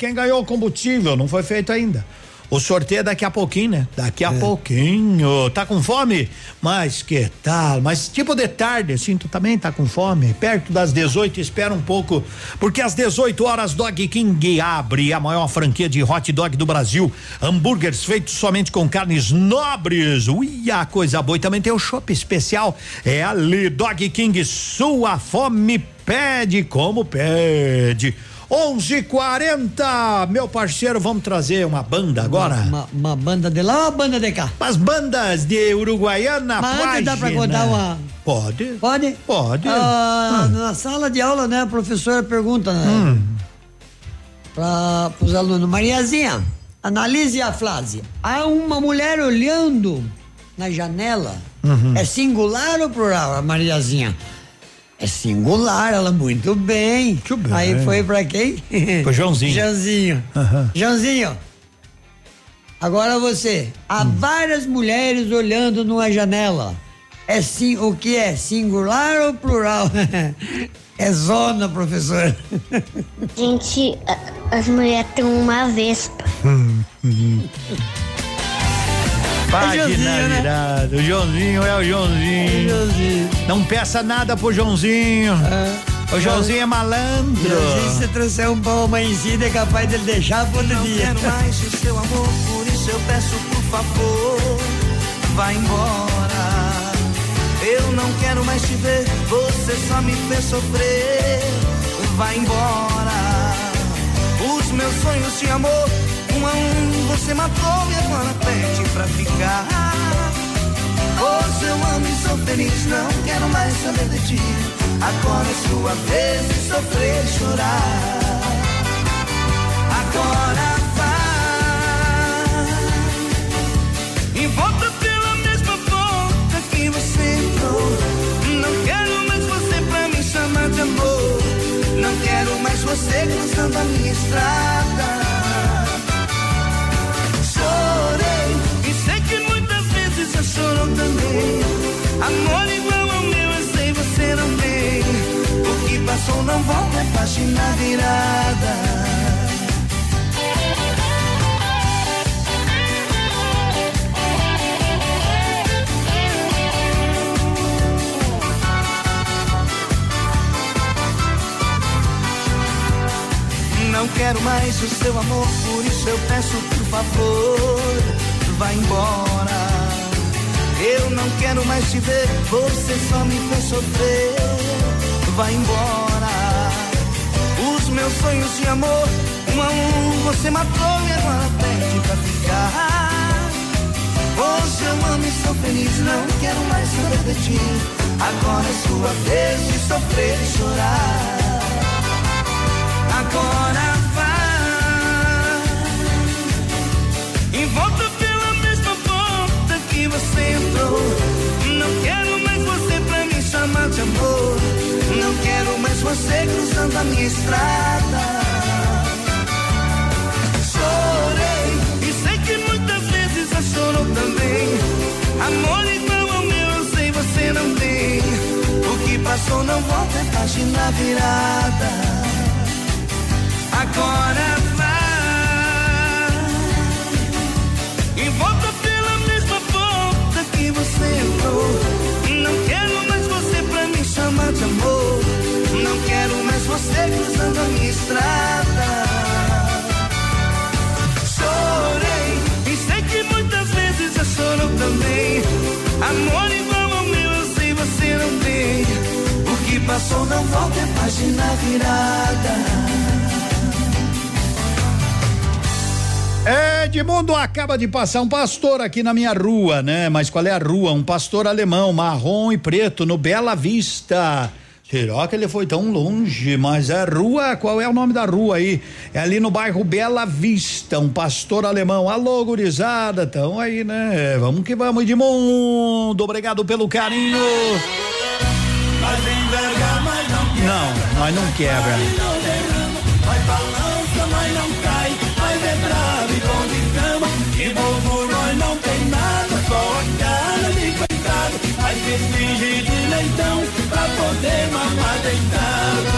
Quem ganhou o combustível não foi feito ainda. O sorteio é daqui a pouquinho, né? Daqui a pouquinho. Tá com fome? Mas que tal? Mas tipo de tarde, assim, tu também tá com fome? Perto das 18, espera um pouco, porque às 18 horas Dog King abre a maior franquia de hot dog do Brasil. Hambúrgueres feitos somente com carnes nobres. Ui, a coisa boa. E também tem o chopp especial. É ali, Dog King, sua fome pede como pede. 11:40, meu parceiro, vamos trazer uma banda agora. Uma, uma banda de lá ou banda de cá? As bandas de Uruguaiana, Mas antes dá pra página. contar uma. Pode. Pode? Pode. Ah, Hum. Na sala de aula, né, a professora pergunta, né? Hum. Para os alunos, Mariazinha, analise a frase. Há uma mulher olhando na janela. Uhum. É singular ou plural, a Mariazinha? É singular, ela muito bem. Muito bem. Aí foi pra quem? Pro Joãozinho. Joãozinho. Aham. Joãozinho, agora você. Há Hum. várias mulheres olhando numa janela. É sim, o que é? Singular ou plural? é zona, professor. Gente, as mulheres têm uma vespa. Página Joãozinho, né? virada. O Joãozinho é o Joãozinho. Não peça nada pro Joãozinho. O Joãozinho é malandro. Joãozinho, se você trouxer um pão amanhecido, é capaz dele deixar pro outro dia. Quero mais o seu amor, por isso eu peço por favor, vá embora. Eu não quero mais te ver, você só me fez sofrer. vai embora. Os meus sonhos de amor, um a um, você matou e agora pede pra ficar. Hoje eu amo e sou feliz, não quero mais saber de ti. Agora é sua vez de sofrer e chorar. Agora vai e volta pela mesma porta que você entrou. Não quero mais você pra me chamar de amor. Não quero mais você cruzando a minha estrada. Chorou também. Amor igual ao meu, eu sei você não tem. O que passou não volta, é página virada. Não quero mais o seu amor, por isso eu peço por favor, vá embora. Eu não quero mais te ver, você só me fez sofrer, vá embora. Os meus sonhos de amor, um a um, você matou e agora pede pra ficar. Hoje eu amo e sou feliz, não quero mais saber de ti. Agora é sua vez de sofrer e chorar. Agora vai e volta Não quero mais você pra me chamar de amor. Não quero mais você cruzando a minha estrada. Chorei e sei que muitas vezes você chorou também. Amor igual ao meu, eu sei você não tem. O que passou não volta, é página virada agora de amor. Não quero mais você cruzando a minha estrada. Chorei e sei que muitas vezes já chorou também. Amor igual ao meu, eu sei você não tem. O que passou não volta, é página virada. Edmundo acaba de passar um pastor aqui na minha rua, né? Mas qual é a rua? Um pastor alemão, marrom e preto, no Bela Vista. Será que ele foi tão longe? Mas a rua, qual é o nome da rua aí? É ali no bairro Bela Vista, um pastor alemão. Alô, gurizada, tão aí, né? Vamos que vamos, Edmundo. Obrigado pelo carinho. Não, nós não quebra. Vai Mas finge de leitão pra poder mamar deitado.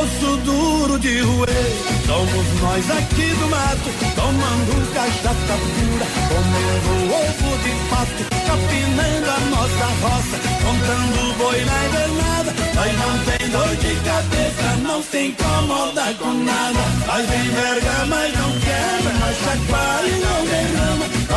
Osso duro de roer, somos nós aqui do mato, tomando cachaça pura, comendo ovo de pato, capinando a nossa roça, contando boi na invernada. Nós não tem dor de cabeça, não se incomoda com nada. Nós enverga, mas não quebra, nós chacoalha e não derrama.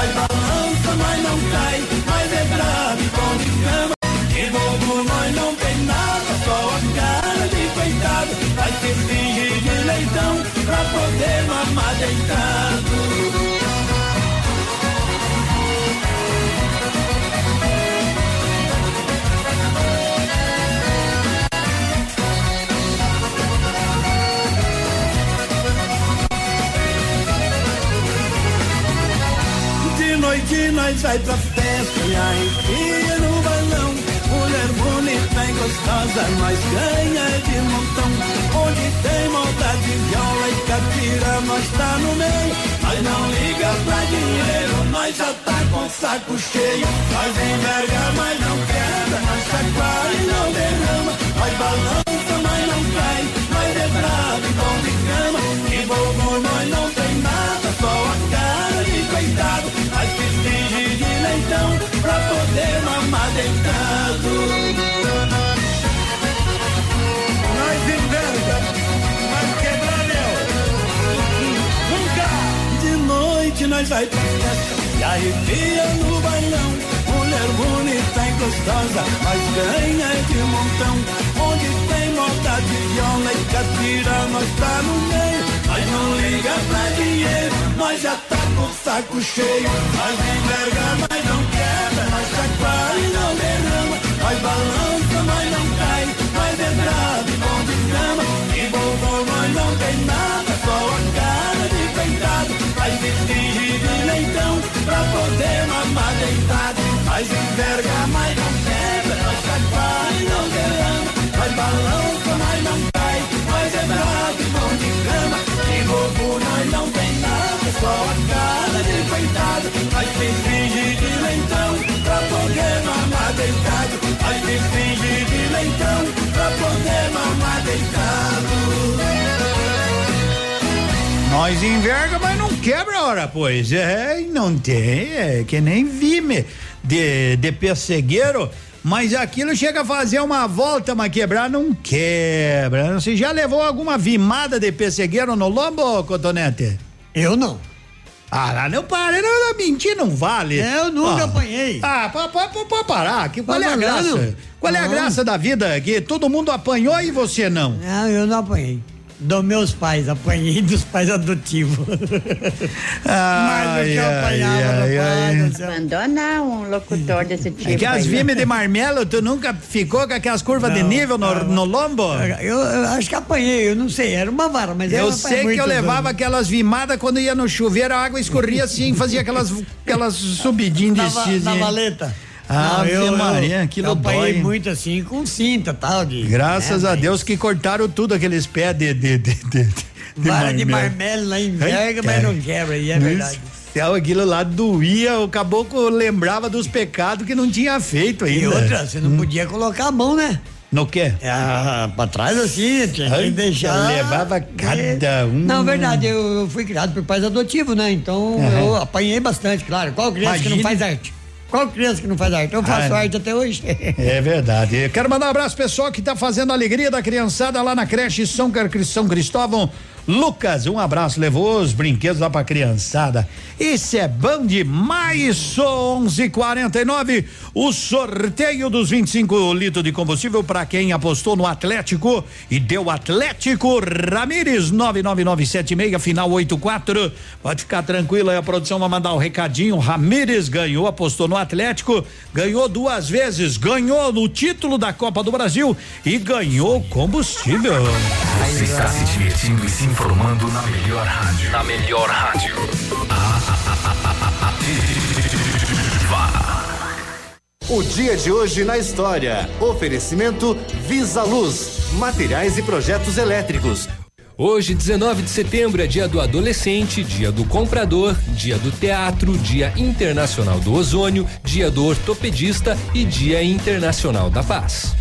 Nós balança, mas não cai, mas é bravo e bom de cama. E bobo nós não tem nada, só a cara de coitado. Vai se fingir de leitão pra poder mamar deitado. Noite nós vai pra festa e aí enfia no balão. Mulher bonita e gostosa, nós ganha de montão. Onde tem maldade, viola e catira, nós tá no meio. Nós não liga pra dinheiro, nós já tá com saco cheio. Nós enverga, mas não quebra, nós chacoalha e não derrama. Nós balança, mas não cai, nós é bravo e bom de cama. E bobo nós não Nós enverga, mas quebra Nunca! De noite nós vai pra festa e arrepia no bailão. Mulher bonita e gostosa, mas ganha de montão. Onde tem moda de viola e catira, nós tá no meio. Mas não liga pra dinheiro, nós já tá com o saco cheio. Nós enverga, mas não quebra, chacoalha e não derrama. Nós balança, mas não cai, nós é bravo e bom de cama. E vovô, nós não tem nada, só a cara de peitado. De finge de leitão, pra poder mamar deitado. Nós enverga, mas não quebra, nós chacoalha e não derrama. Nós balança, mas não cai, nós é bravo e bom de cama. E vovô, nós não tem nada, só a cara de coitado. Nós se finge de leitão, deitado. Finge de leitão, pra poder mamar deitado. Nós enverga, mas não quebra hora, pois. É, não tem, é que nem vime de, de pessegueiro. Mas aquilo chega a fazer uma volta, mas quebrar não quebra. Você já levou alguma vimada de pessegueiro no lombo, Cotonete? Eu não. Ah, lá não para, não, mentir não vale. Eu nunca Ah. apanhei. Ah, pode parar. Que, qual é a Tá graça? Qual é a graça da vida? Que todo mundo apanhou e você não. Não, eu não apanhei. Dos meus pais, apanhei dos pais adotivos. Mas o que eu apanhava no pai do céu. Abandona um locutor desse tipo. É que as aí. vimes de marmelo, tu nunca ficou com aquelas curvas de Não, nível no, não. no lombo? Eu, eu acho que apanhei, eu não sei, era uma vara, mas Eu sei que eu levava aquelas vimadas quando ia no chuveiro, a água escorria assim, fazia aquelas, aquelas subidinhas de na, va- na valeta. Ah, Não, Maria, aquilo eu apanhei muito assim, com cinta tal. De, Graças né, a mas Deus que cortaram tudo aqueles pés de. de, de, de, de Vara de marmelo. lá em Ai, verga, mas não quebra, e é Meu verdade. Céu, aquilo lá doía, o caboclo lembrava dos pecados que não tinha feito ainda. E outra, você não podia colocar a mão, né? No quê? Ah, pra trás assim, tinha que deixar. levava cada um. Não, verdade, eu, eu fui criado por pais adotivos, né? Então Aham. eu apanhei bastante, claro. Qual criança que não Imagina. faz arte? Qual criança que não faz arte? Eu faço Ah, arte até hoje. É verdade. Eu Quero mandar um abraço pessoal que tá fazendo a alegria da criançada lá na creche São, São Cristóvão. Lucas, um abraço, levou os brinquedos lá pra criançada. Isso é bom demais, 11:49. O sorteio dos 25 litros de combustível para quem apostou no Atlético e deu Atlético Ramires 99976 final 84. Pode ficar tranquilo aí, a produção vai mandar o recadinho. Ramires ganhou, apostou no Atlético, ganhou duas vezes, ganhou no título da Copa do Brasil e ganhou combustível. Você está se divertindo e se informando na melhor rádio. Na melhor rádio. O dia de hoje na história. Oferecimento Visa Luz, materiais e projetos elétricos. Hoje, 19 de setembro, é dia do adolescente, dia do comprador, dia do teatro, dia internacional do ozônio, dia do ortopedista e dia internacional da paz.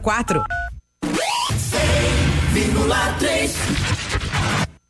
6004.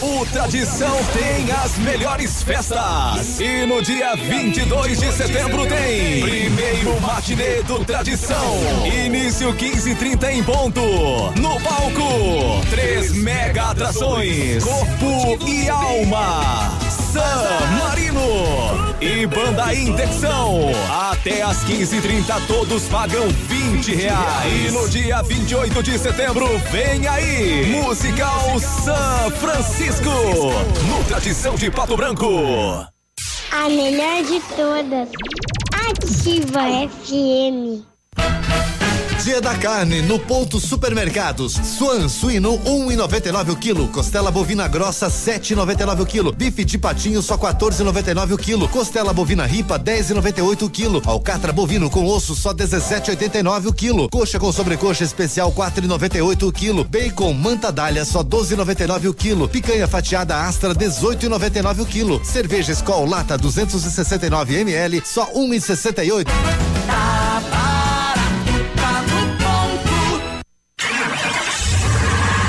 O Tradição tem as melhores festas. E no dia 22 de setembro tem primeiro matinê do Tradição. Início 15:30 em ponto. No palco, três mega atrações: Corpo e Alma. Marino e Banda Indexão. Até às 15:30 todos pagam 20 reais. E no dia 28 de setembro vem aí Musical San Francisco no Tradição de Pato Branco. A melhor de todas. Ativa FM. Dia da carne no ponto supermercados. Suan suíno 1,99 um o quilo. Costela bovina grossa 7,99 o quilo. Bife de patinho só 14,99 o quilo. Costela bovina ripa 10,98 o quilo. Alcatra bovino com osso só 17,89 o quilo. Coxa com sobrecoxa especial 4,98 o quilo. Bacon manta dália só 12,99 o quilo. Picanha fatiada Astra 18,99 o quilo. Cerveja Skol lata 269 ml só 1,68. Tá barato,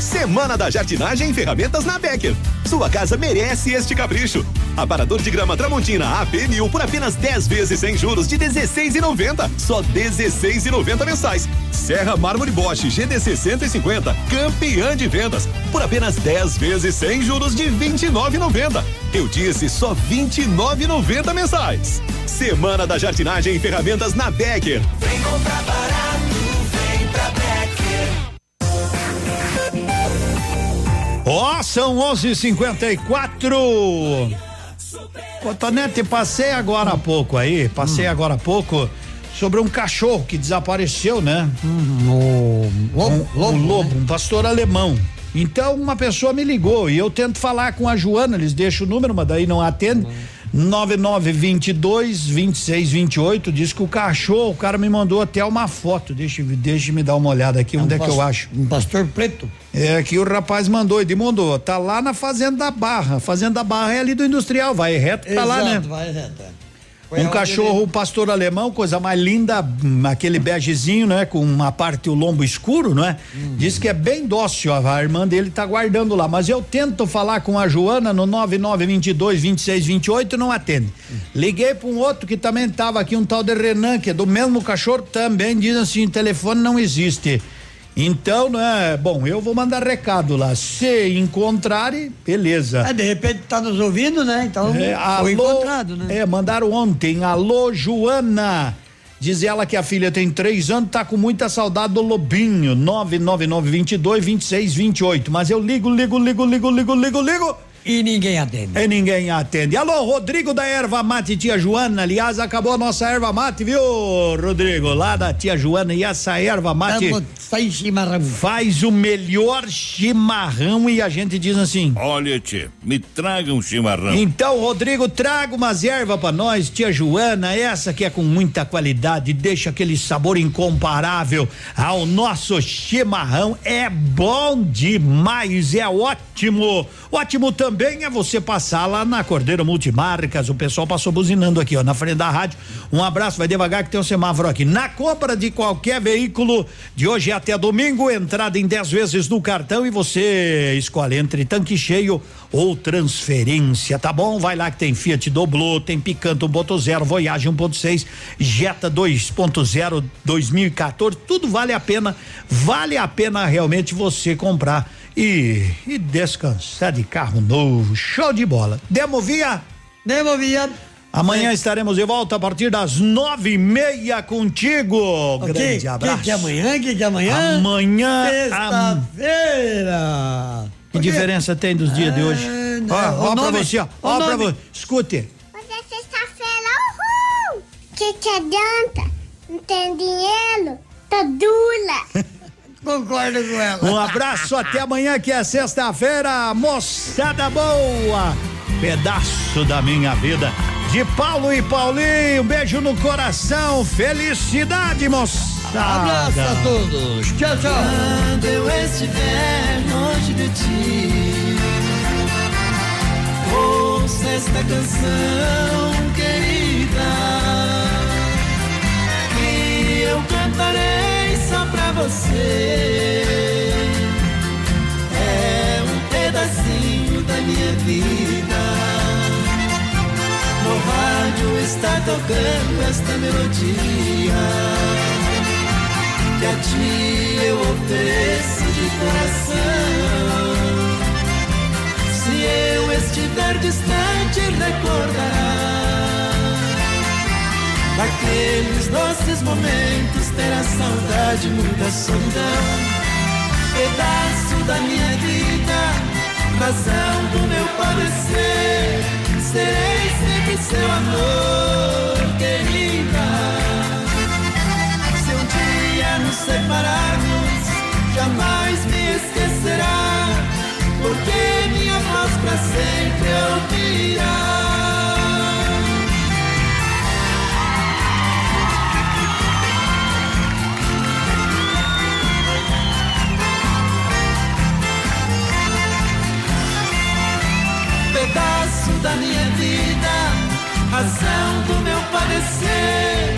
Semana da Jardinagem e Ferramentas na Becker. Sua casa merece este capricho. Aparador de grama Tramontina AP mil por apenas 10 vezes sem juros de 16,90. Só 16,90 mensais. Serra Mármore Bosch GDC 150, campeã de vendas, por apenas 10 vezes sem juros de 29,90. Eu disse só 29,90 mensais. Semana da Jardinagem e Ferramentas na Becker. Vem comprar barato, vem pra Becker. Ó, são 11:54. Cotonete, passei agora há pouco aí, passei agora há pouco sobre um cachorro que desapareceu, né? Um lobo, um, um lobo, um pastor alemão. Então uma pessoa me ligou e eu tento falar com a Joana, eles deixam o número, mas daí não atende. 9922 2628 diz que o cachorro, o cara me mandou até uma foto. Deixa, deixa me dar uma olhada aqui, onde é, um que eu acho? Um pastor preto. É que o rapaz mandou, ele mandou, tá lá na Fazenda da Barra. Fazenda da Barra é ali do industrial, vai reto pra lá, né? Exato, vai reto. É. Foi Um cachorro pastor alemão, coisa mais linda, hum, aquele begezinho, né? Com uma parte o lombo escuro, não é? Uhum. Diz que é bem dócil, a irmã dele tá guardando lá. Mas eu tento falar com a Joana no 9922 2628 não atende. Liguei para um outro que também tava aqui, um tal de Renan, que é do mesmo cachorro, também diz assim: telefone não existe. Então, né? Bom, eu vou mandar recado lá. Se encontrarem, beleza. Ah, de repente tá nos ouvindo, né? Então É, foi alô, encontrado, né? É, mandaram ontem. Alô, Joana. Diz ela que a filha tem três anos, tá com muita saudade do Lobinho. 99922 2628. Mas eu ligo, ligo, ligo, ligo, ligo, ligo, ligo. E ninguém atende. E ninguém atende. Alô, Rodrigo da Erva Mate, tia Joana. Aliás, acabou a nossa erva mate, viu, Rodrigo? Lá da tia Joana. E essa erva mate. Sem chimarrão. Faz o melhor chimarrão e a gente diz assim. Olha, tia, me traga um chimarrão. Então, Rodrigo, traga umas ervas pra nós, tia Joana, essa que é com muita qualidade, deixa aquele sabor incomparável ao nosso chimarrão. É bom demais, é ótimo. Ótimo também é você passar lá na Cordeiro Multimarcas. O pessoal passou buzinando aqui, ó, na frente da rádio. Um abraço, vai devagar que tem um semáforo aqui. Na compra de qualquer veículo, de hoje até domingo, entrada em 10 vezes no cartão e você escolhe entre tanque cheio ou transferência, tá bom? Vai lá que tem Fiat Doblo, tem Picanto 1.0, Voyage 1.6, Jetta 2.0 2014, tudo vale a pena, vale a pena realmente você comprar e, e descansar de carro novo, show de bola. Demovia? Demovia. Amanhã estaremos de volta a partir das nove e meia contigo. Grande que, abraço. Que, que amanhã? Que, que amanhã? Amanhã. Sexta-feira. Que diferença tem dos dias de hoje? não, Ó, ó pra você, ó. Ó pra você. Escute. Hoje é sexta-feira, uhul! Que que adianta? Não tem dinheiro? Tá dura. Concordo com ela. Um abraço, até amanhã que é sexta-feira, moçada boa. Pedaço da minha vida. De Paulo e Paulinho, beijo no coração, felicidade, moçada. Abraço a todos. Tchau, tchau. Quando eu estiver longe de ti, ouça esta canção só pra você. É um pedacinho da minha vida. No rádio está tocando esta melodia que a ti eu ofereço de coração. Se eu estiver distante, recordará daqueles doces momentos. Terá saudade, muita solidão. Pedaço da minha vida, razão do meu padecer. Serei sempre seu amor, querida. Se um dia nos separarmos, jamais me esquecerá, porque minha voz pra sempre ouvirá. Da minha vida, razão do meu padecer.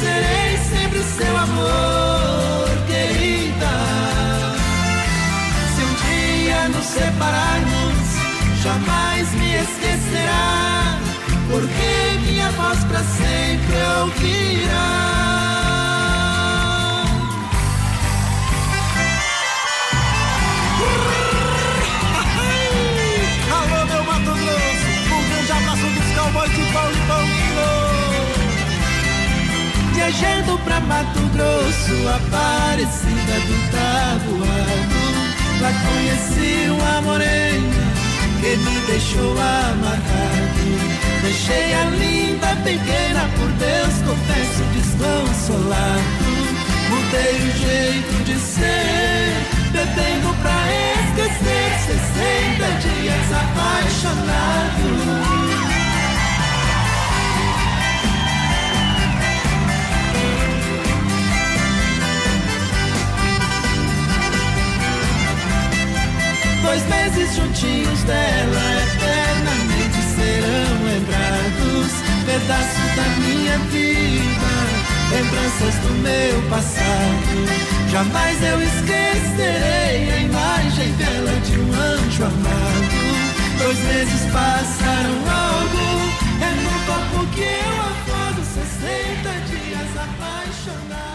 Serei sempre seu amor, querida. Se um dia nos separarmos, jamais me esquecerá, porque minha voz pra sempre ouvirá. Viajando pra Mato Grosso, Aparecida do Tabuado. Lá conheci uma morena que me deixou amarrado. Deixei a linda pequena, por Deus confesso desconsolado. Mudei o jeito de ser, bebendo pra esquecer. 60 dias apaixonado. Dois meses juntinhos dela eternamente serão lembrados. Pedaço da minha vida, lembranças do meu passado. Jamais eu esquecerei a imagem dela de um anjo amado. Dois meses passaram logo, é no corpo que eu acordo 60 dias apaixonado.